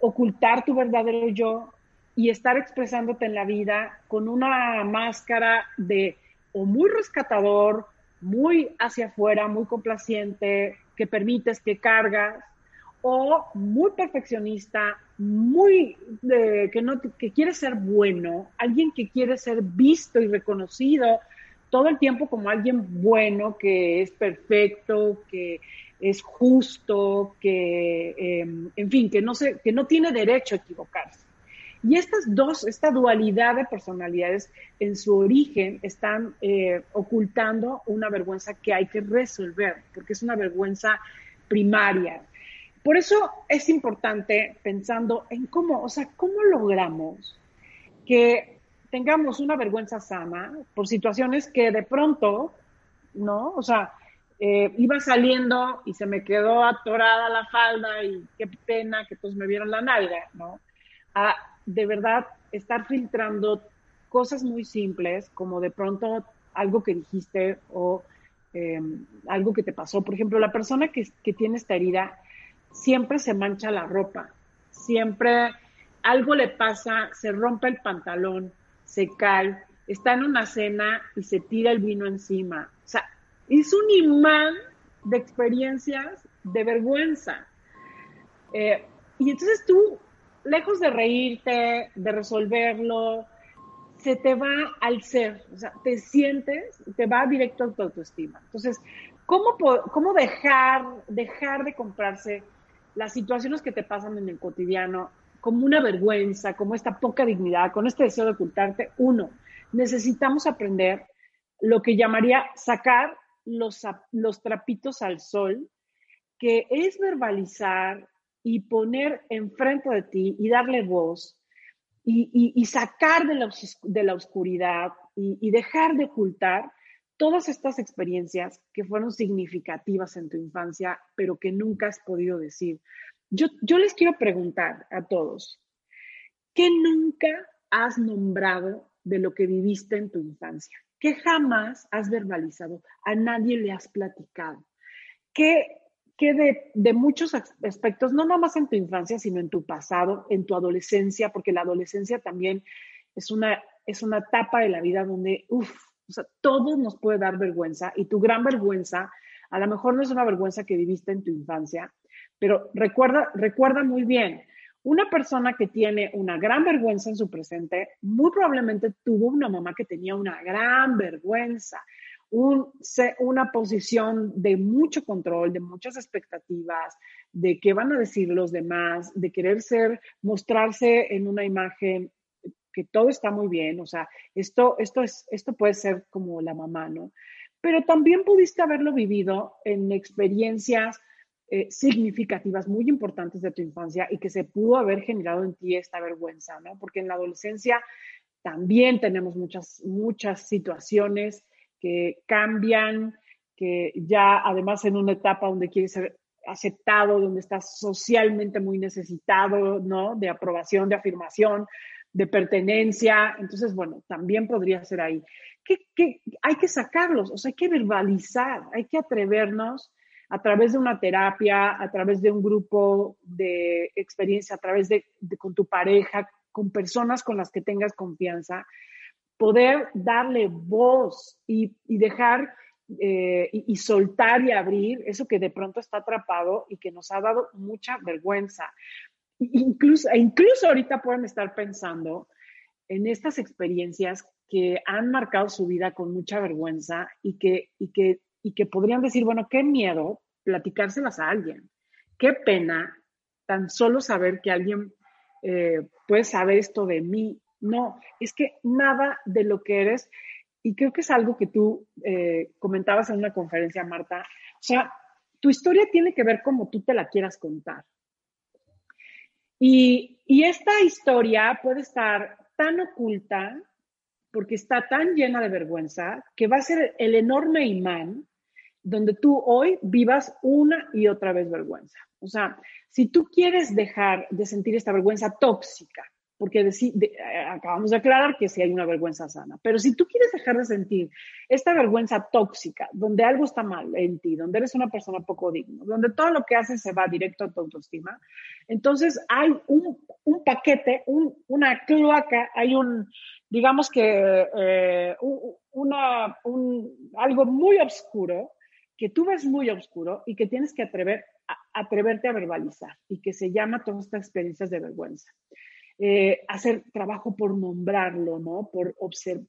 ocultar tu verdadero yo y estar expresándote en la vida con una máscara de o muy rescatador, muy hacia afuera, muy complaciente, que permites, que cargas, o muy perfeccionista, muy que no que quiere ser bueno, alguien que quiere ser visto y reconocido todo el tiempo como alguien bueno, que es perfecto, que es justo, que em, en fin, que no se, que no tiene derecho a equivocarse. Y estas dos, esta dualidad de personalidades en su origen están eh, ocultando una vergüenza que hay que resolver, porque es una vergüenza primaria. Por eso es importante pensando en cómo, o sea, cómo logramos que tengamos una vergüenza sana por situaciones que de pronto, ¿no? O sea, eh, iba saliendo y se me quedó atorada la falda y qué pena que todos me vieron la nalga, ¿no? A de verdad estar filtrando cosas muy simples, como de pronto algo que dijiste o em, algo que te pasó. Por ejemplo, la persona que, que tiene esta herida siempre se mancha la ropa, siempre algo le pasa, se rompe el pantalón, se cae, está en una cena y se tira el vino encima. O sea, es un imán de experiencias de vergüenza. Eh, y entonces tú lejos de reírte, de resolverlo, se te va al ser, o sea, te sientes, te va directo a tu autoestima. Entonces, ¿cómo, cómo dejar, dejar de comprarse las situaciones que te pasan en el cotidiano como una vergüenza, como esta poca dignidad, con este deseo de ocultarte? Uno, necesitamos aprender lo que llamaría sacar los, los trapitos al sol, que es verbalizar, y poner enfrente de ti y darle voz y, sacar de la, de la oscuridad y, dejar de ocultar todas estas experiencias que fueron significativas en tu infancia, pero que nunca has podido decir. Yo, les quiero preguntar a todos, ¿qué nunca has nombrado de lo que viviste en tu infancia? ¿Qué jamás has verbalizado? A nadie le has platicado. ¿Qué que de, muchos aspectos, no nada más en tu infancia, sino en tu pasado, en tu adolescencia, porque la adolescencia también es una, es una etapa de la vida donde, uff, o sea, todo nos puede dar vergüenza y tu gran vergüenza, a lo mejor no es una vergüenza que viviste en tu infancia, pero recuerda, recuerda muy bien, una persona que tiene una gran vergüenza en su presente, muy probablemente tuvo una mamá que tenía una gran vergüenza una posición de mucho control, de muchas expectativas, de qué van a decir los demás, de querer ser, mostrarse en una imagen que todo está muy bien, o sea, esto, esto, es, esto puede ser como la mamá, ¿no? Pero también pudiste haberlo vivido en experiencias eh, significativas, muy importantes de tu infancia y que se pudo haber generado en ti esta vergüenza, ¿no? Porque en la adolescencia también tenemos muchas, muchas situaciones que cambian, que ya además en una etapa donde quieres ser aceptado, donde estás socialmente muy necesitado, ¿no? De aprobación, de afirmación, de pertenencia. Entonces, bueno, también podría ser ahí. ¿Qué, hay que sacarlos, o sea, hay que verbalizar, hay que atrevernos a través de una terapia, a través de un grupo de experiencia, a través de con tu pareja, con personas con las que tengas confianza, poder darle voz y, dejar eh, y, soltar y abrir eso que de pronto está atrapado y que nos ha dado mucha vergüenza. Incluso, e incluso ahorita pueden estar pensando en estas experiencias que han marcado su vida con mucha vergüenza y que, y que, y que podrían decir, bueno, qué miedo platicárselas a alguien, qué pena tan solo saber que alguien eh, puede saber esto de mí. No, es que nada de lo que eres, y creo que es algo que tú eh, comentabas en una conferencia, Marta, o sea, tu historia tiene que ver como tú te la quieras contar. Y, y esta historia puede estar tan oculta porque está tan llena de vergüenza que va a ser el enorme imán donde tú hoy vivas una y otra vez vergüenza. O sea, si tú quieres dejar de sentir esta vergüenza tóxica, porque eh, acabamos de aclarar que sí hay una vergüenza sana, pero si tú quieres dejar de sentir esta vergüenza tóxica, donde algo está mal en ti, donde eres una persona poco digna, donde todo lo que haces se va directo a tu autoestima, entonces hay un, paquete, una cloaca, hay un, digamos que, eh, una, algo muy oscuro, que tú ves muy oscuro y que tienes que atrever atreverte a verbalizar y que se llama todas estas experiencias de vergüenza. Eh, hacer trabajo por nombrarlo, ¿no? Por,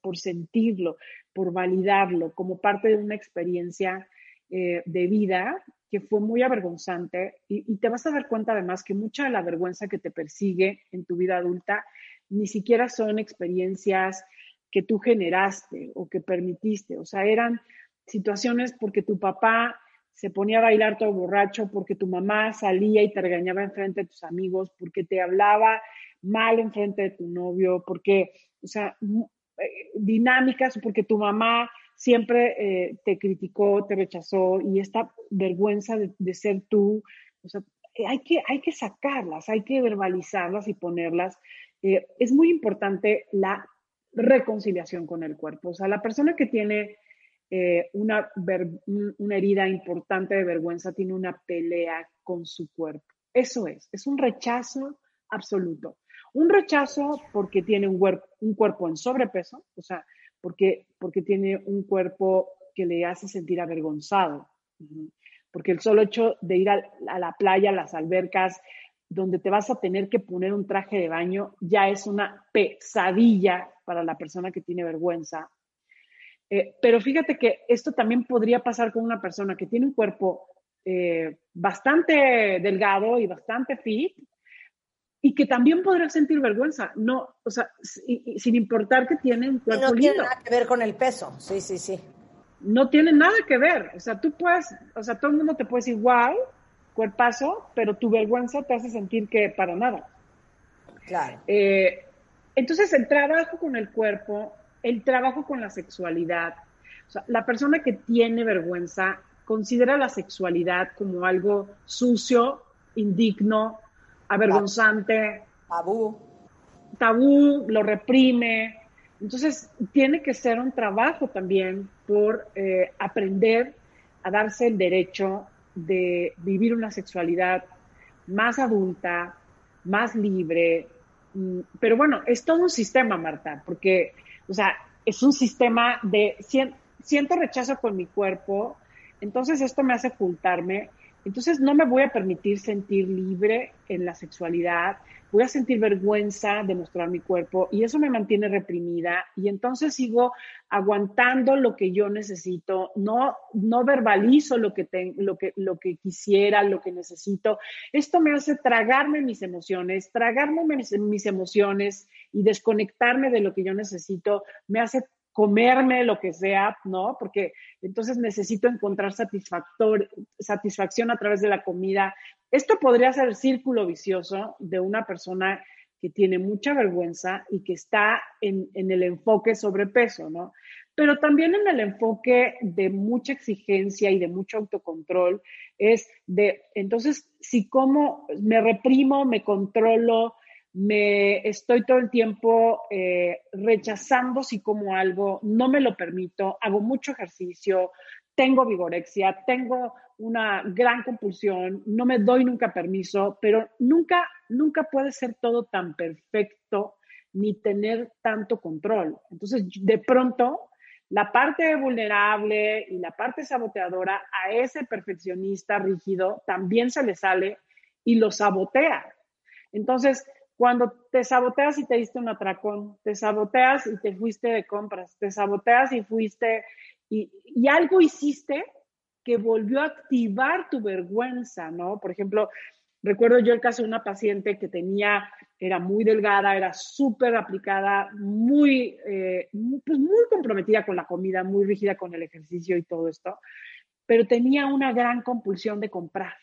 por sentirlo, por validarlo como parte de una experiencia eh, de vida que fue muy avergonzante y, y, te vas a dar cuenta además que mucha de la vergüenza que te persigue en tu vida adulta ni siquiera son experiencias que tú generaste o que permitiste, o sea, eran situaciones porque tu papá se ponía a bailar todo borracho, porque tu mamá salía y te regañaba enfrente de tus amigos, porque te hablaba mal enfrente de tu novio, porque, o sea, eh, dinámicas, porque tu mamá siempre eh, te criticó, te rechazó y esta vergüenza de, ser tú, o sea, hay que, hay que sacarlas, hay que verbalizarlas y ponerlas. Eh, es muy importante la reconciliación con el cuerpo. O sea, la persona que tiene eh, una, herida importante de vergüenza, tiene una pelea con su cuerpo. Eso es, es un rechazo absoluto. Un rechazo porque tiene un, un cuerpo en sobrepeso, o sea, porque, porque tiene un cuerpo que le hace sentir avergonzado. Porque el solo hecho de ir a, a la playa, a las albercas, donde te vas a tener que poner un traje de baño, ya es una pesadilla para la persona que tiene vergüenza eh, pero fíjate que esto también podría pasar con una persona que tiene un cuerpo eh, bastante delgado y bastante fit y que también podrá sentir vergüenza, no, o sea, sin importar que tiene un cuerpo y no tiene nada que ver con el peso, sí, sí, sí. No tiene nada que ver, o sea, tú puedes, o sea, todo el mundo te puede decir, wow, cuerpazo, pero tu vergüenza te hace sentir que para nada. Claro. Eh, entonces, el trabajo con el cuerpo el trabajo con la sexualidad. O sea, la persona que tiene vergüenza considera la sexualidad como algo sucio, indigno, avergonzante. Tabú. Tabú, lo reprime. Entonces, tiene que ser un trabajo también por eh, aprender a darse el derecho de vivir una sexualidad más adulta, más libre. Mm, pero bueno, es todo un sistema, Marta, porque o sea, es un sistema de siento rechazo con mi cuerpo, entonces esto me hace ocultarme, entonces no me voy a permitir sentir libre en la sexualidad, voy a sentir vergüenza de mostrar mi cuerpo y eso me mantiene reprimida y entonces sigo aguantando lo que yo necesito, no, no verbalizo lo que, lo, que, lo que quisiera, lo que necesito. Esto me hace tragarme mis emociones, tragarme mis, mis emociones y desconectarme de lo que yo necesito, me hace comerme lo que sea, ¿no? Porque entonces necesito encontrar satisfactor, satisfacción a través de la comida. Esto podría ser el círculo vicioso de una persona que tiene mucha vergüenza y que está en, el enfoque sobrepeso, ¿no? Pero también en el enfoque de mucha exigencia y de mucho autocontrol es de, entonces, si como me reprimo, me controlo, me estoy todo el tiempo eh, rechazando si como algo, no me lo permito, hago mucho ejercicio, tengo vigorexia, tengo una gran compulsión, no me doy nunca permiso, pero nunca, nunca puede ser todo tan perfecto ni tener tanto control. Entonces, de pronto, la parte vulnerable y la parte saboteadora a ese perfeccionista rígido también se le sale y lo sabotea. Entonces, cuando te saboteas y te diste un atracón, te saboteas y te fuiste de compras, te saboteas y fuiste y, algo hiciste que volvió a activar tu vergüenza, ¿no? Por ejemplo, recuerdo yo el caso de una paciente que tenía, era muy delgada, era súper aplicada, muy, eh, pues muy comprometida con la comida, muy rígida con el ejercicio y todo esto, pero tenía una gran compulsión de comprar.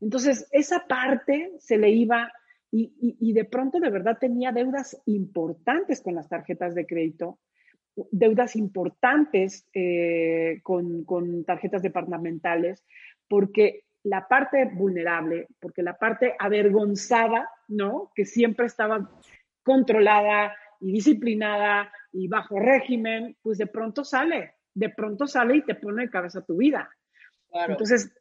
Entonces, esa parte se le iba y, de pronto de verdad tenía deudas importantes con las tarjetas de crédito, deudas importantes eh, con, con, tarjetas departamentales, porque la parte vulnerable, porque la parte avergonzada, ¿no? Que siempre estaba controlada y disciplinada y bajo régimen, pues de pronto sale, de pronto sale y te pone de cabeza tu vida. Entonces,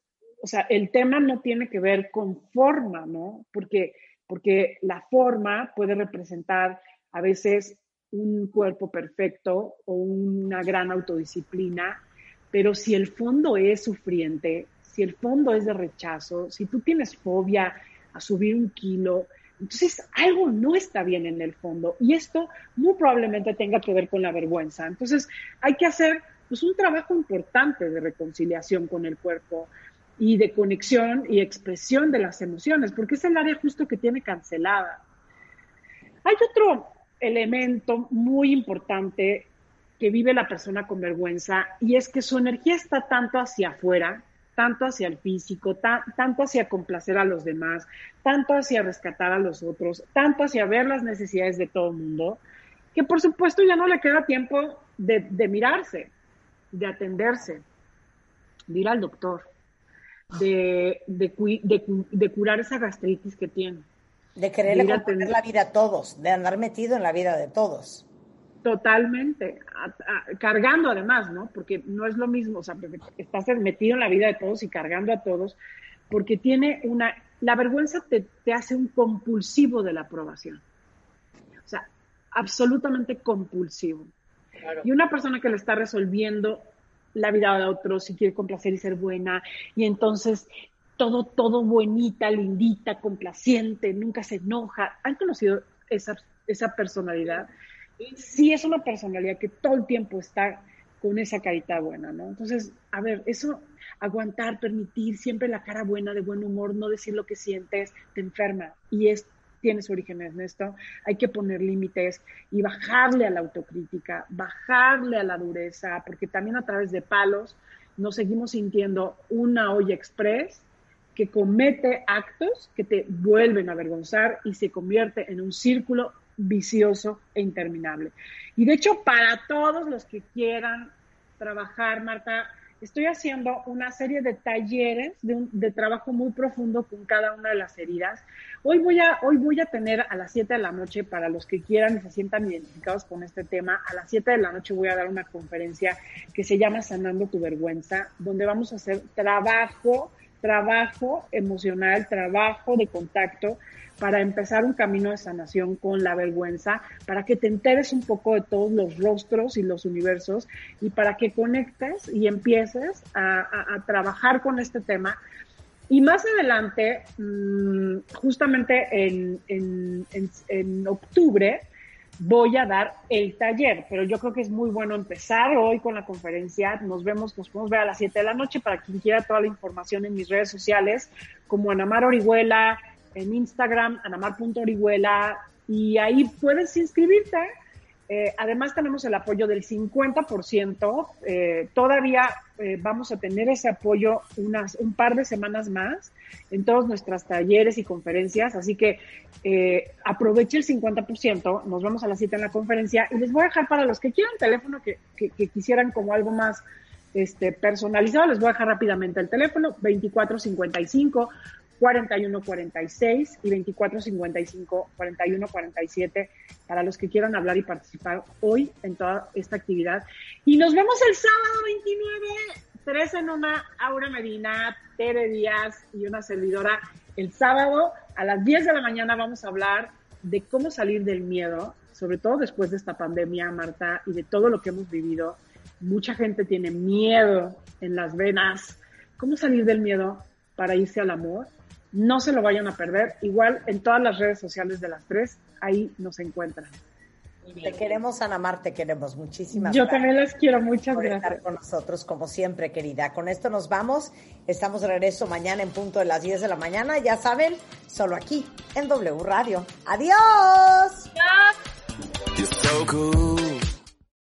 o sea, el tema no tiene que ver con forma, ¿no? Porque porque la forma puede representar a veces un cuerpo perfecto o una gran autodisciplina, pero si el fondo es sufriente, si el fondo es de rechazo, si tú tienes fobia a subir un kilo, entonces algo no está bien en el fondo y esto muy probablemente tenga que ver con la vergüenza. Entonces hay que hacer pues, un trabajo importante de reconciliación con el cuerpo y de conexión y expresión de las emociones, porque es el área justo que tiene cancelada. Hay otro elemento muy importante que vive la persona con vergüenza y es que su energía está tanto hacia afuera, tanto hacia el físico, tanto hacia complacer a los demás, tanto hacia rescatar a los otros, tanto hacia ver las necesidades de todo el mundo, que por supuesto ya no le queda tiempo de, mirarse, de atenderse, de ir al doctor, de, de, curar esa gastritis que tiene. De querer componer la vida a todos, de andar metido en la vida de todos. Totalmente, cargando además, ¿no? Porque no es lo mismo, o sea, estás metido en la vida de todos y cargando a todos, porque tiene una, la vergüenza te, hace un compulsivo de la aprobación, o sea, absolutamente compulsivo. Y una persona que le está resolviendo la vida de otros y quiere complacer y ser buena, y entonces todo, todo bonita, lindita, complaciente, nunca se enoja. ¿Han conocido esa, esa personalidad? sí es una personalidad que todo el tiempo está con esa carita buena, ¿no? Entonces, a ver, eso, aguantar, permitir siempre la cara buena, de buen humor, no decir lo que sientes, te enferma. Y es, tiene su origen en esto. Hay que poner límites y bajarle a la autocrítica, bajarle a la dureza, porque también a través de palos nos seguimos sintiendo una olla express que comete actos que te vuelven a avergonzar y se convierte en un círculo vicioso e interminable. Y de hecho, para todos los que quieran trabajar, Marta, estoy haciendo una serie de talleres de, trabajo muy profundo con cada una de las heridas. Hoy voy, a, hoy voy a tener a las 7 de la noche, para los que quieran y se sientan identificados con este tema, a las 7 de la noche voy a dar una conferencia que se llama Sanando tu vergüenza, donde vamos a hacer trabajo, trabajo emocional, trabajo de contacto para empezar un camino de sanación con la vergüenza, para que te enteres un poco de todos los rostros y los universos y para que conectes y empieces a, trabajar con este tema. Y más adelante, mm, justamente en, en, octubre, voy a dar el taller, pero yo creo que es muy bueno empezar hoy con la conferencia. Nos vemos, nos podemos ver a las 7 de la noche para quien quiera toda la información en mis redes sociales, como Anamar Orihuela, en Instagram, anamar.orihuela, y ahí puedes inscribirte. Eh, además tenemos el apoyo del 50%. Eh, todavía eh, vamos a tener ese apoyo unas, un par de semanas más en todos nuestros talleres y conferencias. Así que aproveche el 50%. Nos vemos a la cita en la conferencia y les voy a dejar para los que quieran teléfono que, que, que quisieran como algo más este, personalizado. Les voy a dejar rápidamente el teléfono 2455 4146 y 2455 4147 para los que quieran hablar y participar hoy en toda esta actividad. Y nos vemos el sábado 29, tres en una, Aura Medina, Tere Díaz y una servidora. El sábado a las 10 de la mañana vamos a hablar de cómo salir del miedo, sobre todo después de esta pandemia, Marta, y de todo lo que hemos vivido. Mucha gente tiene miedo en las venas. ¿Cómo salir del miedo para irse al amor? No se lo vayan a perder. Igual en todas las redes sociales de las tres, ahí nos encuentran. Te queremos, Ana Mar, te queremos. Muchísimas Yo también las quiero, muchas por gracias. Estar con nosotros, como siempre, querida. Con esto nos vamos. Estamos de regreso mañana en punto de las 10 de la mañana. Ya saben, solo aquí, en W Radio. ¡Adiós! ¡Adiós!